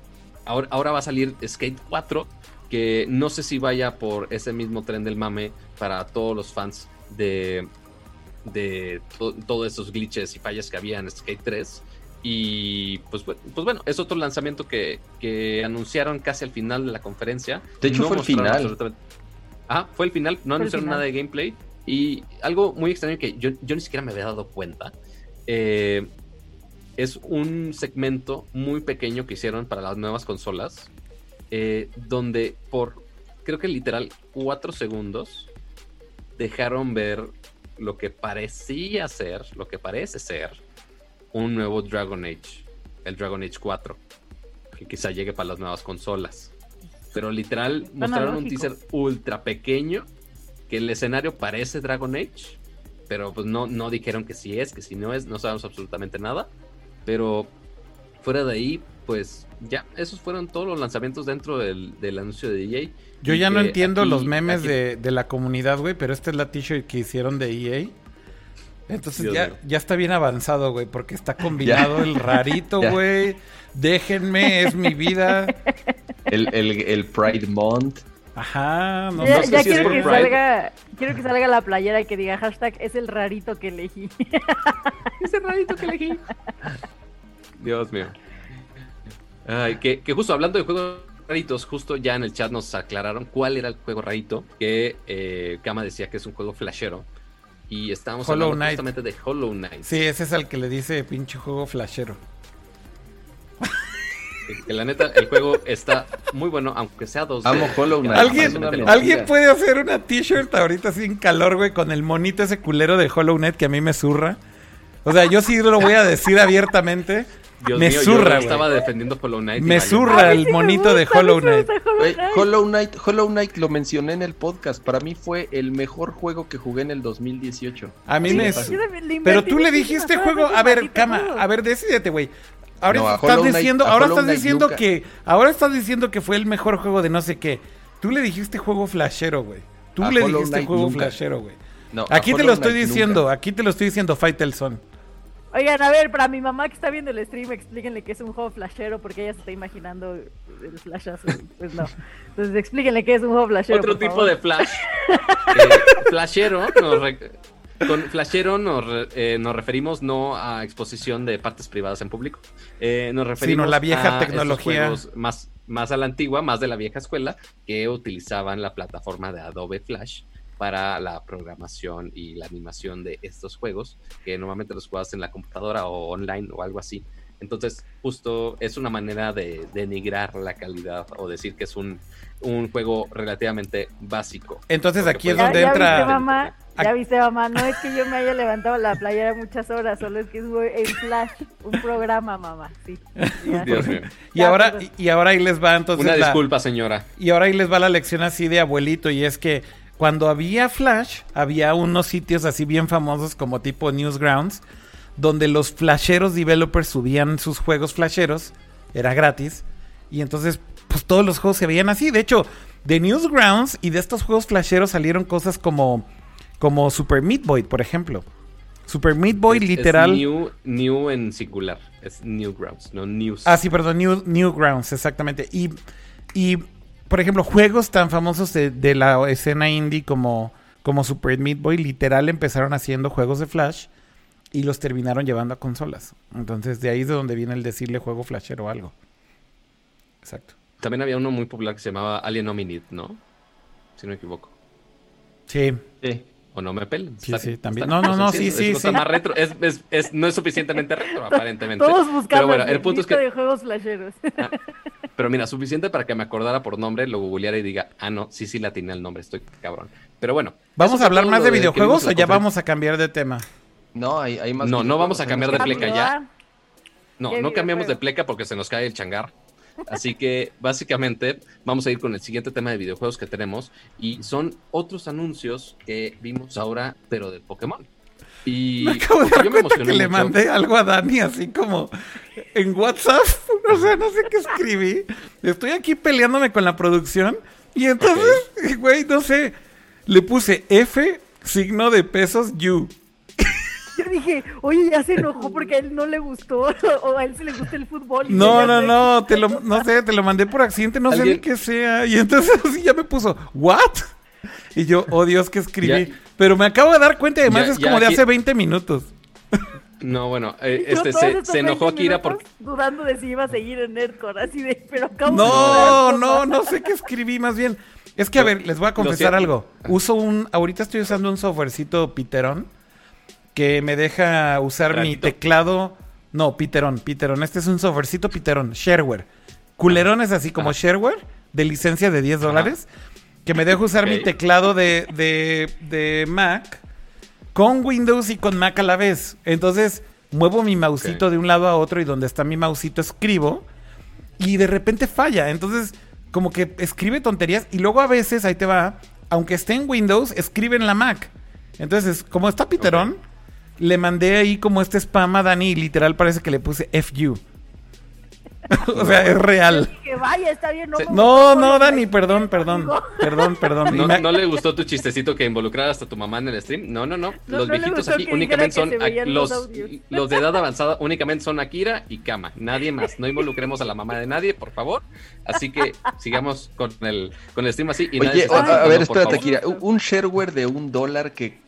ahora, ahora va a salir Skate 4, que no sé si vaya por ese mismo tren del mame para todos los fans de, de todos esos glitches y fallas que había en Skate 3 y pues, pues bueno, es otro lanzamiento que, anunciaron casi al final de la conferencia. De hecho, fue el final. Ah, fue el final, no anunciaron nada de gameplay. Y algo muy extraño que yo, ni siquiera me había dado cuenta. Eh, es un segmento muy pequeño que hicieron para las nuevas consolas. Eh, donde por, creo que literal, cuatro segundos dejaron ver lo que parecía ser, lo que parece ser un nuevo Dragon Age, el Dragon Age 4, que quizá llegue para las nuevas consolas. Pero literal mostraron un teaser ultra pequeño que el escenario parece Dragon Age, pero pues no, no dijeron que sí es, que si no es, no sabemos absolutamente nada. Pero fuera de ahí, pues ya, esos fueron todos los lanzamientos dentro del, anuncio de EA. Yo ya no entiendo los memes de, de, la comunidad, güey, pero esta es la t-shirt que hicieron de EA. Entonces ya, ya está bien avanzado, güey, porque está combinado el rarito, güey. Déjenme, es mi vida. El, el, Pride Month. Ajá, no, ya, sé si quiero, que salga, quiero que salga la playera y que diga hashtag es el rarito que elegí. es el rarito que elegí. Dios mío. Ay, que, que justo hablando de juegos raritos, justo ya en el chat nos aclararon cuál era el juego rarito, que eh, Kama decía que es un juego flashero y estábamos hablando justamente de Hollow Knight. Sí, ese es el que le dice pinche juego flashero. Que la neta, el juego está muy bueno, aunque sea dos. Amo Hollow Knight. ¿Alguien, ¿alguien puede hacer una t-shirt ahorita sin calor, güey, con el monito ese culero de Hollow Knight que a mí me zurra? O sea, yo sí lo voy a decir abiertamente. Dios Me mío, zurra, yo güey. estaba defendiendo Hollow Knight. Me zurra el monito de Hollow Knight. Hollow Knight. Hollow Knight, Hollow Knight lo mencioné en el podcast. Para mí fue el mejor juego que jugué en el 2018. A mí me... Pero tú le dijiste juego, a ver, Cama, a ver, decídete, güey. Ahora No, estás Knight- diciendo, ahora estás Knight diciendo nunca. que, ahora estás diciendo que fue el mejor juego de no sé qué. Tú le dijiste juego flashero, güey. Tú A le Hollow dijiste Knight juego nunca. flashero, güey. No, Aquí te Hollow lo estoy Knight diciendo, nunca. aquí te lo estoy diciendo, Faitelson. Oigan, a ver, para mi mamá que está viendo el stream, explíquenle que es un juego flashero porque ella se está imaginando el flashazo. Pues no. Entonces explíquenle que es un juego flashero. Otro por tipo favor. de flash. Eh, flashero nos re- Con flashero nos, re- eh, nos referimos no a exposición de partes privadas en público. Eh, nos referimos la vieja a tecnología. juegos más, más a la antigua, más de la vieja escuela, que utilizaban la plataforma de Adobe Flash para la programación y la animación de estos juegos, que normalmente los juegas en la computadora o online o algo así. Entonces, justo es una manera de denigrar la calidad o decir que es un, un juego relativamente básico. Entonces aquí es pues, Ya, donde ya entra... viste, mamá. Ya viste, mamá. No es que yo me haya levantado la playera muchas horas, solo es que es en Flash, un programa, mamá. Sí. Ya. Dios mío. Y Ya, ahora, y ahora ahí les va entonces Una la- disculpa, señora. Y ahora ahí les va la lección así de abuelito y es que cuando había Flash, había unos sitios así bien famosos como tipo Newsgrounds, donde los flasheros developers subían sus juegos flasheros, era gratis, y entonces pues todos los juegos se veían así. De hecho, de Newsgrounds y de estos juegos flasheros salieron cosas como, como Super Meat Boy, por ejemplo. Super Meat Boy Es- es literal... new, new en singular. Es Newgrounds, no News. Ah, sí, perdón, New, Newgrounds, exactamente. Y, y, por ejemplo, juegos tan famosos de, de la escena indie como, como Super Meat Boy, literal empezaron haciendo juegos de Flash y los terminaron llevando a consolas. Entonces, de ahí es de donde viene el decirle juego flashero o algo. Exacto. También había uno muy popular que se llamaba Alien Hominid, ¿no? Si no me equivoco. Sí, Sí. O no me pelen. Sí, Está- sí, también. está- No, no, no, sí, sí, es sí. más retro. Es, es- es- no es suficientemente retro, aparentemente. Todos buscando Pero bueno, el punto es que. de juegos flasheros. Pero mira, suficiente para que me acordara por nombre, lo googleara y diga, ah, no, sí, sí, la atiné el nombre, estoy cabrón. Pero bueno. ¿Vamos a hablar más de videojuegos o ya vamos a cambiar de tema? No, hay, hay más. No, no vamos a cambiar de pleca ya. No, ¿Qué no cambiamos de pleca porque se nos cae el changar. Así que básicamente vamos a ir con el siguiente tema de videojuegos que tenemos y son otros anuncios que vimos ahora, pero de Pokémon. Y Me acabo de yo dar me cuenta que le mandé algo a Dani así como en WhatsApp. O sea, no sé qué escribí. Estoy aquí peleándome con la producción y entonces, güey, no sé. Le puse F, signo de pesos, you. Yo dije, oye, ya se enojó porque a él no le gustó o a él sí le gusta el fútbol. y No, no, no, te lo, no sé, te lo mandé por accidente, no sé ni qué sea. Y entonces así ya me puso, ¿what? Y yo, oh Dios, que escribí. Ya. Pero me acabo de dar cuenta y además Ya- es ya como de hace 20 minutos. No, bueno, eh, este se, se enojó 20 Akira minutos porque Dudando de si iba a seguir en Nerdcore, así de, pero acabo de No, dudar, no, no sé qué escribí más bien. Es que, a ver, les voy a confesar algo. Uso un, ahorita estoy usando un softwarecito Piterón que me deja usar mi teclado. No, Piterón, Piterón. Este es un softwarecito Piterón, shareware. Culerón es así como Ajá. shareware de licencia de 10 dólares que me deja usar mi teclado de, de, de Mac con Windows y con Mac a la vez. Entonces, muevo mi mausito de un lado a otro y donde está mi mausito escribo y de repente falla. Entonces, como que escribe tonterías y luego a veces, ahí te va, aunque esté en Windows, escribe en la Mac. Entonces, como está Piterón, le mandé ahí como este spam a Dani y literal parece que le puse FU. o sea, es real. Que vaya, está bien. No, No, no, Dani, el- perdón, perdón, perdón, perdón. No, me- no le gustó tu chistecito que involucrara hasta tu mamá en el stream. No, no, no. No, los viejitos aquí únicamente son los, los los de edad avanzada únicamente son Akira y Kama. Nadie más. No involucremos a la mamá de nadie, por favor. Así que sigamos con el con el stream así y nadie Oye, se está a, a ver, espérate. Akira. Un un shareware de un dólar que.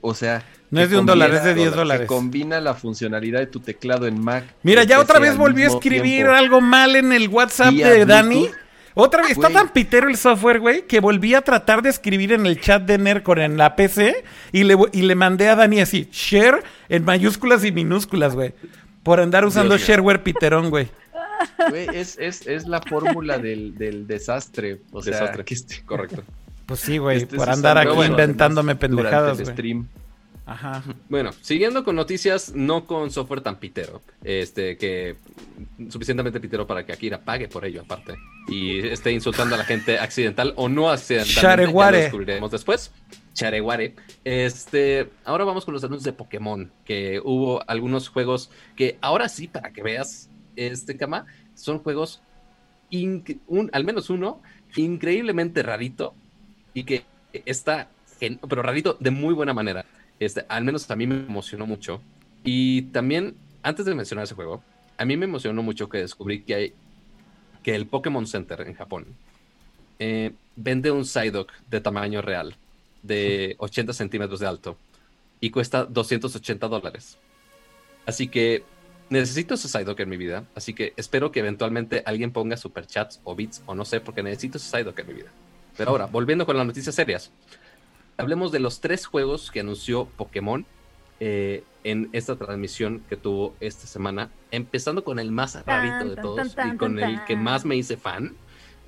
O sea. No es de un dólar, es de 10 que dólares. combina la funcionalidad de tu teclado en Mac. Mira, ya otra PC vez al volvió a escribir tiempo. algo mal en el WhatsApp de Dani. Otra vez, está tan pitero el software, güey, que volví a tratar de escribir en el chat de Nercore en la PC y le, y le mandé a Dani así, share en mayúsculas y minúsculas, güey. Por andar usando Dios shareware piterón, güey. Güey, es, es, es la fórmula del, del desastre. O sea, Desastre. que este- Correcto. Pues sí, güey, estés por andar aquí inventándome además, pendejadas, Durante el güey. stream. Ajá. Bueno, siguiendo con noticias, no con software tan pitero, este, que suficientemente pitero para que Akira pague por ello aparte y esté insultando a la gente accidental o no accidentalmente. Chareguare. Lo descubriremos después. Chareguare. Este, ahora vamos con los anuncios de Pokémon, que hubo algunos juegos que ahora sí, para que veas, este, Kama, son juegos, un, al menos uno, increíblemente rarito y que está, pero rarito de muy buena manera. Este, al menos a mí me emocionó mucho. Y también, antes de mencionar ese juego, a mí me emocionó mucho que descubrí que hay que el Pokémon Center en Japón eh, vende un Psyduck de tamaño real de 80 centímetros de alto y cuesta 280 dólares. Así que necesito ese Psyduck en mi vida. Así que espero que eventualmente alguien ponga superchats o bits o no sé, porque necesito ese Psyduck en mi vida. Pero ahora, volviendo con las noticias serias, hablemos de los tres juegos que anunció Pokémon eh, en esta transmisión que tuvo esta semana, empezando con el más rarito de todos y con el que más me hice fan.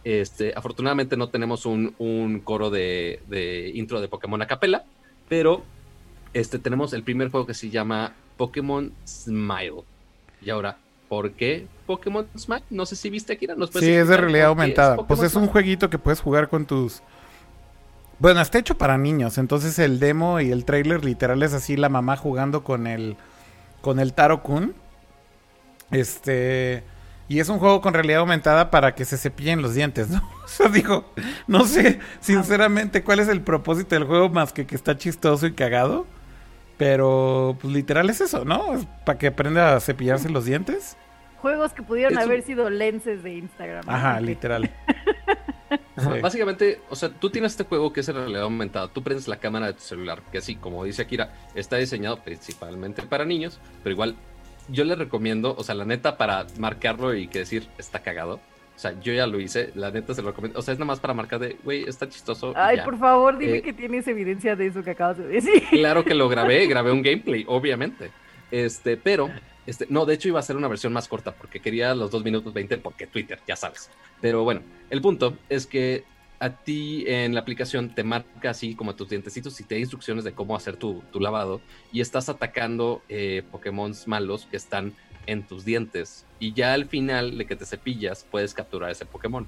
Este, afortunadamente no tenemos un, un coro de, de intro de Pokémon a capela, pero este, tenemos el primer juego que se llama Pokémon Smile. Y ahora, ¿por qué Pokémon Smile? No sé si viste, Akira. ¿Nos puedes Sí, es de realidad aumentada. Pues es un jueguito que puedes jugar con tus. Bueno, está hecho para niños. Entonces el demo y el trailer literal es así: la mamá jugando con el. con el Taro Kun. Este. Y es un juego con realidad aumentada para que se cepillen los dientes, ¿no? O sea, digo, no sé sinceramente cuál es el propósito del juego más que que está chistoso y cagado. Pero, pues literal es eso, ¿no? Es para que aprenda a cepillarse los dientes. Juegos que pudieron Es un- haber sido lenses de Instagram. Ajá, Ok. literal. Sí. Básicamente, o sea, tú tienes este juego que es en realidad aumentada. Tú prendes la cámara de tu celular, que así, como dice Akira, está diseñado principalmente para niños, pero igual yo le recomiendo, o sea, la neta, para marcarlo y que decir está cagado. O sea, yo ya lo hice, la neta se lo recomiendo. O sea, es nada más para marcar de, güey, está chistoso. Ay, ya. por favor, dime Eh, que tienes evidencia de eso que acabas de decir. Claro que lo grabé, grabé un gameplay, obviamente. Este, pero, este, no, de hecho iba a ser una versión más corta porque quería los 2 minutos 20 porque Twitter, ya sabes. Pero bueno, el punto es que a ti en la aplicación te marca así como tus dientecitos y te da instrucciones de cómo hacer tu, tu lavado y estás atacando eh, Pokémon malos que están en tus dientes y ya al final de que te cepillas puedes capturar ese Pokémon.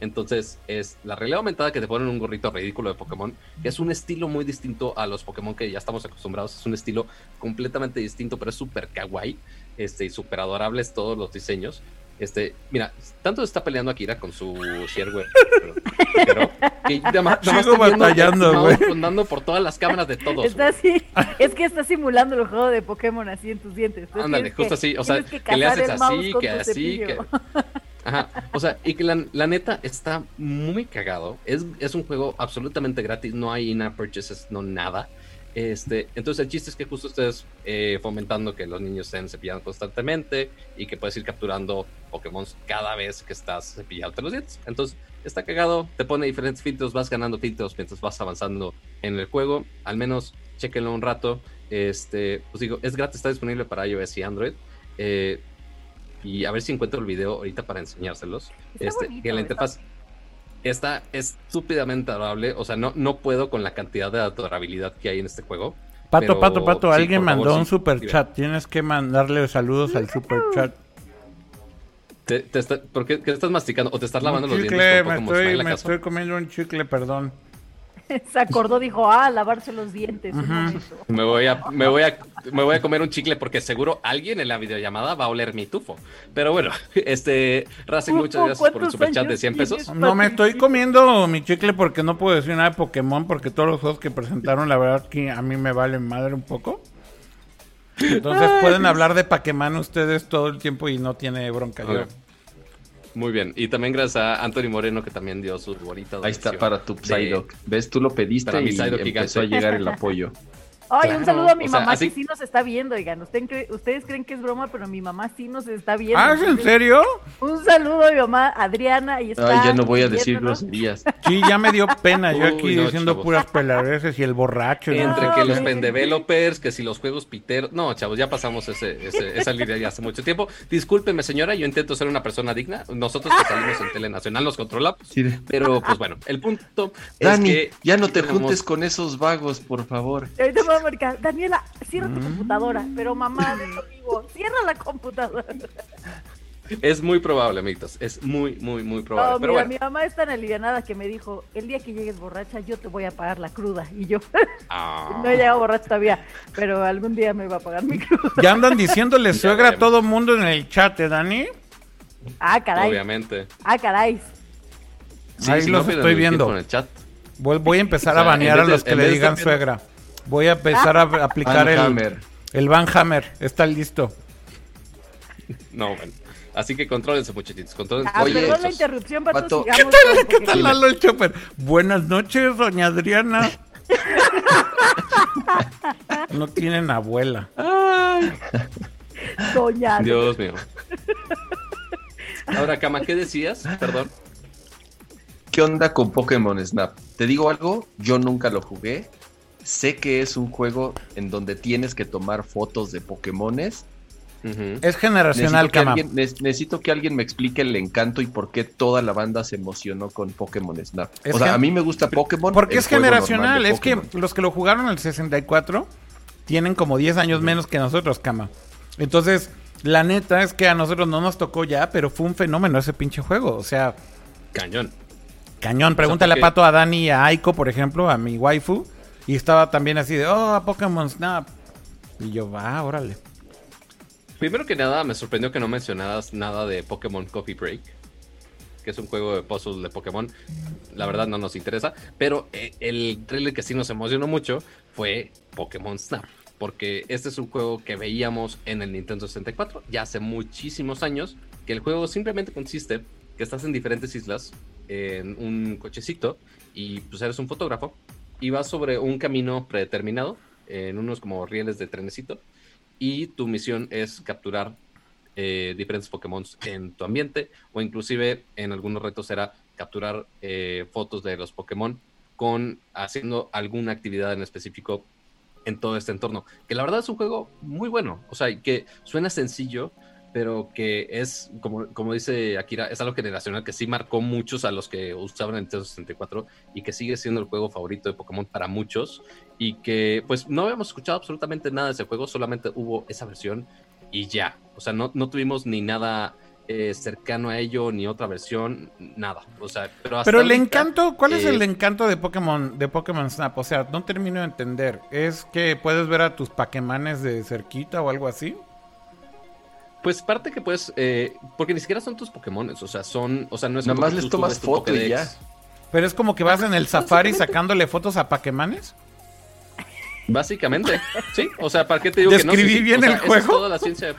Entonces es la realidad aumentada que te ponen un gorrito ridículo de Pokémon, que es un estilo muy distinto a los Pokémon que ya estamos acostumbrados. Es un estilo completamente distinto, pero es súper kawaii este, y súper adorables todos los diseños. Este, mira, tanto está peleando Akira con su Sherware, pero que nada más- nada batallando, güey. por todas las cámaras de todos. Está así, es que está simulando el juego de Pokémon así en tus dientes. Ándale, justo que- así, o sea, que, le haces así, que así, que... Ajá, o sea, y que la, la neta está muy cagado. Es, es un juego absolutamente gratis, no hay in-app purchases, no nada. Este, entonces el chiste es que justo estés eh, fomentando que los niños estén cepillando constantemente y que puedes ir capturando Pokémon cada vez que estás cepillándote los dientes. Entonces está cagado, te pone diferentes filtros, vas ganando filtros mientras vas avanzando en el juego. Al menos chequenlo un rato. Este, pues digo, es gratis, está disponible para iOS y Android. Eh, y a ver si encuentro el video ahorita para enseñárselos. Está Este, bonito, que la interfaz está estúpidamente adorable. O sea, no, no puedo con la cantidad de adorabilidad que hay en este juego. Pato, Pero pato, pato, sí, alguien favor, mandó un sí, super sí, chat. Tienes que mandarle saludos al super chat. Te, te está- ¿Por qué, qué estás masticando? ¿O te estás lavando Un los chicle, dientes me estoy, me estoy comiendo un chicle, perdón. Se acordó, dijo, ah, lavarse los dientes. un Ujú. momento. Me voy, a, me, voy a, me voy a comer un chicle porque seguro alguien en la videollamada va a oler mi tufo. Pero bueno, este, Racing, muchas gracias por el ¿cuántos superchat de años 100 pesos. No me estoy comiendo mi chicle porque no puedo decir nada de Pokémon porque todos los juegos que presentaron la verdad que a mí me valen madre un poco. Entonces Ay, pueden hablar de Pokémon ustedes todo el tiempo y no tiene bronca. yo. Muy bien. Y también gracias a Anthony Moreno que también dio su bonita Ahí está para tu de- Psyduck. ¿Ves? Tú lo pediste y empezó a llegar el apoyo. Ay, Claro, un saludo a mi o sea, mamá así- que sí nos está viendo, oigan. Ustedes, cre- ustedes creen que es broma, pero mi mamá sí nos está viendo. Ah, ¿es en serio? Un saludo a mi mamá Adriana y está Ay, ya no voy a decir groserías. Sí, ya me dio pena. Yo Uy, aquí no, diciendo chavos. puras pelareces y el borracho. y Entre que los pendevelopers, que si los juegos piteros. No, chavos, ya pasamos ese, ese- esa línea ya hace mucho tiempo. Discúlpeme, señora, yo intento ser una persona digna. Nosotros que salimos en Telenacional nos controlamos. Sí, Pero, pues bueno, el punto Dani, es que. ya no te tenemos- juntes con esos vagos, por favor. Daniela, cierra tu computadora. Pero mamá, digo, cierra la computadora. Es muy probable, amiguitos. Es muy, muy, muy probable. No, Pero mira, bueno. mi mamá es tan alivianada que me dijo, el día que llegues borracha, yo te voy a pagar la cruda. Y yo, Ah. no he llegado borracha todavía, pero algún día me va a pagar mi cruda. Ya andan diciéndole suegra a todo mundo en el chat, ¿eh, Dani? Ah, caray. Obviamente. Ah, caray. Ahí si los estoy viendo. En el chat. Voy, voy a empezar O sea, a banear a los que le digan viendo- suegra. Voy a empezar a aplicar el, el Van Hammer. Está listo. No, bueno. Así que contrólense, muchachitos. Contrólense. Ah, Oye, perdón la esos- interrupción, Pato. Pato, sigamos ¿Qué tal, ¿Qué porque- tal Lalo el Chopper? Buenas noches, doña Adriana. No tienen abuela. Doña. Dios mío. Ahora, Cama, ¿qué decías? Perdón. ¿Qué onda con Pokémon Snap? Te digo algo, yo nunca lo jugué. Sé que es un juego en donde tienes que tomar fotos de Pokémones. Es generacional, Necesito que, cama. alguien, ne- necesito que alguien me explique el encanto y por qué toda la banda se emocionó con Pokémon Snap. Es o sea, a mí me gusta Pokémon. Porque es generacional. Es que los que lo jugaron en el 64 tienen como 10 años menos que nosotros, cama. Entonces, la neta es que a nosotros no nos tocó ya, pero fue un fenómeno ese pinche juego. O sea, Cañón. cañón. Pregúntale porque- a Pato, a Dani y a Aiko, por ejemplo, a mi waifu. Y estaba también así de, oh, Pokémon Snap. Y yo, va, órale. Primero que nada, me sorprendió que no mencionaras nada de Pokémon Coffee Break, que es un juego de puzzles de Pokémon. La verdad no nos interesa, pero eh, el trailer que sí nos emocionó mucho fue Pokémon Snap, porque este es un juego que veíamos en el Nintendo 64 ya hace muchísimos años, que el juego simplemente consiste que estás en diferentes islas, en un cochecito, y pues eres un fotógrafo, y vas sobre un camino predeterminado, en unos como rieles de trenecito, y tu misión es capturar eh, diferentes Pokémon en tu ambiente o inclusive en algunos retos era capturar eh, fotos de los Pokémon con haciendo alguna actividad en específico en todo este entorno. Que la verdad es un juego muy bueno, o sea, que suena sencillo, pero que es, como, como dice Akira, es algo generacional que sí marcó muchos a los que usaban el Nintendo 64 y que sigue siendo el juego favorito de Pokémon para muchos y que pues no habíamos escuchado absolutamente nada de ese juego, solamente hubo esa versión y ya. O sea, no, no tuvimos ni nada eh, cercano a ello, ni otra versión, nada. O sea, pero hasta Pero el ahorita, encanto, ¿cuál es eh, el encanto de Pokémon, de Pokémon Snap? O sea, no termino de entender. ¿Es que puedes ver a tus Pokémones de cerquita o algo así? Pues parte que puedes, eh, porque ni siquiera son tus Pokémon, o sea, son, o sea, no es Nada más que les tú tomas foto y ya. Pero es como que vas en el safari sacándole fotos a Pokémones. Básicamente, sí. O sea, ¿para qué te digo que no? ¿Describí Sí, sí, bien o sea, el esa es juego? toda la ciencia.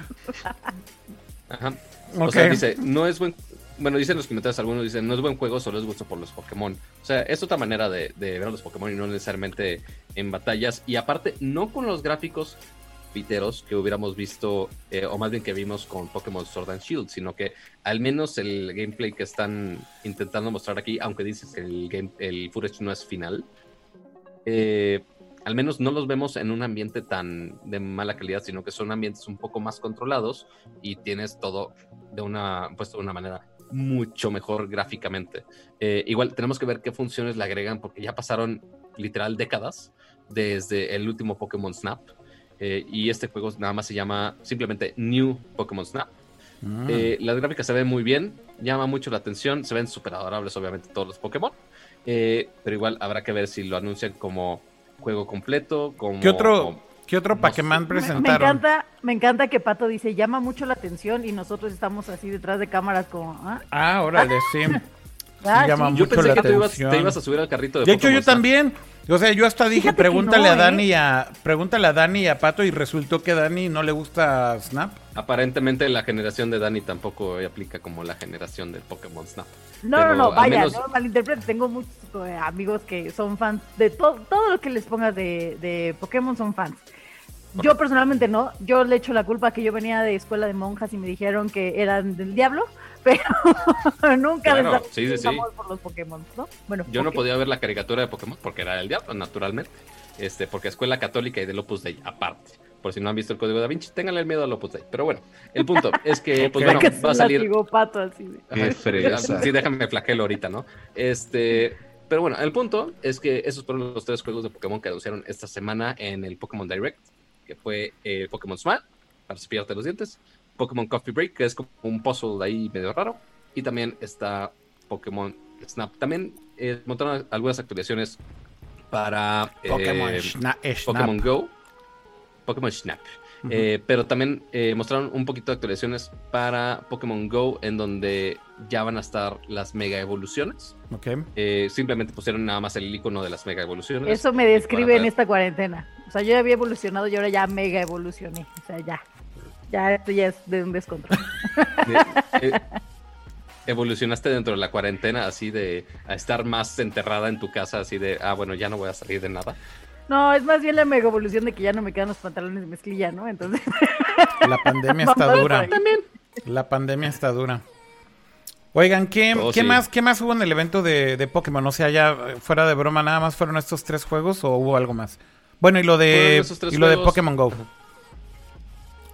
Ajá. O Ok. sea, dice, no es buen. Bueno, dicen los comentarios, algunos dicen, no es buen juego, solo es gusto por los Pokémon. O sea, es otra manera de, de ver a los Pokémon y no necesariamente en batallas. Y aparte, no con los gráficos piteros que hubiéramos visto, eh, o más bien que vimos con Pokémon Sword and Shield, sino que al menos el gameplay que están intentando mostrar aquí, aunque dices que el, game, el footage no es final, eh, al menos no los vemos en un ambiente tan de mala calidad, sino que son ambientes un poco más controlados y tienes todo de una, puesto de una manera mucho mejor gráficamente. Eh, igual tenemos que ver qué funciones le agregan, porque ya pasaron literal décadas desde el último Pokémon Snap. Eh, y este juego nada más se llama simplemente New Pokémon Snap. Mm. Eh, las gráficas se ven muy bien, llama mucho la atención, se ven súper adorables obviamente todos los Pokémon, eh, pero igual habrá que ver si lo anuncian como juego completo, como... ¿Qué otro, como- ¿qué otro no Pokémon sé. Me, me presentaron? encanta, me encanta que Pato dice, llama mucho la atención y nosotros estamos así detrás de cámaras como, ¿ah? Ah, órale, sí. Ah, Sí, llama sí. Yo mucho pensé la que te ibas, atención. te ibas a subir al carrito de De hecho, yo Snap. también. O sea, yo hasta dije, Fíjate pregúntale no, a ¿eh? Dani y a pregúntale a Dani y a Pato y resultó que a Dani no le gusta Snap. Aparentemente la generación de Dani tampoco aplica como la generación de Pokémon Snap. No, Pero no, no, vaya, menos- no malinterpretes. Tengo muchos eh, amigos que son fans de todo, todo lo que les pongas de, de Pokémon son fans. Yo personalmente no, yo le echo la culpa que yo venía de escuela de monjas y me dijeron que eran del diablo, pero nunca Claro, les sí, sí, sí. amor por los Pokémon, ¿no? Bueno, Yo no podía ver la caricatura de Pokémon porque era el diablo, naturalmente. Este, porque escuela católica y del Opus Dei, aparte. Por si no han visto el código da Vinci, ténganle el miedo al Opus Dei. Pero bueno, el punto es que, pues bueno, Que va a salir. pato así de- Qué fresa. Sí, déjame flagelo ahorita, ¿no? Este, pero bueno, el punto es que esos fueron los tres juegos de Pokémon que anunciaron esta semana en el Pokémon Direct, que fue eh, Pokémon Smile, para cepillarte los dientes, Pokémon Coffee Break, que es como un puzzle ahí medio raro, y también está Pokémon Snap. También eh, montaron algunas actualizaciones para Pokémon, eh, Pokémon. Go, Pokémon Snap. Eh, pero también eh, mostraron un poquito de actualizaciones para Pokémon Go, en donde ya van a estar las mega evoluciones. Ok. Eh, simplemente pusieron nada más el icono de las mega evoluciones. Eso me describe en esta cuarentena. O sea, yo ya había evolucionado y ahora ya mega evolucioné. O sea, ya. Ya esto ya es de un descontrol. Evolucionaste dentro de la cuarentena, así de a estar más enterrada en tu casa, así de, ah, bueno, ya no voy a salir de nada. No, es más bien la mega evolución de que ya no me quedan los pantalones de mezclilla, ¿no? Entonces, La pandemia está dura. ahí. La pandemia está dura. Oigan, ¿qué, Oh, ¿qué sí. más, ¿qué más hubo en el evento de, de Pokémon? O sea, ya eh, fuera de broma, ¿nada más fueron estos tres juegos o hubo algo más? Bueno, y lo de, y lo de. Pokémon Go.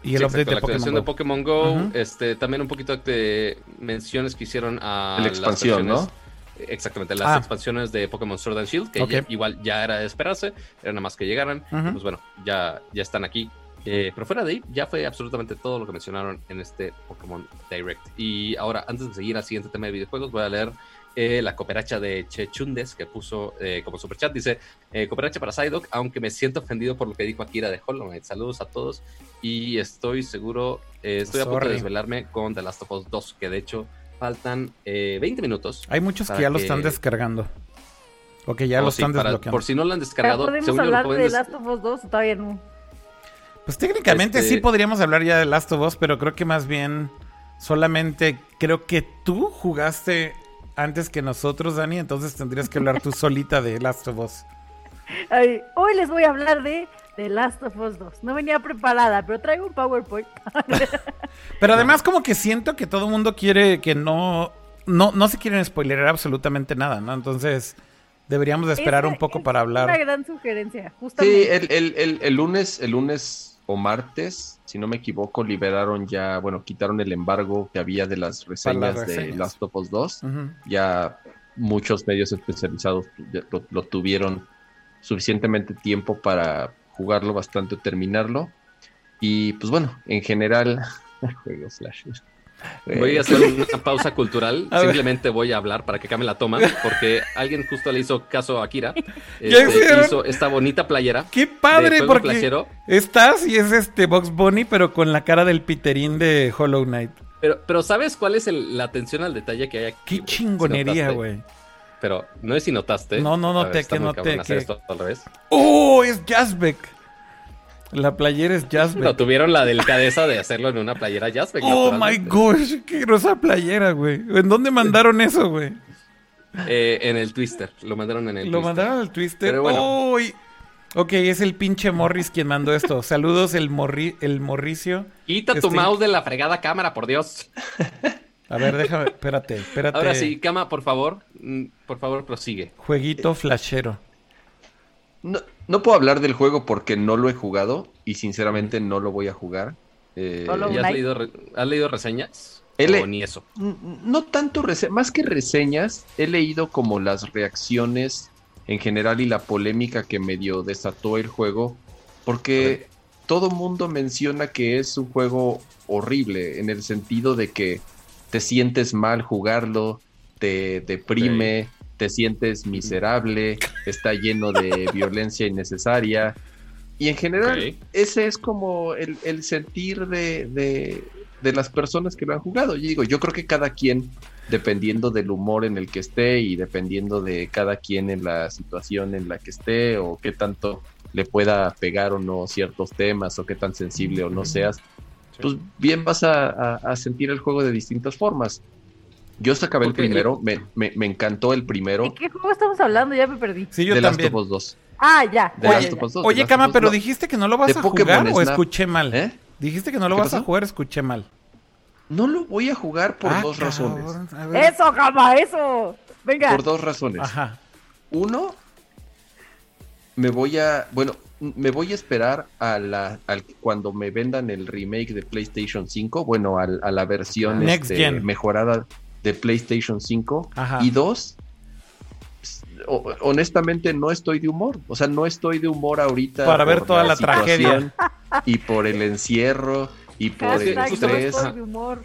Y el Sí, update exacto, de la Pokémon actualización Go. de Pokémon Go, Ujú. este, también un poquito de menciones que hicieron a La las expansión, versiones- ¿no? Exactamente, las Ah. expansiones de Pokémon Sword and Shield, que Ok. ya- igual ya era de esperarse, era nada más que llegaran. Ujú. Pues bueno, ya, ya están aquí. Eh, pero fuera de ahí, ya fue absolutamente todo lo que mencionaron en este Pokémon Direct. Y ahora, antes de seguir al siguiente tema de videojuegos, voy a leer eh, la cooperacha de Chechundes que puso eh, como superchat. Dice: eh, Cooperacha para Psyduck, aunque me siento ofendido por lo que dijo Akira de Hollow Knight. Saludos a todos. Y estoy seguro, eh, estoy a punto de desvelarme con The Last of Us 2, que de hecho faltan eh, 20 minutos. Hay muchos que ya lo que- están descargando. O que ya Oh, lo sí, están para- desbloqueando. por si no lo han ¿ya descargado, podemos según yo lo hablar de des- Last of Us 2 o todavía no? Pues técnicamente Este- sí podríamos hablar ya de Last of Us, pero creo que más bien solamente creo que tú jugaste antes que nosotros, Dani, entonces tendrías que hablar tú solita de Last of Us. Ay, hoy les voy a hablar de The Last of Us 2. No venía preparada, pero traigo un PowerPoint. Pero además como que siento que todo el mundo quiere que no, no, no se quieren spoilerar absolutamente nada, ¿no? Entonces deberíamos de esperar un poco es para Una hablar. gran sugerencia, Sí, justamente. el, el, el, el lunes, el lunes o martes, si no me equivoco, liberaron ya, bueno, quitaron el embargo que había de las reseñas, de reseñas. Last of Us 2. Ujú. Ya muchos medios especializados lo, lo tuvieron suficientemente tiempo para jugarlo bastante o terminarlo. Y pues bueno, en general, juego Flash. Voy Eh, a hacer una pausa cultural. A ver. Simplemente voy a hablar para que cambie la toma, porque alguien justo le hizo caso a Akira. ¿Ya Este, hizo esta bonita playera. ¡Qué padre! Porque estás y es este Box Bunny, pero con la cara del Piterín de Hollow Knight. Pero, pero ¿sabes cuál es el- la atención al detalle que hay aquí? ¡Qué güey? chingonería, Si güey! Pero no es si notaste. No, no noté, que noté, que- esto al revés. ¡Oh! Es Jazzbeck. La playera es No, Jazzbeck. tuvieron la delicadeza de hacerlo en una playera Jazzbeck. ¡Oh, my gosh! ¡Qué grosa playera, güey! ¿En dónde mandaron eso, güey? Eh, en el Twister. Lo mandaron en el Lo Twister. mandaron al Twister. Pero bueno. ¡Uy! Ok, es el pinche Morris quien mandó esto. Saludos, el, morri el Morricio. Quita tu Este- mouse de la fregada cámara, por Dios. A ver, déjame, espérate, espérate. Ahora sí, cama, por favor. mm, Por favor, prosigue. Jueguito flashero. No, no puedo hablar del juego porque no lo he jugado y sinceramente no lo voy a jugar. Eh, Solo- ¿Ya has leído, has leído reseñas? L- ¿O ni eso? no tanto, rese- más que reseñas, he leído como las reacciones en general y la polémica que medio desató el juego, porque todo mundo menciona que es un juego horrible en el sentido de que te sientes mal jugarlo, te deprime, te sientes miserable, está lleno de violencia innecesaria. Y en general, ese es como el, el sentir de, de- de las personas que lo han jugado. Yo digo, yo creo que cada quien, dependiendo del humor en el que esté y dependiendo de cada quien en la situación en la que esté o qué tanto le pueda pegar o no ciertos temas o qué tan sensible o no seas, pues bien vas a, a- a sentir el juego de distintas formas. Yo se acabé el primero, me, me- me encantó el ¿De primero qué juego estamos hablando? Ya me perdí. Sí, yo de Last también. of Us 2. Ah, ya. De ya, Last of. Us 2, de Oye, Last Cama, pero 2. dijiste que no lo vas de a Pokémon jugar o escuché mal. ¿Eh? Dijiste que no lo ¿Qué vas a jugar, escuché mal. No lo voy a jugar por Ah, dos razones. cabrón, ver. Eso, cama, eso. Venga. Por dos razones. Ajá. Uno, me voy a, bueno, me voy a esperar a la, al, cuando me vendan el remake de PlayStation 5, bueno, al- a la versión este, mejorada de PlayStation 5. Ajá. Y dos, honestamente no estoy de humor. O sea, no estoy de humor ahorita. Para ver toda la, tragedia. Y por el encierro y por el estrés.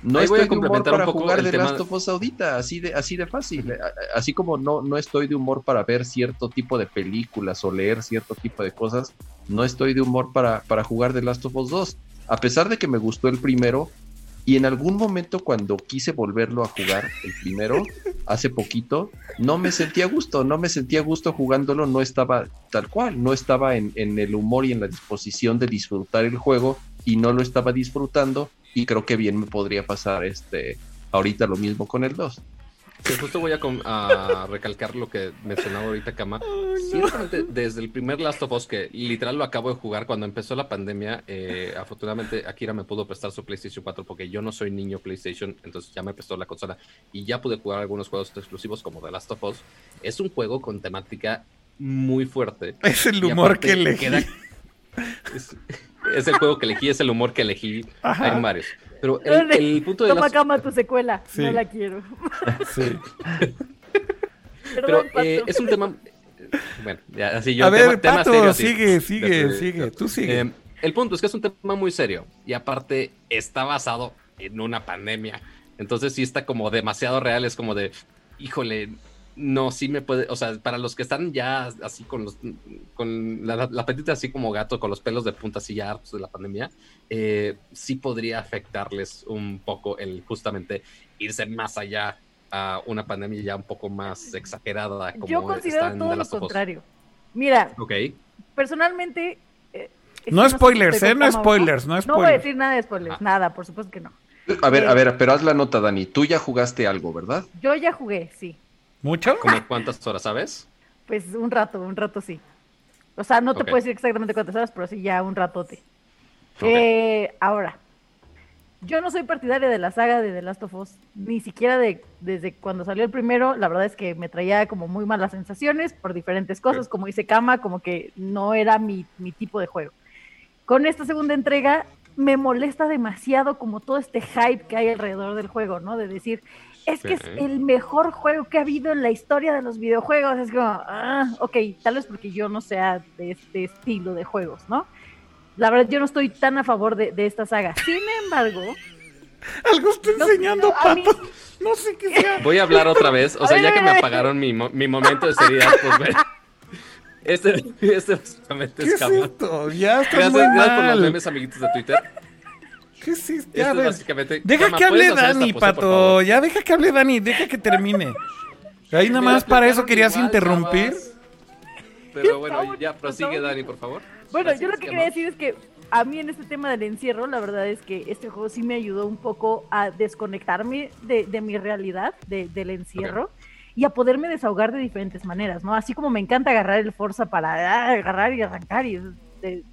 No estoy de humor para jugar de Last of Us Audita, así de, así de fácil. Así como no, no estoy de humor para ver cierto tipo de películas o leer cierto tipo de cosas, no estoy de humor para, para jugar de Last of Us 2. A pesar de que me gustó el primero, y en algún momento cuando quise volverlo a jugar, el primero, hace poquito, no me sentía gusto, no me sentía gusto jugándolo, no estaba tal cual, no estaba en, en el humor y en la disposición de disfrutar el juego y no lo estaba disfrutando y creo que bien me podría pasar este ahorita lo mismo con el 2. Que justo voy a, recalcar lo que mencionaba ahorita Kama. Ciertamente, desde el primer Last of Us, que literal lo acabo de jugar cuando empezó la pandemia, eh, afortunadamente Akira me pudo prestar su PlayStation 4 porque yo no soy niño PlayStation, entonces ya me prestó la consola y ya pude jugar algunos juegos exclusivos como The Last of Us. Es un juego con temática muy fuerte. Es el humor que elegí. es, el juego que elegí, es el humor que elegí. Hay varios. Pero el, punto de Toma cama tu secuela, no la quiero. Sí. Pero eh, es un tema... Bueno, ya, así yo... A ver, tema, Pato, sigue, sigue, sigue, tú sigue. Eh, el punto es que es un tema muy serio y aparte está basado en una pandemia. Entonces sí está como demasiado real, es como de, híjole, no, sí me puede, o sea, para los que están ya así con los, con la, la petita así como gato, con los pelos de punta así ya de la pandemia, eh, sí podría afectarles un poco el justamente irse más allá a una pandemia ya un poco más exagerada. Como Yo considero todo lo contrario. Mira, personalmente... Eh, no spoilers, ¿eh? No spoilers, no spoilers. No voy a decir nada de spoilers, ah. nada, por supuesto que no. A ver, a ver, pero haz la nota, Dani. Tú ya jugaste algo, ¿verdad? Yo ya jugué, sí. ¿Mucho? ¿Cómo cuántas horas, sabes? Pues un rato, un rato sí. O sea, no te puedo decir exactamente cuántas horas, pero sí ya un ratote. Eh, ahora, yo no soy partidaria de la saga de The Last of Us, ni siquiera de, desde cuando salió el primero, la verdad es que me traía como muy malas sensaciones por diferentes cosas, como dice Kama, como que no era mi, mi tipo de juego. Con esta segunda entrega me molesta demasiado como todo este hype que hay alrededor del juego, ¿no? De decir, es que es el mejor juego que ha habido en la historia de los videojuegos. Es como, ah, ok, tal vez porque yo no sea de este estilo de juegos, ¿no? La verdad, yo no estoy tan a favor de, esta saga. Sin embargo... Algo estoy enseñando, Pato. No sé qué sea. Voy a hablar otra vez. O sea, ya que me apagaron mi, mi momento de seriedad, pues ver. Este, este básicamente ¿Qué es, esto? Ya está gracias, muy gracias por los memes, amiguitos de Twitter. ¿Qué es esto? Ya, básicamente, deja que hable Dani, Pato. Ya deja que hable Dani, deja que termine. Ahí nada más para eso querías interrumpir. Pero bueno, ya prosigue Dani, por favor. Bueno, yo lo que quería decir es que a mí en este tema del encierro, la verdad es que este juego sí me ayudó un poco a desconectarme de, mi realidad, del encierro. Y a poderme desahogar de diferentes maneras, ¿no? Así como me encanta agarrar el Forza para ah, agarrar y arrancar y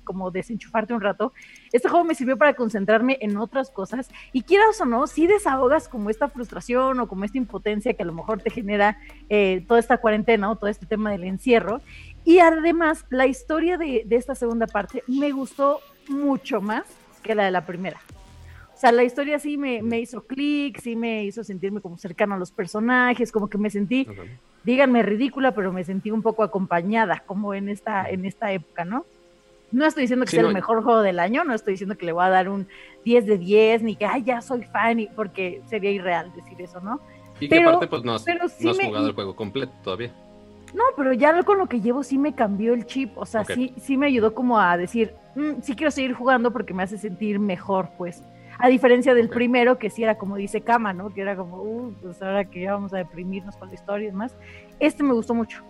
como desenchufarte un rato, este juego me sirvió para concentrarme en otras cosas y quieras o no, si desahogas como esta frustración o como esta impotencia que a lo mejor te genera eh, toda esta cuarentena o todo este tema del encierro. Y además, la historia de, esta segunda parte me gustó mucho más que la de la primera. O sea, la historia sí me, hizo clic, sí me hizo sentirme como cercano a los personajes, como que me sentí, díganme ridícula, pero me sentí un poco acompañada, como en esta, en esta época, ¿no? No estoy diciendo que sea el mejor juego del año, no estoy diciendo que le voy a dar un 10 de 10, ni que, ay, ya soy fan, porque sería irreal decir eso, ¿no? Y que aparte, pues no has, jugado el juego completo todavía. No, pero ya con lo que llevo sí me cambió el chip, o sea, sí, sí me ayudó como a decir, mm, sí quiero seguir jugando porque me hace sentir mejor, pues. A diferencia del primero, que sí era como dice Kama, ¿no? Que era como, uh, pues ahora que ya vamos a deprimirnos con la historia y demás. Este me gustó mucho.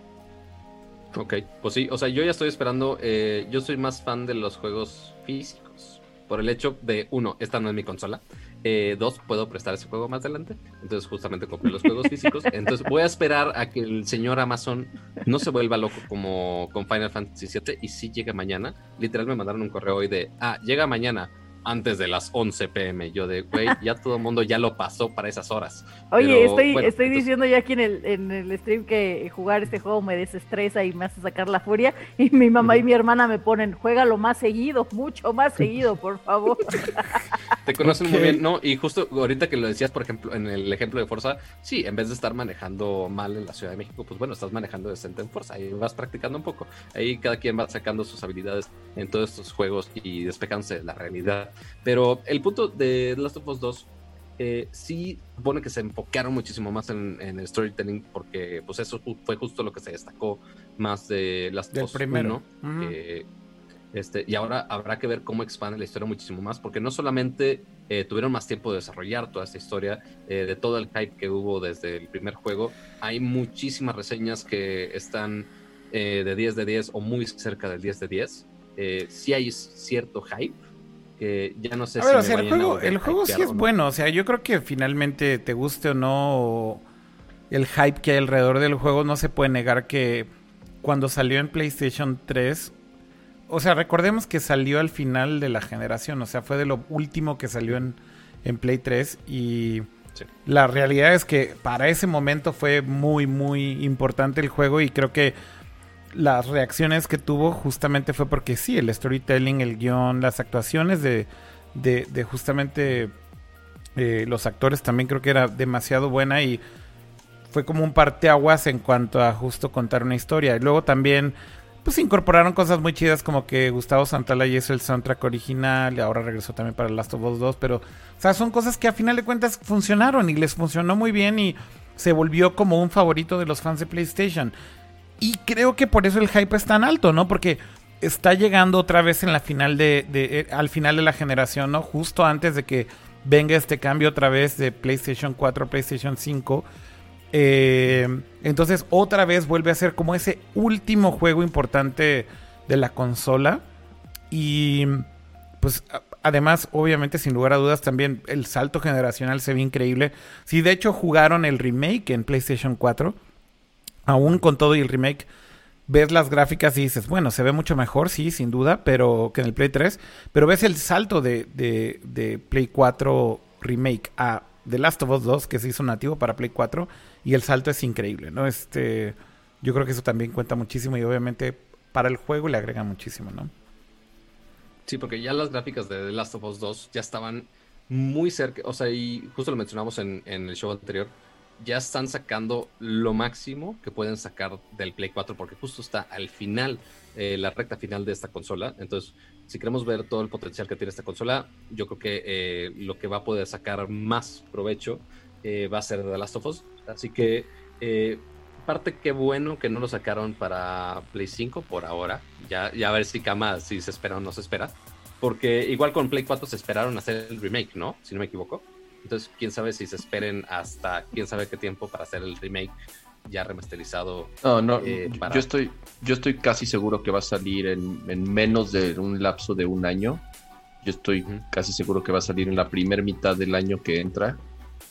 Ok, pues sí, o sea, yo ya estoy esperando, eh, yo soy más fan de los juegos físicos, por el hecho de, uno, esta no es mi consola, eh, dos, puedo prestar ese juego más adelante, entonces justamente compré los juegos físicos, entonces voy a esperar a que el señor Amazon no se vuelva loco como con Final Fantasy VII y si llega mañana, literal me mandaron un correo hoy de, ah, llega mañana, antes de las 11 pm. Yo de, güey, ya todo el mundo ya lo pasó para esas horas. Oye, estoy, estoy diciendo ya aquí en el, en el stream que jugar este juego me desestresa y me hace sacar la furia. Y mi mamá y mi hermana me ponen, juégalo más seguido, mucho más seguido, por favor. Te conocen muy bien, ¿no? Y justo ahorita que lo decías, por ejemplo, en el ejemplo de Forza, sí, en vez de estar manejando mal en la Ciudad de México, pues bueno, estás manejando decente en Forza y vas practicando un poco. Ahí cada quien va sacando sus habilidades en todos estos juegos y despejándose de la realidad. Pero el punto de The Last of Us 2 eh, sí supone que se enfocaron muchísimo más en, el storytelling porque pues eso fue justo lo que se destacó más de of Us primero. 1 este, y ahora habrá que ver cómo expande la historia muchísimo más porque no solamente eh, tuvieron más tiempo de desarrollar toda esta historia eh, de todo el hype que hubo desde el primer juego hay muchísimas reseñas que están de 10 de 10 o muy cerca del 10 de 10 sí hay cierto hype que ya no sé si. el juego, el juego sí es bueno. O sea, yo creo que finalmente, te guste o no, el hype que hay alrededor del juego, no se puede negar que cuando salió en PlayStation 3. O sea, recordemos que salió al final de la generación. O sea, fue de lo último que salió en, en Play 3. Y. La realidad es que para ese momento fue muy, muy importante el juego y creo que las reacciones que tuvo justamente fue porque sí, el storytelling, el guion, las actuaciones de, de, justamente eh, los actores también creo que era demasiado buena y fue como un parteaguas en cuanto a justo contar una historia. Y luego también pues incorporaron cosas muy chidas como que Gustavo Santaolalla hizo el soundtrack original y ahora regresó también para Last of Us 2, pero o sea, son cosas que a final de cuentas funcionaron y les funcionó muy bien y se volvió como un favorito de los fans de PlayStation. Y creo que por eso el hype es tan alto, ¿no? Porque está llegando otra vez en la final de, eh, al final de la generación, ¿no? Justo antes de que venga este cambio otra vez de PlayStation 4 a PlayStation 5. Eh, entonces otra vez vuelve a ser como ese último juego importante de la consola. Y pues además, obviamente, sin lugar a dudas, también el salto generacional se ve increíble. Si de hecho jugaron el remake en PlayStation 4 aún con todo y el remake, ves las gráficas y dices, bueno, se ve mucho mejor, sí, sin duda, pero que en el Play 3, pero ves el salto de, de, Play 4 remake a The Last of Us 2, que se hizo nativo para Play 4, y el salto es increíble, ¿no? Este, yo creo que eso también cuenta muchísimo y obviamente para el juego le agrega muchísimo, ¿no? Sí, porque ya las gráficas de The Last of Us 2 ya estaban muy cerca, o sea, y justo lo mencionamos en, en el show anterior, ya están sacando lo máximo que pueden sacar del Play 4 porque justo está al final, eh, la recta final de esta consola. Entonces, si queremos ver todo el potencial que tiene esta consola, yo creo que eh, lo que va a poder sacar más provecho eh, va a ser The Last of Us. Así que, parte qué bueno que no lo sacaron para Play 5 por ahora. Ya, ya a ver si Kama, si se espera o no se espera. Porque igual con Play 4 se esperaron hacer el remake, ¿no? Si no me equivoco. Entonces, quién sabe si se esperen hasta quién sabe qué tiempo para hacer el remake ya remasterizado. No, no, eh, yo estoy, yo estoy casi seguro que va a salir en, menos de un lapso de un año. Yo estoy casi seguro que va a salir en la primera mitad del año que entra.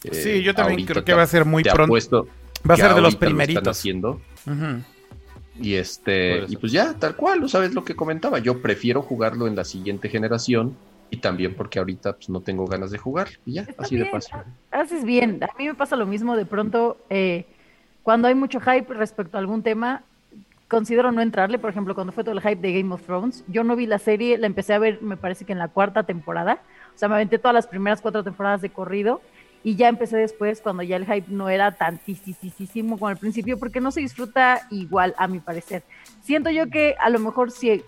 sí, yo también creo que va a ser muy pronto. Va a ser de los primeritos. haciendo. Y este, y pues ya, tal cual, ¿sabes lo que comentaba? Yo prefiero jugarlo en la siguiente generación y también porque ahorita pues, no tengo ganas de jugar y ya, así de fácil. Haces bien, a mí me pasa lo mismo de pronto eh, cuando hay mucho hype respecto a algún tema, considero no entrarle, por ejemplo, cuando fue todo el hype de Game of Thrones, yo no vi la serie, la empecé a ver me parece que en la cuarta temporada, o sea, me aventé todas las primeras cuatro temporadas de corrido y ya empecé después cuando ya el hype no era tantísimo como al principio porque no se disfruta igual a mi parecer. Siento yo que a lo mejor si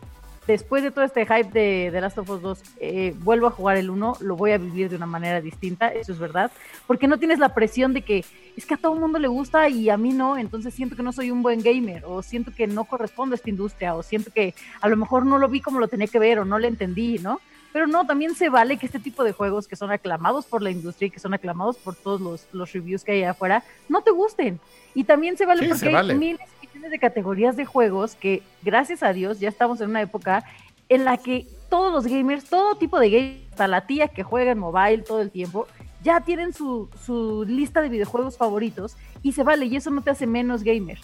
después de todo este hype de, The Last of Us 2, eh, vuelvo a jugar el 1, lo voy a vivir de una manera distinta, eso es verdad, porque no tienes la presión de que es que a todo el mundo le gusta y a mí no, entonces siento que no soy un buen gamer, o siento que no correspondo a esta industria, o siento que a lo mejor no lo vi como lo tenía que ver, o no le entendí, ¿no? Pero no, también se vale que este tipo de juegos que son aclamados por la industria y que son aclamados por todos los, los reviews que hay afuera, no te gusten. Y también se vale porque hay miles de categorías de juegos que, gracias a Dios, ya estamos en una época en la que todos los gamers, todo tipo de gamers, hasta la tía que juega en mobile todo el tiempo, ya tienen su, su lista de videojuegos favoritos y se vale, y eso no te hace menos gamer.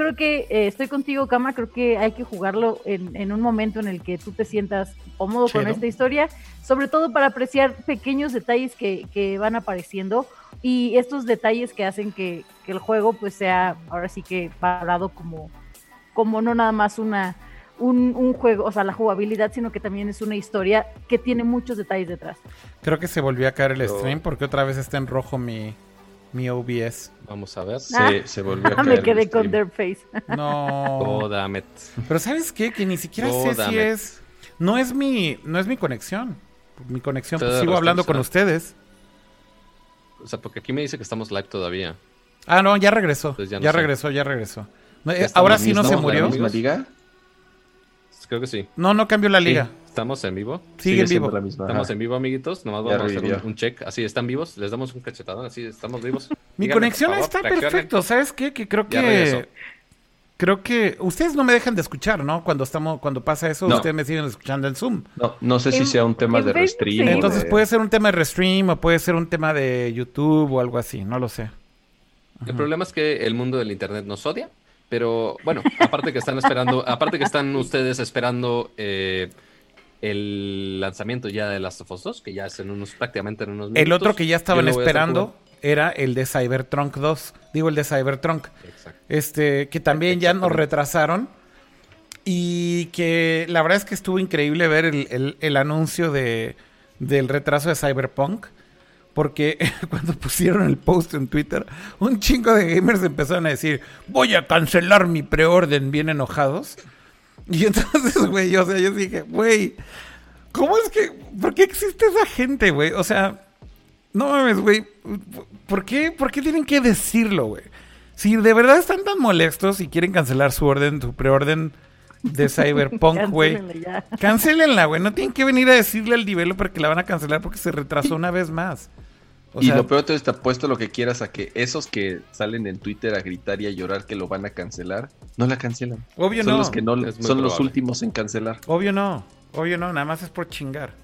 Creo que eh, estoy contigo, Kama, creo que hay que jugarlo en, en un momento en el que tú te sientas cómodo con esta historia, sobre todo para apreciar pequeños detalles que, que van apareciendo y estos detalles que hacen que, que el juego pues sea ahora sí que parado como, como no nada más una un, un juego, o sea, la jugabilidad, sino que también es una historia que tiene muchos detalles detrás. Creo que se volvió a caer el stream porque otra vez está en rojo mi, mi OBS. Vamos a ver. Se, Ah. se volvió a Ah, caer me quedé con their face. No. Oh, damn it. Pero ¿sabes qué? Que ni siquiera Oh, sé si it. es... No es mi, no es mi conexión. Mi conexión, pues, sigo hablando con ustedes. O sea, porque aquí me dice que estamos live todavía. Ah, no, ya regresó. Pues ya no regresó, ya regresó. No, eh, Ahora sí no se mismo- ¿Estamos en murió. la misma liga? Creo que sí. No, no cambió la liga. ¿Estamos en vivo? Sigue en vivo. la misma. Estamos ajá. en vivo, amiguitos. Nomás Ya vamos a hacer un, un check. Así, ¿están vivos? Les damos un cachetadón. Así, estamos vivos. Mi Díganme, conexión favor, está reaccionen. perfecto. ¿Sabes qué? Que creo que... Creo que ustedes no me dejan de escuchar, ¿no? Cuando estamos, cuando pasa eso, No. ustedes me siguen escuchando en Zoom. No, no sé si En- sea un tema de restream. sí. Entonces de- puede ser un tema de restream o puede ser un tema de YouTube o algo así, no lo sé. El problema es que el mundo del internet nos odia, pero bueno, aparte que están esperando, aparte que están ustedes esperando eh, el lanzamiento ya de Last of Us 2, que ya es en unos, prácticamente en unos minutos. El otro que ya estaban esperando era el de Cybertrunk 2, digo el de Cybertrunk. Exacto. este que también ya nos retrasaron y que la verdad es que estuvo increíble ver el, el- el anuncio de, del retraso de Cyberpunk. Porque cuando pusieron el post en Twitter, un chingo de gamers empezaron a decir, voy a cancelar mi preorden bien enojados. Y entonces, güey, o sea, yo dije, güey, ¿cómo es que, por qué existe esa gente, güey? O sea, no mames, güey, ¿por qué, ¿por qué tienen que decirlo, güey? Si de verdad están tan molestos y quieren cancelar su orden, su preorden de Cyberpunk, güey. Cancelenla, güey. No tienen que venir a decirle al developer que la van a cancelar porque se retrasó una vez más. O y sea, lo peor de todo es te apuesto lo que quieras a que esos que salen en Twitter a gritar y a llorar que lo van a cancelar, no la cancelan. obvio son no. los que no son los últimos en cancelar. Obvio no. Obvio no. Nada más es por chingar.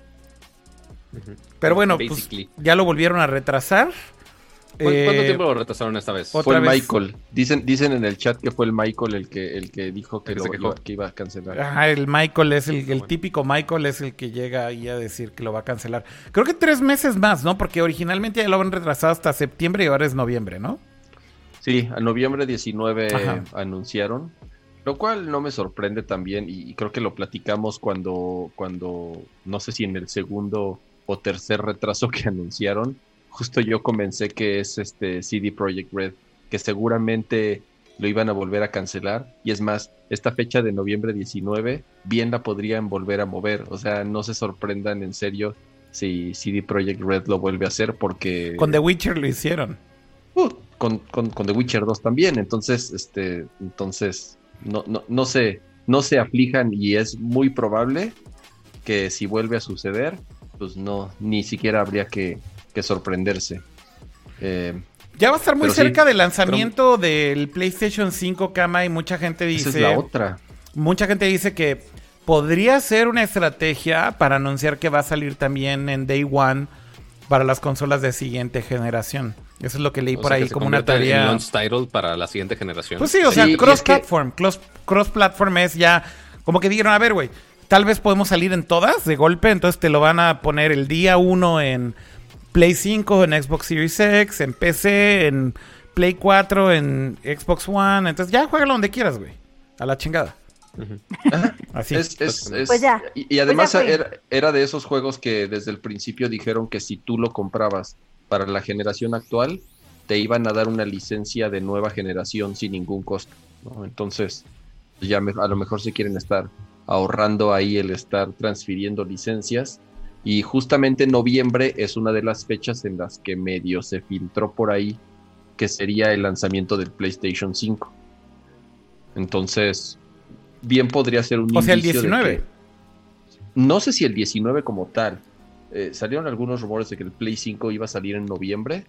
Pero bueno, pues ya lo volvieron a retrasar. ¿Cu- ¿Cuánto Eh, tiempo lo retrasaron esta vez? Fue el vez. Michael. Dicen, dicen en el chat que fue el Michael el que, el que dijo que, El lo- que iba a cancelar. Ajá, el Michael es el, el Bueno. típico Michael es el que llega ahí a decir que lo va a cancelar. Creo que tres meses más, ¿no? Porque originalmente ya lo habían retrasado hasta septiembre y ahora es noviembre, ¿no? Sí, a noviembre 19 Ajá. anunciaron, lo cual no me sorprende también y, y creo que lo platicamos cuando, cuando, no sé si en el segundo o tercer retraso que anunciaron, justo yo comencé que es este CD Projekt Red, que seguramente lo iban a volver a cancelar y es más, esta fecha de noviembre 19 bien la podrían volver a mover, o sea, no se sorprendan en serio si CD Projekt Red lo vuelve a hacer porque... Con The Witcher lo hicieron. Uh, con, con, con The Witcher 2 también. Entonces, este, entonces, no, no, no se, no se aflijan y es muy probable que si vuelve a suceder, pues no, ni siquiera habría que, que sorprenderse. Eh, Ya va a estar muy sí, cerca del lanzamiento del PlayStation 5, Kama, y mucha gente esa dice... es la otra. Mucha gente dice que podría ser una estrategia para anunciar que va a salir también en Day One para las consolas de siguiente generación. Eso es lo que leí O por sea, que ahí se como una tarea. launch title para la siguiente generación. Pues sí, o Sí, sea, es cross-platform. Cross, cross-platform es ya como que dijeron, a ver, güey, tal vez podemos salir en todas de golpe, entonces te lo van a poner el día uno en Play 5, en Xbox Series X, en PC, en Play 4, en Xbox One. Entonces ya juégalo donde quieras, güey. A la chingada. Así. Es- es- es- Pues ya. Y, y además Pues ya era, era de esos juegos que desde el principio dijeron que si tú lo comprabas para la generación actual, te iban a dar una licencia de nueva generación sin ningún costo. ¿no? Entonces, pues ya me- a lo mejor se quieren estar ahorrando ahí el estar transfiriendo licencias. Y justamente noviembre es una de las fechas en las que medio se filtró por ahí que sería el lanzamiento del PlayStation 5. Entonces, bien podría ser un O sea, el indicio de 19. que- no sé si el 19 como tal. Eh, salieron algunos rumores de que el Play 5 iba a salir en noviembre.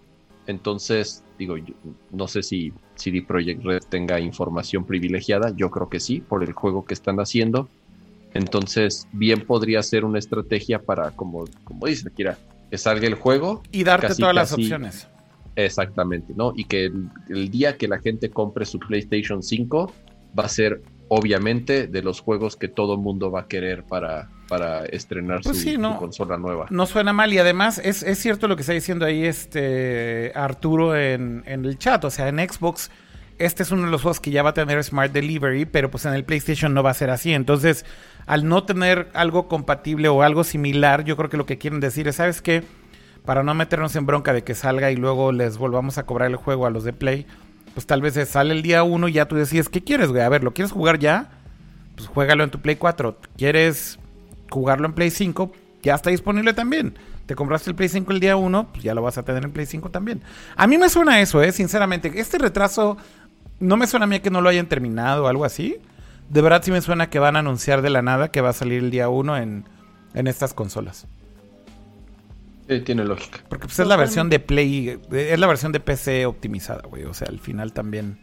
Entonces, digo, yo- no sé si CD Projekt Red tenga información privilegiada. Yo creo que sí, por el juego que están haciendo. Entonces, bien podría ser una estrategia para, como, como dice Kira, que salga el juego Y darte casi, todas las casi. opciones. Exactamente, ¿no? Y que el, día que la gente compre su PlayStation 5 va a ser obviamente de los juegos que todo el mundo va a querer para, para estrenar pues su, consola nueva. No suena mal y además es, cierto lo que está diciendo ahí este Arturo en, en, el chat, o sea, en Xbox este es uno de los juegos que ya va a tener Smart Delivery, pero pues en el PlayStation no va a ser así, entonces al no tener algo compatible o algo similar, yo creo que lo que quieren decir es, ¿sabes qué? Para no meternos en bronca de que salga y luego les volvamos a cobrar el juego a los de Play, pues tal vez sale el día 1 y ya tú decides, ¿qué quieres, güey? A ver, ¿lo quieres jugar ya? Pues juégalo en tu Play 4. ¿Quieres jugarlo en Play 5? Ya está disponible también. Te compraste el Play 5 el día 1, pues ya lo vas a tener en Play 5 también. A mí me suena eso, eh, sinceramente. Este retraso no me suena a mí que no lo hayan terminado o algo así de verdad sí me suena que van a anunciar de la nada que va a salir el día 1 en, estas consolas. Sí, tiene lógica. Porque pues, es la versión de Play, es la versión de PC optimizada, güey. O sea, al final también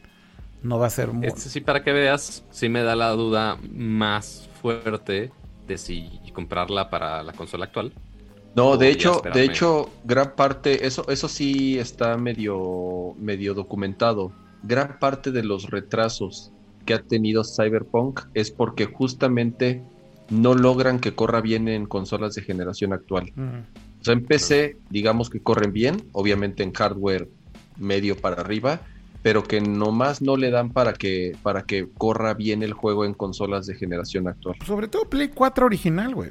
no va a ser muy... Este sí, para que veas, sí me da la duda más fuerte de si comprarla para la consola actual. No, de hecho, de hecho, gran parte, eso, eso sí está medio, medio documentado. Gran parte de los retrasos que ha tenido Cyberpunk es porque justamente no logran que corra bien en consolas de generación actual. O sea, en PC, digamos que corren bien, obviamente en hardware medio para arriba, pero que nomás no le dan para que, para que corra bien el juego en consolas de generación actual. Sobre todo Play 4 original, güey.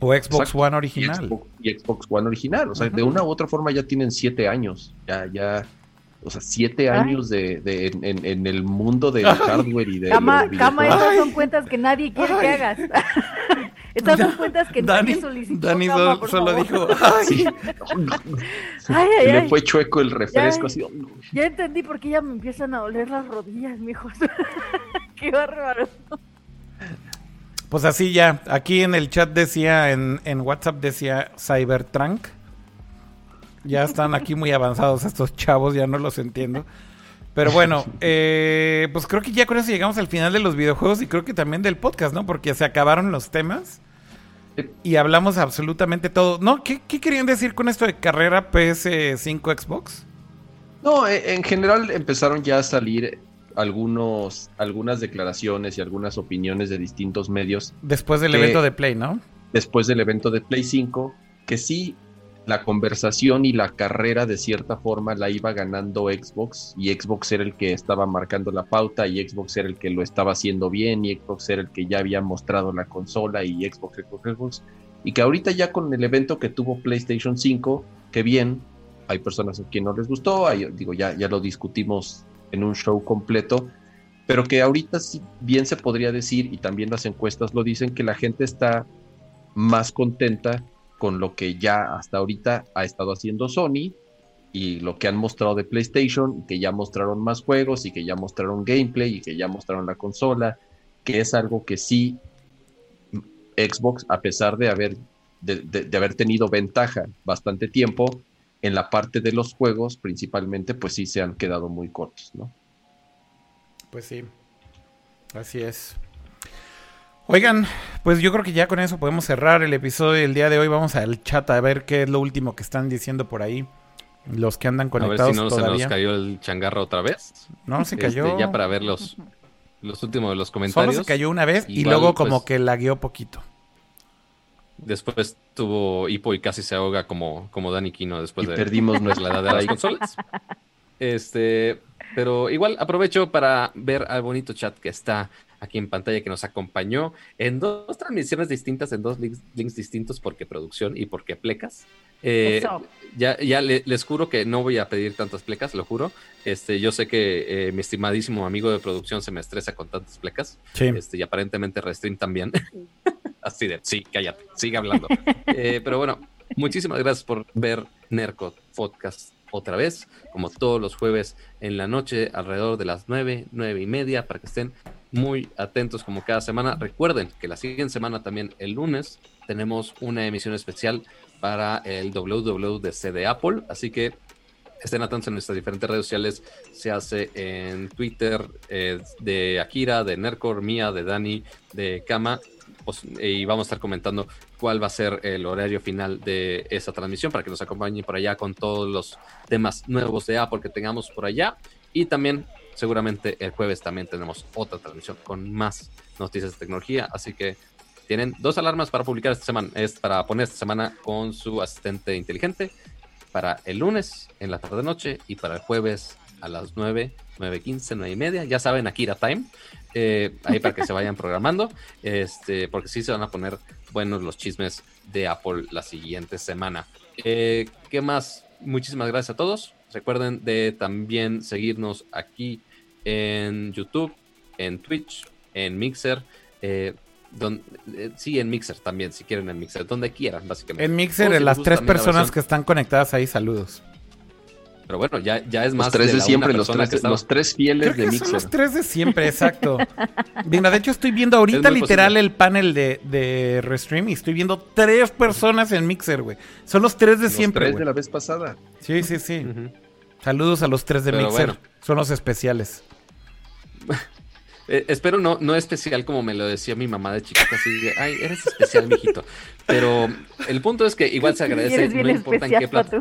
O Xbox One original. Y Xbox, One original. O sea, de una u otra forma ya tienen siete años. Ya, ya o sea, siete años de, de en, el mundo del hardware y de. Cama, cama estas son cuentas que nadie quiere que hagas. estas son cuentas que nadie solicitó. Dani solo, dijo. Ay. ay, Le fue chueco el refresco. Ya, así, ya entendí por qué ya me empiezan a doler las rodillas, mijo. qué bárbaro. Pues así ya, aquí en el chat decía, en, en WhatsApp decía Cybertrunk. Ya están aquí muy avanzados estos chavos, ya no los entiendo. Pero bueno, eh, pues creo que ya con eso llegamos al final de los videojuegos y creo que también del podcast, ¿no? Porque se acabaron los temas y hablamos absolutamente todo. ¿No? ¿Qué, querían decir con esto de carrera PS5 Xbox? No, e, en general empezaron ya a salir algunos, algunas declaraciones y algunas opiniones de distintos medios. Después del evento de Play, ¿no? Después del evento de Play 5, que sí la conversación y la carrera de cierta forma la iba ganando Xbox y Xbox era el que estaba marcando la pauta y Xbox era el que lo estaba haciendo bien y Xbox era el que ya había mostrado la consola y Xbox, Xbox, Xbox. Y que ahorita ya con el evento que tuvo PlayStation 5, que bien, hay personas a quien no les gustó, digo, ya, ya lo discutimos en un show completo, pero que ahorita sí, bien se podría decir, y también las encuestas lo dicen, que la gente está más contenta con lo que ya hasta ahorita ha estado haciendo Sony y lo que han mostrado de PlayStation, que ya mostraron más juegos y que ya mostraron gameplay y que ya mostraron la consola, que es algo que sí Xbox, a pesar de haber, de, haber tenido ventaja bastante tiempo, en la parte de los juegos principalmente, pues sí se han quedado muy cortos, ¿no? Pues sí, así es. Oigan, pues yo creo que ya con eso podemos cerrar el episodio del día de hoy. Vamos al chat a ver qué es lo último que están diciendo por ahí. Los que andan conectados. A ver si no se nos cayó el changarro otra vez. No, se este, cayó. ya para ver los, los últimos de los comentarios. Solo se cayó una vez y luego como pues, que lagueó poquito. Después tuvo hipo y casi se ahoga como, como Dani Kino después y de perdimos nuestra edad de las consolas. Este, pero igual aprovecho para ver al bonito chat que está aquí en pantalla que nos acompañó en dos transmisiones distintas, en dos links, distintos, porque producción y porque plecas. Eh, ya ya les juro que no voy a pedir tantas plecas, lo juro. Este, yo sé que eh, mi estimadísimo amigo de producción se me estresa con tantas plecas. Este, y aparentemente Restream también. Así de, sí, cállate, sigue hablando. Eh, pero bueno, muchísimas gracias por ver Nerco Podcast otra vez, como todos los jueves en la noche, alrededor de las nueve, nueve y media, para que estén muy atentos como cada semana. Recuerden que la siguiente semana también el lunes tenemos una emisión especial para el WWDC de Apple, así que estén atentos en nuestras diferentes redes sociales. Se hace en Twitter eh, de Akira, de Nercor, mía, de Dani, de Kama y vamos a estar comentando cuál va a ser el horario final de esa transmisión para que nos acompañen por allá con todos los temas nuevos de Apple que tengamos por allá. Y también seguramente el jueves también tenemos otra transmisión con más noticias de tecnología. Así que tienen dos alarmas para publicar esta semana, es para poner esta semana con su asistente inteligente para el lunes en la tarde noche y para el jueves a las 9, 9.15, 9 y media. Ya saben, Akira Time. Eh, ahí para que se vayan programando. Este, porque sí se van a poner buenos los chismes de Apple la siguiente semana. Eh, ¿Qué más? Muchísimas gracias a todos. Recuerden de también seguirnos aquí en YouTube, en Twitch, en Mixer. Eh, sí, en Mixer también, si quieren en Mixer, donde quieran, básicamente. En Mixer, las tres personas que están conectadas ahí, saludos. Pero bueno, ya, ya es más. Los tres de, siempre, los tres, los tres fieles de Mixer. los tres de siempre, exacto. Mira, de hecho estoy viendo ahorita literal el panel de, de Restream y estoy viendo tres personas en Mixer, güey. Son los tres de siempre. Los tres de la vez pasada. Sí, sí, sí. Saludos a los tres de Mixer. Son los especiales. Eh, espero no, no especial como me lo decía mi mamá de chiquita, así de, ay, eres especial, mijito. Pero el punto es que igual se agradece, no importa en qué plata.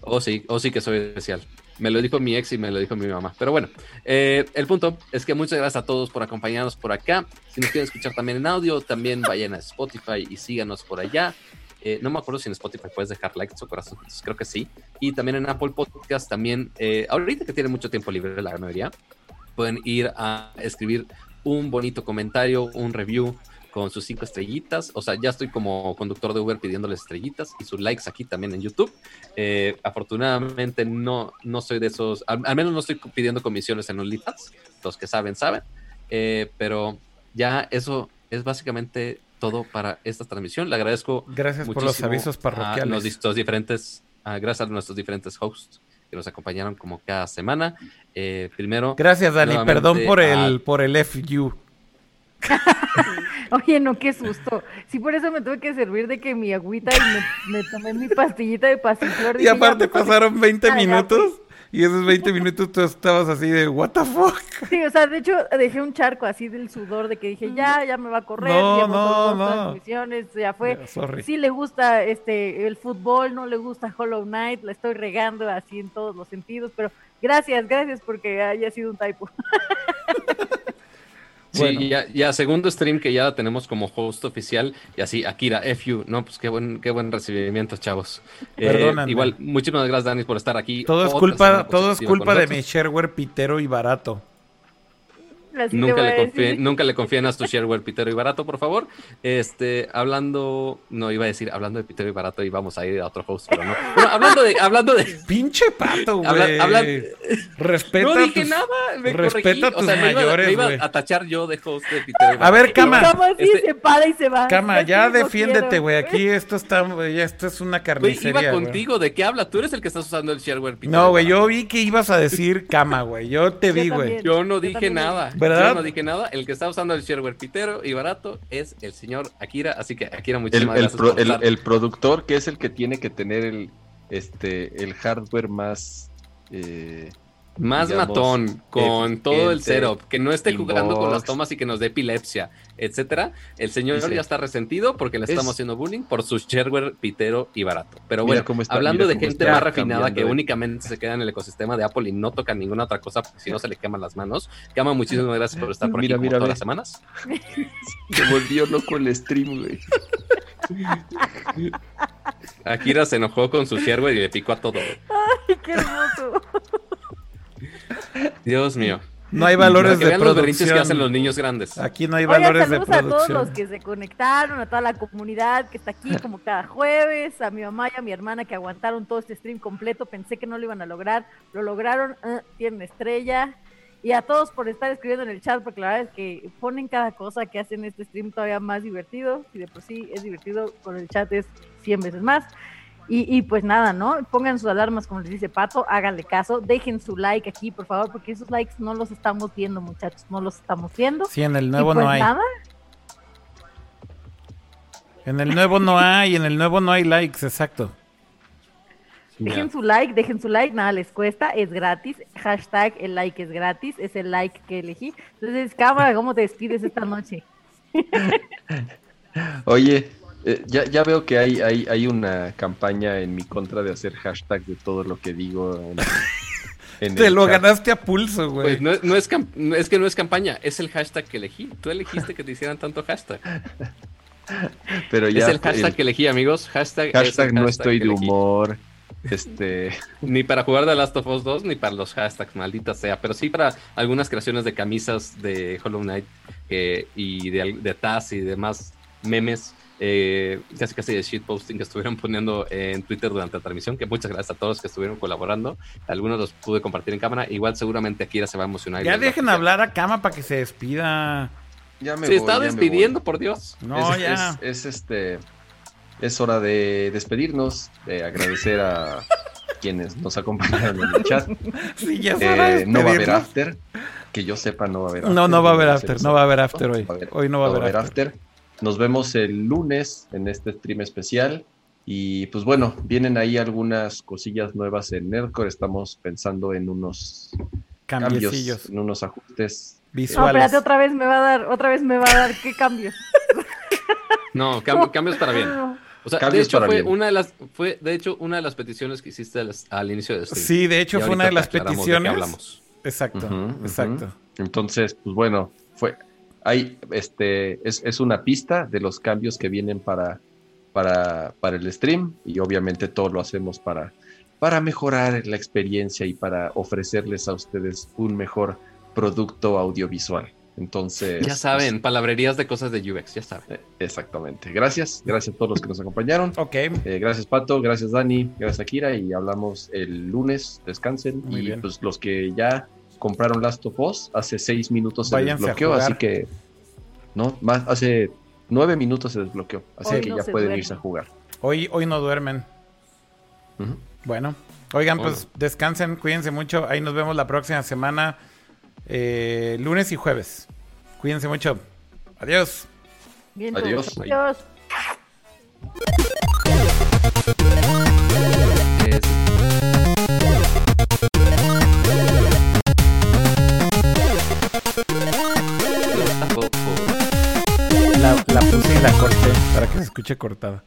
Oh, sí, oh, sí que soy especial. Me lo dijo mi ex y me lo dijo mi mamá. Pero bueno, eh, el punto es que muchas gracias a todos por acompañarnos por acá. Si nos quieren escuchar también en audio, también vayan a Spotify y síganos por allá. Eh, no me acuerdo si en Spotify puedes dejar likes o corazones, creo que sí. Y también en Apple Podcast, también, ahorita que tiene mucho tiempo libre la mayoría, pueden ir a escribir un bonito comentario, un review con sus cinco estrellitas. O sea, ya estoy como conductor de Uber pidiéndoles estrellitas y sus likes aquí también en YouTube. Eh, afortunadamente no, no soy de esos, al, menos no estoy pidiendo comisiones en OnlyFans. Los que saben, saben. Eh, pero ya eso es básicamente todo para esta transmisión. Le agradezco. Gracias por los avisos parroquiales. A los, diferentes, gracias a nuestros diferentes hosts que nos acompañaron como cada semana. Eh, primero. Gracias, Dani. Perdón por el, por el FU. Oye, no, qué susto. Sí, por eso me tuve que servir de que mi agüita y me, tomé mi pastillita de pasiflor. Y aparte pasaron 20 minutos. Y esos 20 minutos tú estabas así de, ¿What the fuck? Sí, o sea, de hecho dejé un charco así del sudor de que dije, ya, ya me va a correr, no, no, no. ya fue. sí le gusta este el fútbol, no le gusta Hollow Knight, la estoy regando así en todos los sentidos, pero gracias, gracias porque haya sido un typo. Sí, ya, ya, segundo stream que ya tenemos como host oficial y así, Akira, FU, no, pues qué buen, qué buen recibimiento, chavos. Eh, igual, muchísimas gracias, Dani, por estar aquí. Todo es culpa, todo es culpa de mi shareware pitero y barato nunca, le confíe, nunca le confíen a tu shareware pitero y barato, por favor. Este, hablando, no iba a decir hablando de pitero y barato y vamos a ir a otro host, pero no. Bueno, hablando de, hablando de. Pinche pato, güey. Habla, respeta. No dije nada, me respeta a tus mayores, me iba, a tachar yo de host de pitero y barato. A ver, Cama. Cama sí este... se para y se va. Cama, ya defiéndete, güey. Aquí esto está, ya esto es una carnicería. iba contigo, ¿de qué habla? Tú eres el que estás usando el shareware pitero. No, güey, yo vi que ibas a decir Cama, güey. Yo te vi, güey. Yo no dije nada. ¿Verdad? Yo no dije nada el que está usando el shareware pitero y barato es el señor Akira. Así que Akira, muchísimas el, gracias. El, productor, que es el que tiene que tener el, este, el hardware más. Eh, más matón, con todo el setup, que no esté jugando con las tomas y que nos dé epilepsia, etcétera. El señor ya está resentido porque le estamos haciendo bullying por su shareware pitero y barato. Pero bueno, hablando de gente más refinada que únicamente se queda en el ecosistema de Apple y no toca ninguna otra cosa porque si no se le queman las manos. Kama, muchísimas gracias por estar por aquí mira, todas las semanas. Se volvió loco el stream, güey. Akira se enojó con su shareware y le picó a todo. Ay, qué hermoso. Dios mío. No hay valores de producción. que hacen los niños grandes. Aquí no hay valores de producción. a todos los que se conectaron, a toda la comunidad que está aquí como cada jueves, a mi mamá y a mi hermana que aguantaron todo este stream completo. Pensé que no lo iban a lograr, lo lograron, uh, tienen estrella. Y a todos por estar escribiendo en el chat, porque la verdad es que ponen cada cosa que hacen este stream todavía más divertido. Y de por sí es divertido, con el chat es 100 veces más. Y, pues nada, ¿no? Pongan sus alarmas, como les dice Pato, háganle caso, dejen su like aquí, por favor, porque esos likes no los estamos viendo, muchachos, no los estamos viendo. Sí, en el nuevo no pues hay. Nada. En el nuevo no hay, en el nuevo no hay likes, exacto. Dejen su like, dejen su like, nada les cuesta, es gratis. Hashtag el like es gratis, es el like que elegí. Entonces, cámara, ¿cómo te despides esta noche? Oye, eh, ya, ya veo que hay, hay, hay una campaña en mi contra de hacer hashtag de todo lo que digo. En, en Te lo chat. ganaste a pulso, güey. Pues no, no, es es que no es campaña, es el hashtag que elegí. Tú elegiste que te hicieran tanto hashtag. Pero ya, es el hashtag el, que elegí, amigos. Hashtag, hashtag no estoy de humor. Este. ni para jugar The Last of Us 2, ni para los hashtags, maldita sea. Pero sí para algunas creaciones de camisas de Hollow Knight eh, y de, de Taz y demás memes. Eh, casi casi de shitposting que estuvieron poniendo en Twitter durante la transmisión, que muchas gracias a todos que estuvieron colaborando. Algunos los pude compartir en cámara. Igual seguramente Akira se va a emocionar. Ya dejen hablar a Kama para que se despida. Ya me se voy, está despidiendo, por Dios. No, es, ya. Es, es, este. Es hora de despedirnos, de agradecer a quienes nos acompañaron en el chat. Sí, ya eh, no va a haber after. Que yo sepa, no va a haber after. No, no va a haber after. No va a haber after hoy. Hoy no va a haber after. Nos vemos el lunes en este stream especial. Y pues bueno, vienen ahí algunas cosillas nuevas en Nerdcore. Estamos pensando en unos cambios, en unos ajustes visuales. No, espérate, otra vez me va a dar, otra vez me va a dar, ¿qué cambios? no, cam cambios para bien. O sea, cambios de hecho para fue bien. una de las fue de hecho una de las peticiones que hiciste al, al inicio de stream. Sí, de hecho Y fue una de las aclaramos de peticiones. hablamos. Exacto, exacto. Entonces, pues bueno, fue hay este es, es una pista de los cambios que vienen para, para, para el stream y obviamente todo lo hacemos para, para mejorar la experiencia y para ofrecerles a ustedes un mejor producto audiovisual. Entonces, Ya saben, palabrerías de cosas de UX, ya saben. pues, eh, exactamente. Gracias, gracias a todos los que nos acompañaron. Ok, Eh, gracias Pato, gracias Dani, gracias Akira y hablamos el lunes, descansen Muy y bien. pues los que ya compraron Last of Us hace seis minutos se Váyanse desbloqueó, así que no, más hace nueve minutos se desbloqueó, así Hoy que no ya pueden irse a jugar. hoy, hoy no duermen. Bueno, oigan, Bueno. pues descansen, cuídense mucho. Ahí nos vemos la próxima semana, eh, lunes y jueves. Cuídense mucho. Adiós. Bien, Adiós. Adiós. La, la puse y la corté para que se escuche cortada.